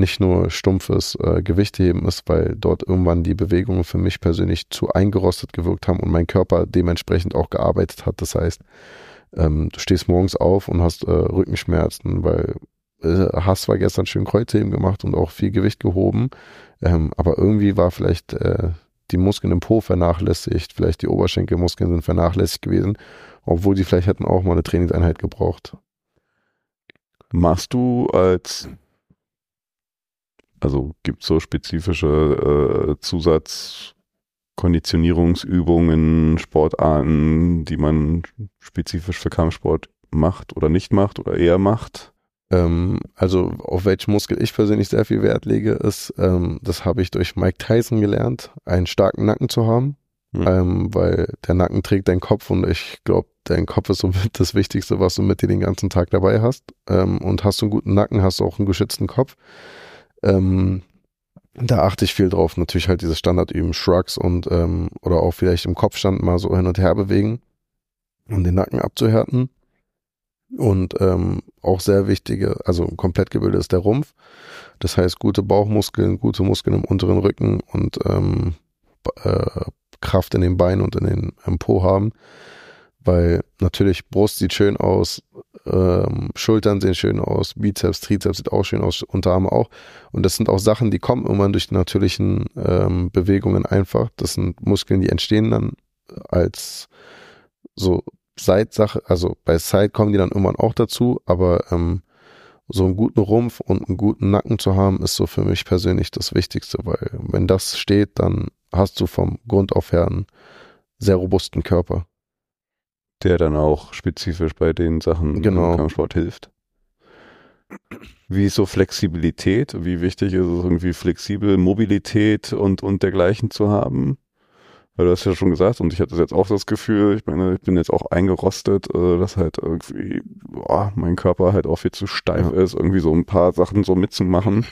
[SPEAKER 2] nicht nur stumpfes äh, Gewichtheben ist, weil dort irgendwann die Bewegungen für mich persönlich zu eingerostet gewirkt haben und mein Körper dementsprechend auch gearbeitet hat. Das heißt, ähm, du stehst morgens auf und hast äh, Rückenschmerzen, weil äh, hast zwar gestern schön Kreuzheben gemacht und auch viel Gewicht gehoben, ähm, aber irgendwie war vielleicht äh, die Muskeln im Po vernachlässigt, vielleicht die Oberschenkelmuskeln sind vernachlässigt gewesen, obwohl die vielleicht hätten auch mal eine Trainingseinheit gebraucht.
[SPEAKER 1] Machst du als also gibt es so spezifische äh, Zusatzkonditionierungsübungen, Sportarten, die man spezifisch für Kampfsport macht oder nicht macht oder eher macht?
[SPEAKER 2] Ähm, also auf welchen Muskel ich persönlich sehr viel Wert lege, ist, ähm, das habe ich durch Mike Tyson gelernt, einen starken Nacken zu haben. Mhm. Ähm, weil der Nacken trägt deinen Kopf und ich glaube, dein Kopf ist somit das Wichtigste, was du mit dir den ganzen Tag dabei hast. Ähm, und hast du einen guten Nacken, hast du auch einen geschützten Kopf. Ähm, da achte ich viel drauf. Natürlich halt dieses Standardüben, Shrugs und ähm, oder auch vielleicht im Kopfstand mal so hin und her bewegen, um den Nacken abzuhärten. Und ähm, auch sehr wichtige, also komplett gebildet ist der Rumpf. Das heißt, gute Bauchmuskeln, gute Muskeln im unteren Rücken und ähm, äh, Kraft in den Beinen und in den im Po haben. Weil natürlich Brust sieht schön aus, ähm, Schultern sehen schön aus, Bizeps, Trizeps sieht auch schön aus, Unterarme auch. Und das sind auch Sachen, die kommen irgendwann durch die natürlichen ähm, Bewegungen einfach. Das sind Muskeln, die entstehen dann als so Seitsache, also bei Side kommen die dann irgendwann auch dazu, aber ähm, so einen guten Rumpf und einen guten Nacken zu haben, ist so für mich persönlich das Wichtigste, weil wenn das steht, dann hast du vom Grund auf her einen sehr robusten Körper
[SPEAKER 1] der dann auch spezifisch bei den Sachen
[SPEAKER 2] genau.
[SPEAKER 1] im Kampfsport hilft. Wie ist so Flexibilität? Wie wichtig ist es irgendwie flexibel Mobilität und, und dergleichen zu haben? Weil du hast ja schon gesagt, und ich hatte jetzt auch das Gefühl, ich meine, ich bin jetzt auch eingerostet, äh, dass halt irgendwie boah, mein Körper halt auch viel zu steif ja. ist, irgendwie so ein paar Sachen so mitzumachen.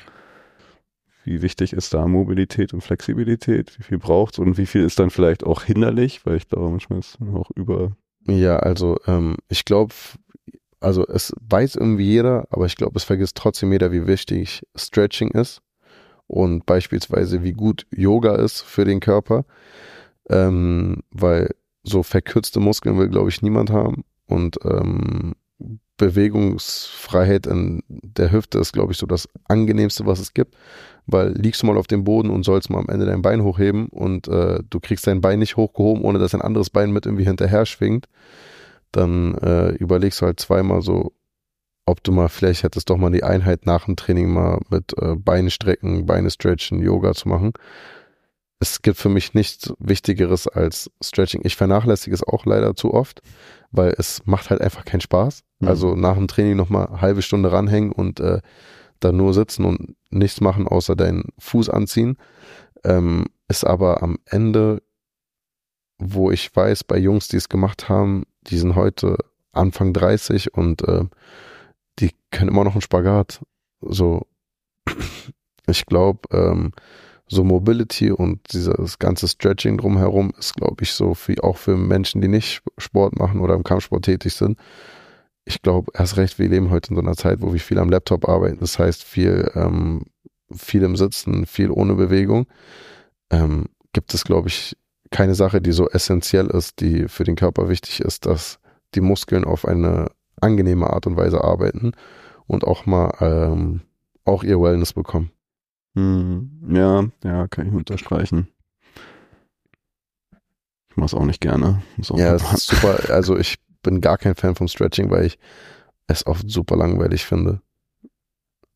[SPEAKER 1] wie wichtig ist da Mobilität und Flexibilität? Wie viel braucht's und wie viel ist dann vielleicht auch hinderlich? Weil ich glaube, manchmal ist es auch über.
[SPEAKER 2] Ja, also ähm, ich glaube, also es weiß irgendwie jeder, aber ich glaube, es vergisst trotzdem jeder, wie wichtig Stretching ist und beispielsweise wie gut Yoga ist für den Körper, ähm, weil so verkürzte Muskeln will, glaube ich, niemand haben und ähm, Bewegungsfreiheit in der Hüfte ist, glaube ich, so das angenehmste, was es gibt, weil liegst du mal auf dem Boden und sollst mal am Ende dein Bein hochheben und äh, du kriegst dein Bein nicht hochgehoben, ohne dass ein anderes Bein mit irgendwie hinterher schwingt, dann äh, überlegst du halt zweimal so, ob du mal vielleicht hättest doch mal die Einheit nach dem Training mal mit äh, Beine strecken, Beine stretchen, Yoga zu machen. Es gibt für mich nichts Wichtigeres als Stretching. Ich vernachlässige es auch leider zu oft, weil es macht halt einfach keinen Spaß. Mhm. Also nach dem Training nochmal eine halbe Stunde ranhängen und äh, da nur sitzen und nichts machen, außer deinen Fuß anziehen. Ähm, ist aber am Ende, wo ich weiß, bei Jungs, die es gemacht haben, die sind heute Anfang 30 und äh, die können immer noch einen Spagat. So, ich glaube, ähm, so Mobility und dieses ganze Stretching drumherum ist, glaube ich, so für, auch für Menschen, die nicht Sport machen oder im Kampfsport tätig sind. Ich glaube, erst recht, wir leben heute in so einer Zeit, wo wir viel am Laptop arbeiten. Das heißt, viel, ähm, viel im Sitzen, viel ohne Bewegung. Ähm, gibt es, glaube ich, keine Sache, die so essentiell ist, die für den Körper wichtig ist, dass die Muskeln auf eine angenehme Art und Weise arbeiten und auch mal ähm, auch ihr Wellness bekommen.
[SPEAKER 1] Hm, ja, ja, kann ich unterstreichen. Ich mache es auch nicht gerne.
[SPEAKER 2] Auch ja, es ist super. Also ich bin gar kein Fan vom Stretching, weil ich es oft super langweilig finde.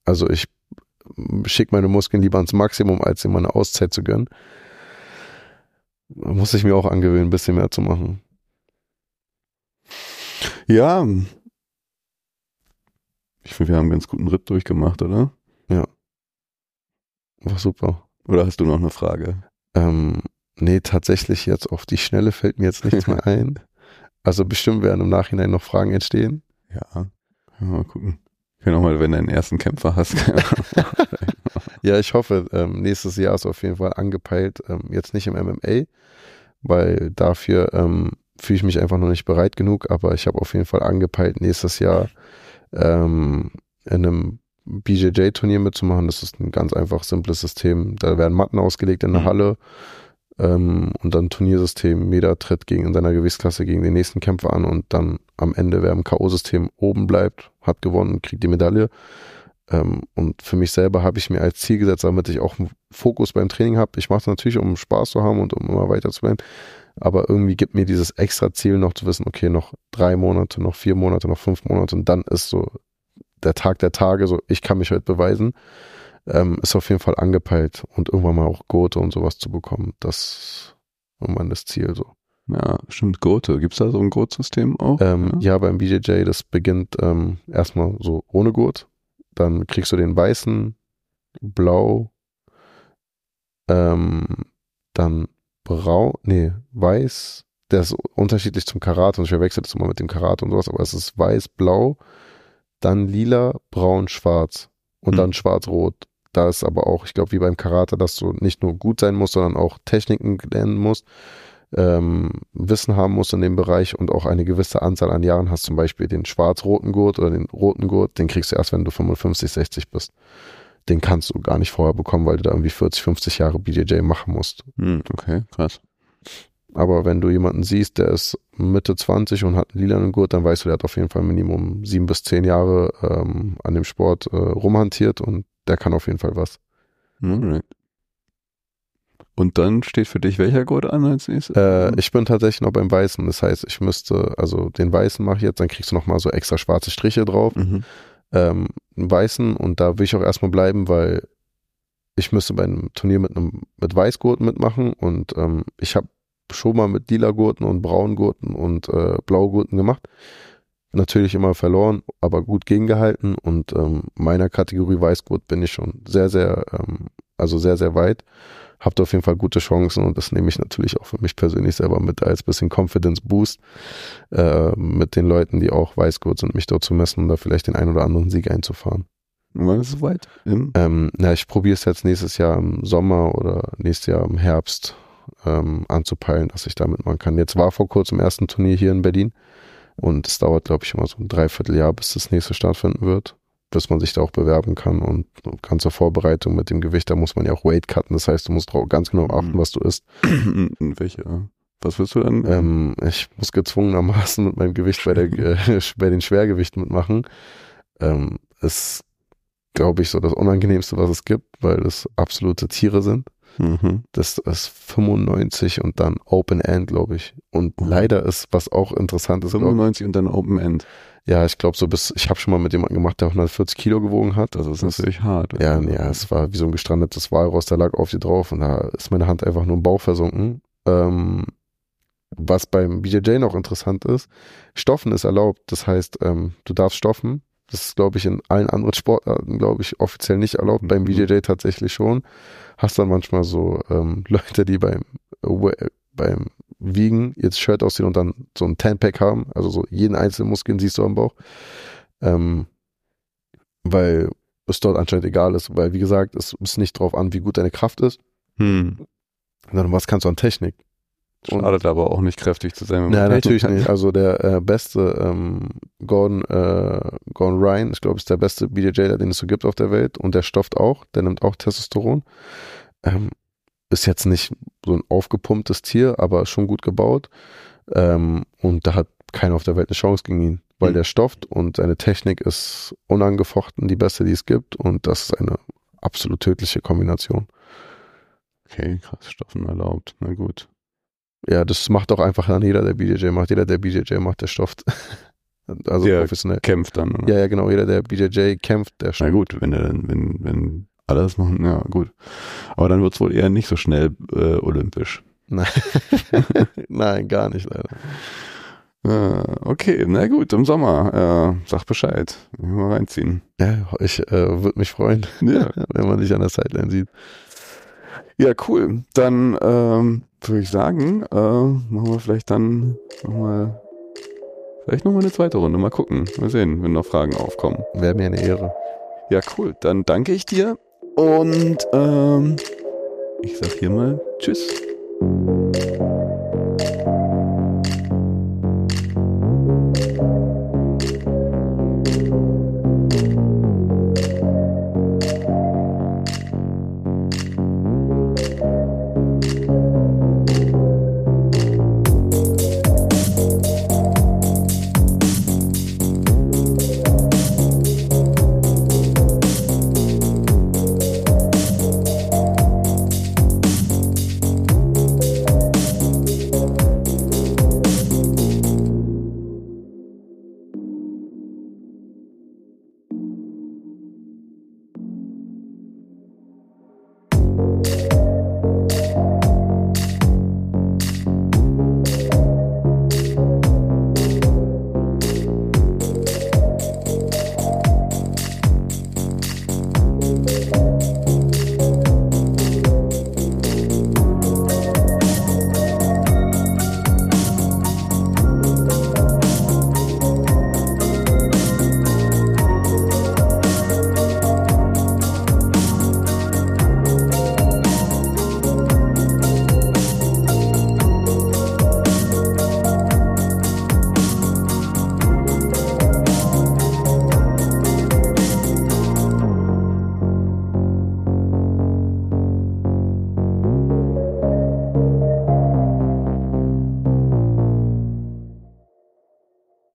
[SPEAKER 2] Also ich schicke meine Muskeln lieber ans Maximum, als ihm eine Auszeit zu gönnen. Da muss ich mir auch angewöhnen, ein bisschen mehr zu machen.
[SPEAKER 1] Ja. Ich finde, wir haben einen ganz guten Ritt durchgemacht, oder?
[SPEAKER 2] Ja. War super.
[SPEAKER 1] Oder hast du noch eine Frage?
[SPEAKER 2] Ähm, nee, tatsächlich jetzt auf die Schnelle fällt mir jetzt nichts mehr ein. Also bestimmt werden im Nachhinein noch Fragen entstehen.
[SPEAKER 1] Ja, mal gucken. Ich kann auch mal, wenn du einen ersten Kämpfer hast.
[SPEAKER 2] ja, ich hoffe, ähm, nächstes Jahr ist auf jeden Fall angepeilt. Ähm, jetzt nicht im MMA, weil dafür ähm, fühle ich mich einfach noch nicht bereit genug. Aber ich habe auf jeden Fall angepeilt, nächstes Jahr ähm, in einem BJJ-Turnier mitzumachen. Das ist ein ganz einfach simples System. Da werden Matten ausgelegt in der mhm. Halle ähm, und dann Turniersystem. Jeder tritt gegen in seiner Gewichtsklasse gegen den nächsten Kämpfer an und dann am Ende, wer im K.O.-System oben bleibt, hat gewonnen, kriegt die Medaille. Ähm, und für mich selber habe ich mir als Ziel gesetzt, damit ich auch einen Fokus beim Training habe. Ich mache es natürlich, um Spaß zu haben und um immer weiter zu bleiben. Aber irgendwie gibt mir dieses extra Ziel noch zu wissen, okay, noch drei Monate, noch vier Monate, noch fünf Monate und dann ist so der Tag der Tage, so ich kann mich heute beweisen, ähm, ist auf jeden Fall angepeilt und irgendwann mal auch Gurte und sowas zu bekommen. Das ist irgendwann das Ziel so.
[SPEAKER 1] Ja, stimmt, Gurte. Gibt es da so ein Gurtsystem auch?
[SPEAKER 2] Ähm, ja? ja? beim BJJ, das beginnt ähm, erstmal so ohne Gurt. Dann kriegst du den weißen, blau, ähm, dann braun, nee, weiß. Der ist unterschiedlich zum Karate und ich verwechsel das immer mit dem Karate und sowas, aber es ist weiß, blau, dann lila, braun, schwarz und hm. dann schwarz-rot. Da ist aber auch, ich glaube, wie beim Karate, dass du nicht nur gut sein musst, sondern auch Techniken lernen musst, ähm, Wissen haben musst in dem Bereich und auch eine gewisse Anzahl an Jahren hast. Zum Beispiel den schwarz-roten Gurt oder den roten Gurt, den kriegst du erst, wenn du 55, 60 bist. Den kannst du gar nicht vorher bekommen, weil du da irgendwie 40, 50 Jahre BJJ machen musst.
[SPEAKER 1] Hm, okay, krass.
[SPEAKER 2] Aber wenn du jemanden siehst, der ist Mitte 20 und hat einen lilanen Gurt, dann weißt du, der hat auf jeden Fall Minimum sieben bis zehn Jahre ähm, an dem Sport äh, rumhantiert und der kann auf jeden Fall was.
[SPEAKER 1] Alright. Und dann steht für dich welcher Gurt an als nächstes?
[SPEAKER 2] Äh, ich bin tatsächlich noch beim Weißen. Das heißt, ich müsste, also den Weißen mache ich jetzt, dann kriegst du nochmal so extra schwarze Striche drauf. Mhm. Ähm, einen Weißen und da will ich auch erstmal bleiben, weil ich müsste bei einem Turnier mit einem mit Weißgurt mitmachen und ähm, ich habe schon mal mit lila Gurten und braunen Gurten und äh, blaue Gurten gemacht. Natürlich immer verloren, aber gut gegengehalten und ähm, meiner Kategorie Weißgurt bin ich schon sehr, sehr, ähm, also sehr, sehr weit. Habt auf jeden Fall gute Chancen und das nehme ich natürlich auch für mich persönlich selber mit als bisschen Confidence Boost äh, mit den Leuten, die auch Weißgurt sind, mich dort zu messen und da vielleicht den einen oder anderen Sieg einzufahren.
[SPEAKER 1] Wann ist es soweit?
[SPEAKER 2] Ähm, na, ich probiere es jetzt nächstes Jahr im Sommer oder nächstes Jahr im Herbst ähm, anzupeilen, dass ich damit machen kann. Jetzt war vor kurzem ersten Turnier hier in Berlin und es dauert, glaube ich, immer so ein Dreivierteljahr, bis das nächste stattfinden wird, bis man sich da auch bewerben kann und ganze Vorbereitung mit dem Gewicht, da muss man ja auch Weight cutten, das heißt, du musst drauf ganz genau achten,
[SPEAKER 1] Mhm.
[SPEAKER 2] was du isst.
[SPEAKER 1] welche? Was willst du dann?
[SPEAKER 2] Ähm, ich muss gezwungenermaßen mit meinem Gewicht bei, der, äh, bei den Schwergewichten mitmachen. Ähm, ist, glaube ich, so das Unangenehmste, was es gibt, weil es absolute Tiere sind.
[SPEAKER 1] Mhm.
[SPEAKER 2] Das ist 95 und dann Open End, glaube ich. Und
[SPEAKER 1] Mhm.
[SPEAKER 2] leider ist, was auch interessant ist, glaub,
[SPEAKER 1] 95 und dann Open End.
[SPEAKER 2] ja, ich glaube so bis, ich habe schon mal mit jemandem gemacht, der 140 Kilo gewogen hat.
[SPEAKER 1] Das ist natürlich hart.
[SPEAKER 2] ja, ja, es war wie so ein gestrandetes Walross, der lag auf dir drauf und da ist meine Hand einfach nur im Bauch versunken. Ähm, was beim BJJ noch interessant ist, Stoffen ist erlaubt. Das heißt, ähm, du darfst stoffen. Das ist, glaube ich, in allen anderen Sportarten, glaube ich, offiziell nicht erlaubt. Beim
[SPEAKER 1] Mhm.
[SPEAKER 2] BJJ tatsächlich schon. Hast dann manchmal so ähm, Leute, die beim, äh, beim Wiegen jetzt Shirt ausziehen und dann so ein Ten-Pack haben. Also so jeden einzelnen Muskeln siehst du am Bauch. Ähm, weil es dort anscheinend egal ist. Weil, wie gesagt, es ist nicht drauf an, wie gut deine Kraft ist,
[SPEAKER 1] Hm.
[SPEAKER 2] sondern was kannst du an Technik. Und-
[SPEAKER 1] Schadet aber auch nicht kräftig zu sein. Technik
[SPEAKER 2] natürlich nicht. Also der äh, beste ähm, Gordon, äh, Gordon Ryan, ich glaube, ist der beste BJJ, den es so gibt auf der Welt und der stofft auch, der nimmt auch Testosteron. Ähm, ist jetzt nicht so ein aufgepumptes Tier, aber schon gut gebaut. Ähm, und da hat keiner auf der Welt eine Chance gegen ihn, weil
[SPEAKER 1] Mhm.
[SPEAKER 2] der stofft und seine Technik ist unangefochten die beste, die es gibt und das ist eine absolut tödliche Kombination.
[SPEAKER 1] Okay, krass, Stoffen erlaubt. Na gut.
[SPEAKER 2] Ja, das macht doch einfach dann jeder, der BJJ macht. Jeder, der BJJ macht, der stofft. also
[SPEAKER 1] Ja,
[SPEAKER 2] professionell.
[SPEAKER 1] Kämpft dann. Oder?
[SPEAKER 2] Ja, ja, genau. Jeder, der BJJ kämpft, der
[SPEAKER 1] Na
[SPEAKER 2] stofft.
[SPEAKER 1] gut, wenn er dann, wenn, wenn alle das machen, ja gut. Aber dann wird es wohl eher nicht so schnell äh, olympisch.
[SPEAKER 2] Nein, gar nicht, leider.
[SPEAKER 1] Äh, okay, na gut, im Sommer. Äh, sag Bescheid. Mal reinziehen.
[SPEAKER 2] Ja, ich äh, würde mich freuen,
[SPEAKER 1] Ja.
[SPEAKER 2] wenn man dich an der Sideline sieht.
[SPEAKER 1] Ja, cool. Dann ähm, würde ich sagen, äh, machen wir vielleicht dann nochmal, vielleicht nochmal eine zweite Runde. Mal gucken. Mal sehen, wenn noch Fragen aufkommen.
[SPEAKER 2] Wäre mir eine Ehre.
[SPEAKER 1] Ja, cool. Dann danke ich dir und ähm, ich sag hier mal Tschüss.